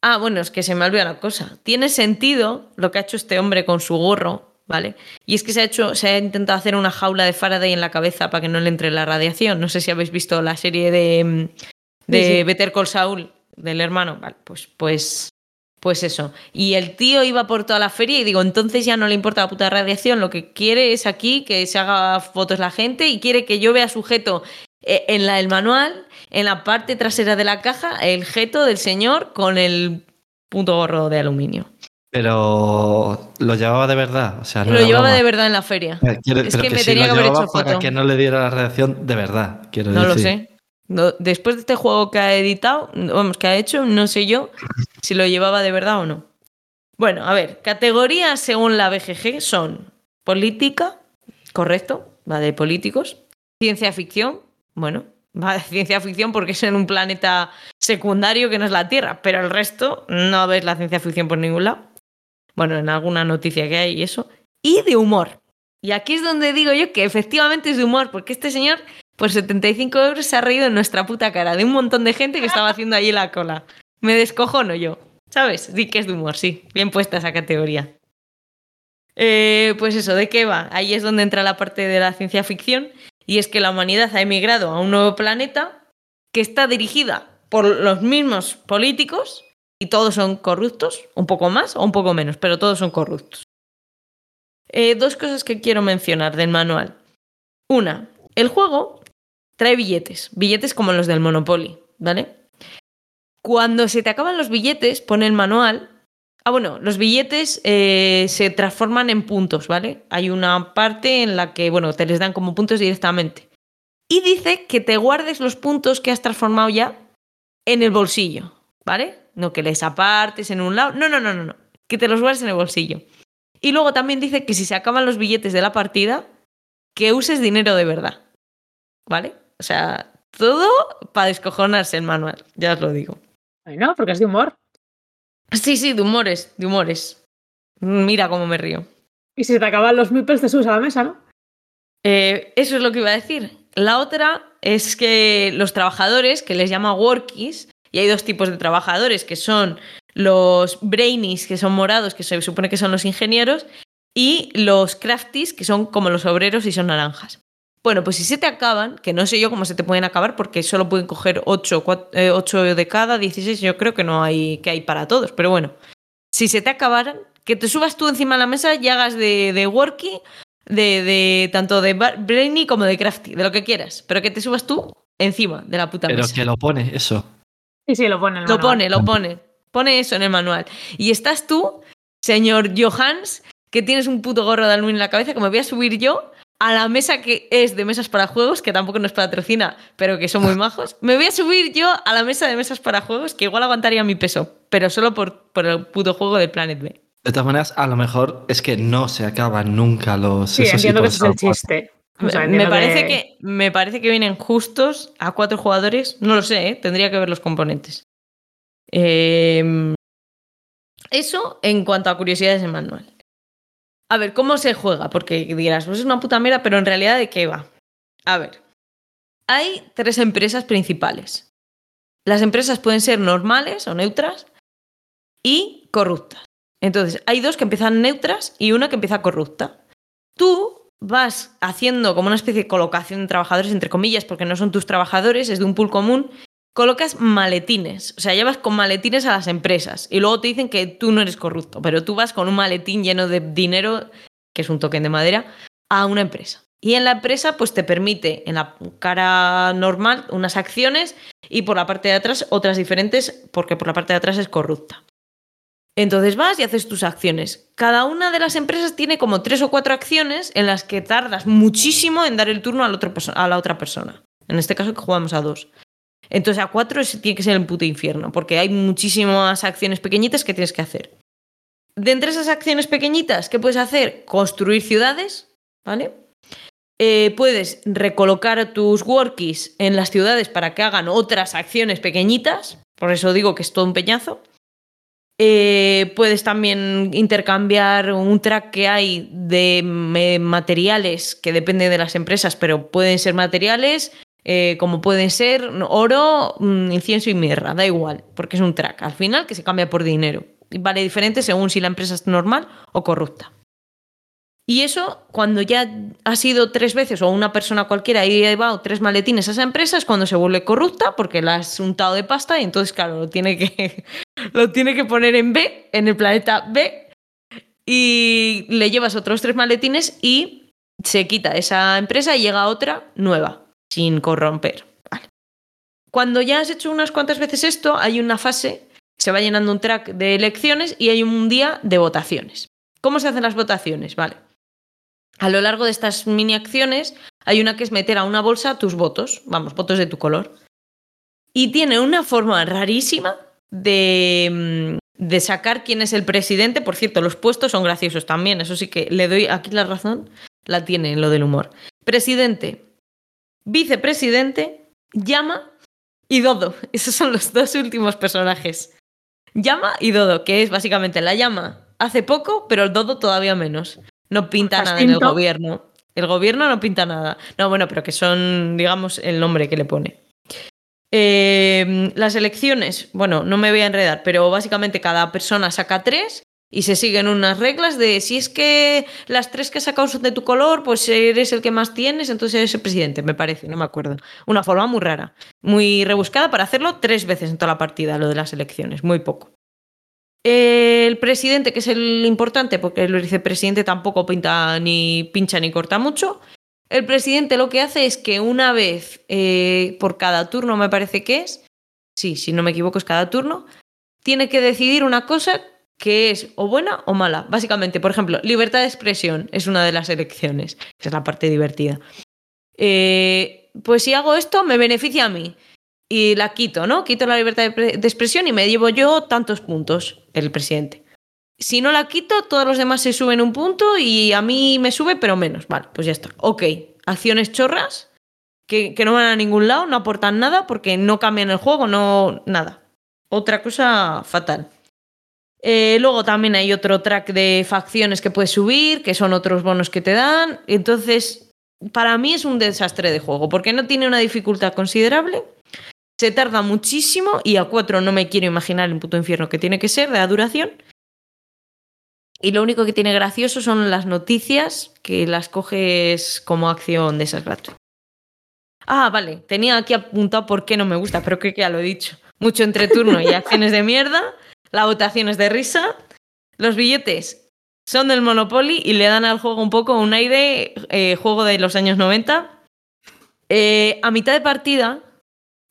Ah, bueno, es que se me ha olvidado una cosa. Tiene sentido lo que ha hecho este hombre con su gorro, ¿vale? Y es que se ha hecho, se ha intentado hacer una jaula de Faraday en la cabeza para que no le entre la radiación. No sé si habéis visto la serie de, mm, de Sí, sí. Better Call Saul, del hermano. Vale, pues, pues, pues eso. Y el tío iba por toda la feria y digo, entonces ya no le importa la puta radiación, lo que quiere es aquí que se haga fotos la gente y quiere que yo vea sujeto eh, en la, el manual, en la parte trasera de la caja, el jeto del señor con el puto gorro de aluminio. Pero lo llevaba de verdad. O sea, no lo llevaba broma. de verdad en la feria. Eh, quiero- Es que me tenía que haber hecho para foto. que no le diera la reacción de verdad. Quiero No lo decir. sé. No, después de este juego que ha editado, vamos, que ha hecho, no sé yo si lo llevaba de verdad o no. Bueno, a ver, categorías según la BGG son política, correcto, va de políticos, ciencia ficción, bueno, va de ciencia ficción porque es en un planeta secundario que no es la Tierra, pero el resto no ves la ciencia ficción por ningún lado. Bueno, en alguna noticia que hay y eso. Y de humor. Y aquí es donde digo yo que efectivamente es de humor, porque este señor por 75 euros se ha reído en nuestra puta cara de un montón de gente que estaba haciendo allí la cola. Me descojono yo. ¿Sabes? Sí que es de humor, sí. Bien puesta esa categoría. Eh, pues eso, ¿de qué va? Ahí es donde entra la parte de la ciencia ficción. Y es que la humanidad ha emigrado a un nuevo planeta que está dirigida por los mismos políticos y todos son corruptos, un poco más o un poco menos, pero todos son corruptos. Eh, dos cosas que quiero mencionar del manual. Una, el juego trae billetes, billetes como los del Monopoly, ¿vale? Cuando se te acaban los billetes, pone el manual. Ah, bueno, los billetes eh, se transforman en puntos, ¿vale? Hay una parte en la que, bueno, te les dan como puntos directamente. Y dice que te guardes los puntos que has transformado ya en el bolsillo, ¿vale? No que les apartes en un lado. No, no, no, no, no. Que te los guardes en el bolsillo. Y luego también dice que si se acaban los billetes de la partida, que uses dinero de verdad. ¿Vale? O sea, todo para descojonarse el manual, ya os lo digo. Ay, no, porque es de humor. Sí, sí, de humores, de humores. Mira cómo me río. Y si te acaban los meeples, te subes a la mesa, ¿no? Eh, eso es lo que iba a decir. La otra es que los trabajadores, que les llama workies, y hay dos tipos de trabajadores, que son los brainies, que son morados, que se supone que son los ingenieros, y los crafties, que son como los obreros y son naranjas. Bueno, pues si se te acaban, que no sé yo cómo se te pueden acabar, porque solo pueden coger 8, de cada, 16, yo creo que no hay, que hay para todos, pero bueno, si se te acabaran, que te subas tú encima de la mesa y hagas de, de worky, de, de, tanto de brainy como de crafty, de lo que quieras, pero que te subas tú encima de la puta Pero mesa. que lo pone eso. Sí, sí, lo pone en el Lo manual. pone, lo pone. Pone eso en el manual. Y estás tú, señor Johans, que tienes un puto gorro de aluminio en la cabeza, que me voy a subir yo a la mesa que es de mesas para juegos, que tampoco nos patrocina, pero que son muy majos. Me voy a subir yo a la mesa de mesas para juegos, que igual aguantaría mi peso, pero solo por, por el puto juego de Planet B. De todas maneras, a lo mejor es que no se acaban nunca los. Sí, esos entiendo que es el chiste. O Me, sea, me entiendo parece que, me parece que vienen justos a cuatro jugadores. No lo sé, ¿eh? tendría que ver los componentes. Eh, eso en cuanto a curiosidades del manual. A ver, ¿cómo se juega? Porque dirás, pues es una puta mera, pero en realidad ¿de qué va? A ver, hay tres empresas principales. Las empresas pueden ser normales o neutras y corruptas. Entonces, hay dos que empiezan neutras y una que empieza corrupta. Tú vas haciendo como una especie de colocación de trabajadores, entre comillas, porque no son tus trabajadores, es de un pool común. Colocas maletines, o sea, llevas con maletines a las empresas y luego te dicen que tú no eres corrupto, pero tú vas con un maletín lleno de dinero, que es un token de madera, a una empresa. Y en la empresa, pues te permite en la cara normal unas acciones y por la parte de atrás otras diferentes, porque por la parte de atrás es corrupta. Entonces vas y haces tus acciones. Cada una de las empresas tiene como tres o cuatro acciones en las que tardas muchísimo en dar el turno a la otra persona. En este caso que jugamos a dos. Entonces a cuatro tiene que ser el puto infierno, porque hay muchísimas acciones pequeñitas que tienes que hacer. De entre esas acciones pequeñitas, ¿qué puedes hacer? Construir ciudades, ¿vale? Eh, puedes recolocar tus workies en las ciudades para que hagan otras acciones pequeñitas, por eso digo que es todo un peñazo. Eh, puedes también intercambiar un track que hay de mm, materiales que depende de las empresas, pero pueden ser materiales eh, como pueden ser oro, mm, incienso y mirra, da igual, porque es un track. Al final que se cambia por dinero. Vale diferente según si la empresa es normal o corrupta. Y eso, cuando ya ha sido tres veces o una persona cualquiera ha llevado tres maletines a esa empresa, es cuando se vuelve corrupta porque la has untado de pasta y entonces, claro, lo tiene que, lo tiene que poner en B, en el planeta B, y le llevas otros tres maletines y se quita esa empresa y llega otra nueva, sin corromper. Cuando ya has hecho unas cuantas veces esto, hay una fase, se va llenando un track de elecciones y hay un día de votaciones. ¿Cómo se hacen las votaciones? Vale. A lo largo de estas mini acciones hay una que es meter a una bolsa tus votos, vamos, votos de tu color. Y tiene una forma rarísima de, mm, de sacar quién es el presidente. Por cierto, los puestos son graciosos también, eso sí que le doy aquí la razón, la tiene en lo del humor. Presidente, vicepresidente, llama y Dodo. Esos son los dos últimos personajes. Llama y Dodo, que es básicamente la llama hace poco, pero el Dodo todavía menos. No pinta nada en el gobierno. El gobierno no pinta nada. No, bueno, pero que son, digamos, el nombre que le pone. Eh, las elecciones, bueno, no me voy a enredar, pero básicamente cada persona saca tres y se siguen unas reglas de si es que las tres que has sacado son de tu color, pues eres el que más tienes, entonces eres el presidente, me parece, no me acuerdo. Una forma muy rara, muy rebuscada para hacerlo tres veces en toda la partida, lo de las elecciones, muy poco. El presidente, que es el importante, porque el vicepresidente tampoco pinta ni pincha ni corta mucho. El presidente lo que hace es que una vez eh, por cada turno, me parece que es, sí, si no me equivoco es cada turno, tiene que decidir una cosa que es o buena o mala. Básicamente, por ejemplo, libertad de expresión es una de las elecciones, esa es la parte divertida. Eh, pues si hago esto, me beneficia a mí. Y la quito, ¿no? Quito la libertad de, pre- de expresión y me llevo yo tantos puntos, el presidente. Si no la quito, todos los demás se suben un punto y a mí me sube, pero menos. Vale, pues ya está. Ok, acciones chorras que, que no van a ningún lado, no aportan nada porque no cambian el juego, no nada. Otra cosa fatal. Eh, luego también hay otro track de facciones que puedes subir, que son otros bonos que te dan. Entonces, para mí es un desastre de juego, porque no tiene una dificultad considerable, se tarda muchísimo y a 4 no me quiero imaginar el puto infierno que tiene que ser de la duración. Y lo único que tiene gracioso son las noticias que las coges como acción de esas gratuitas. Ah, vale, tenía aquí apuntado por qué no me gusta, pero creo que ya lo he dicho. Mucho entreturno y acciones de mierda, la votación es de risa, los billetes son del Monopoly y le dan al juego un poco un aire eh, juego de los años 90. Eh, a mitad de partida,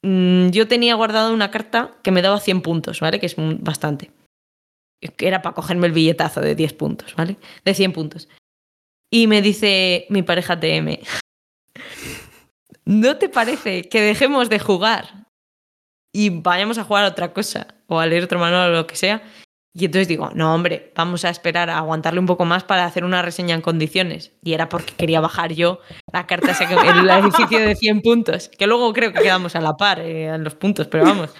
mmm, yo tenía guardado una carta que me daba 100 puntos, ¿vale? Que es bastante. Era para cogerme el billetazo de 10 puntos, ¿vale? De 100 puntos. Y me dice mi pareja TM, ¿no te parece que dejemos de jugar y vayamos a jugar a otra cosa o a leer otro manual o lo que sea? Y entonces digo, no, hombre, vamos a esperar a aguantarle un poco más para hacer una reseña en condiciones. Y era porque quería bajar yo la carta, el edificio de 100 puntos, que luego creo que quedamos a la par eh, en los puntos, pero vamos.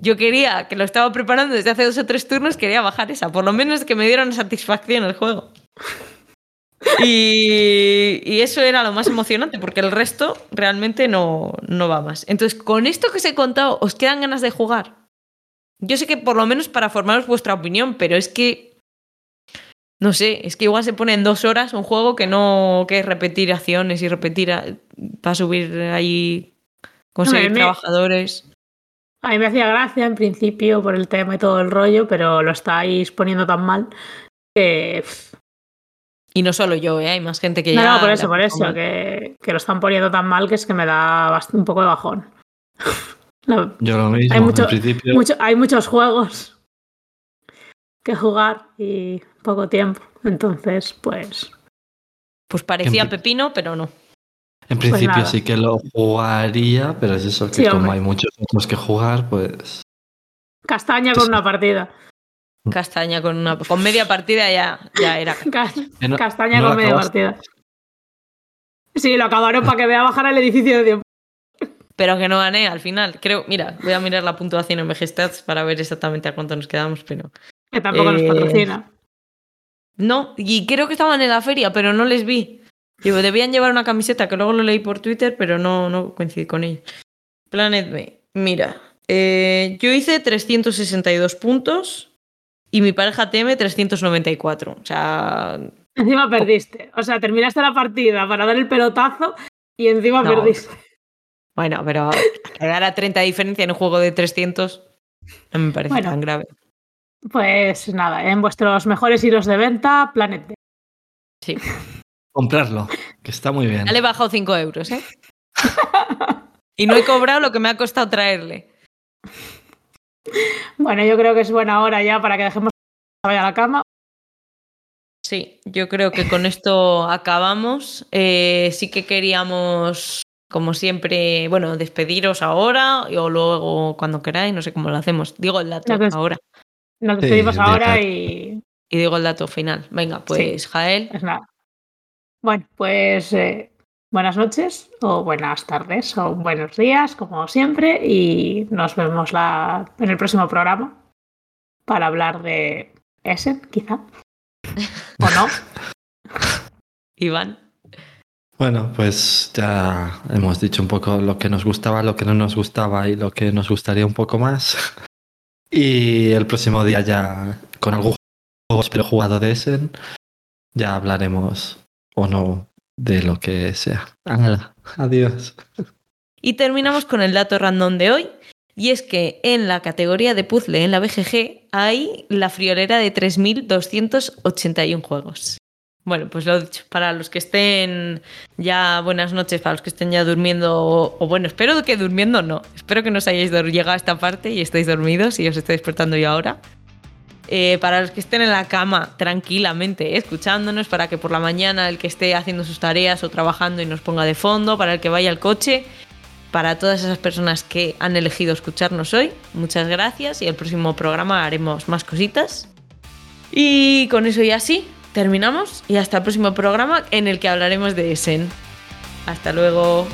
Yo quería, que lo estaba preparando desde hace dos o tres turnos, quería bajar esa, por lo menos que me dieran satisfacción el juego. Y, y, eso era lo más emocionante, porque el resto realmente no, no va más. Entonces, con esto que os he contado, ¿os quedan ganas de jugar? Yo sé que por lo menos para formaros vuestra opinión, pero es que. No sé, es que igual se pone en dos horas un juego que no. que es repetir acciones y repetir. Para subir ahí. conseguir No, me- trabajadores. A mí me hacía gracia en principio por el tema y todo el rollo, pero lo estáis poniendo tan mal que. pff, Y no solo yo, ¿eh? hay más gente que No, ya. no, por eso, por eso, que, que lo están poniendo tan mal que es que me da un poco de bajón. No, Yo lo mismo, Hay mucho- en principio. mucho- hay muchos juegos que jugar y poco tiempo. Entonces, pues. Pues parecía pepino, pero no. En principio nada. sí que lo jugaría, pero es eso que Sí, como hombre. hay muchos otros que jugar, pues. Castaña con una partida. Castaña con una. Con media partida ya, ya era. Eh, no- Castaña no con media acabaste. partida. Sí, lo acabaron para que vea bajar el edificio de tiempo. Pero que no gané al final. Creo, mira, voy a mirar la puntuación en VGStats para ver exactamente a cuánto nos quedamos, pero. Que tampoco nos Eh, patrocina. No, y creo que estaban en la feria, pero no les vi. Digo, debían llevar una camiseta que luego lo leí por Twitter, pero no, no coincidí con ellos. Planet B, mira, eh, yo hice 362 puntos y mi pareja TM 394. O sea, Encima perdiste. O sea, terminaste la partida para dar el pelotazo y encima No. perdiste. bueno, pero quedar a 30 de diferencia en un juego de 300 no me parece Bueno. tan grave. Pues nada, en vuestros mejores hilos de venta, Planet B. Sí. Comprarlo, que está muy bien. Ya le he bajado 5 euros, ¿eh? Y no he cobrado lo que me ha costado traerle. Bueno, yo creo que es buena hora ya para que dejemos que vaya a la cama. Sí, yo creo que con esto acabamos. Eh, sí que queríamos, como siempre, bueno, despediros ahora o luego cuando queráis, no sé cómo lo hacemos. Digo el dato No, ahora Nos despedimos ahora y y digo el dato final. Venga, pues Jael, es nada. Bueno, pues eh, buenas noches o buenas tardes o buenos días, como siempre, y nos vemos la, en el próximo programa para hablar de Essen, quizá. ¿O no? Iván. Bueno, pues ya hemos dicho un poco lo que nos gustaba, lo que no nos gustaba y lo que nos gustaría un poco más. Y el próximo día ya con algún juego espero jugado de Essen, ya hablaremos o no de lo que sea. Hala, adiós. Y terminamos con el dato random de hoy. Y es que en la categoría de puzzle en la BGG hay la friolera de 3.281 juegos. Bueno, pues lo dicho, para los que estén ya buenas noches, para los que estén ya durmiendo, o, bueno, espero que durmiendo no, espero que no os hayáis llegado a esta parte y estéis dormidos y os estoy despertando yo ahora. Eh, para los que estén en la cama tranquilamente escuchándonos, para que por la mañana el que esté haciendo sus tareas o trabajando y nos ponga de fondo, para el que vaya al coche, para todas esas personas que han elegido escucharnos hoy, muchas gracias y el próximo programa haremos más cositas. Y con eso ya sí, terminamos y hasta el próximo programa en el que hablaremos de Essen. Hasta luego.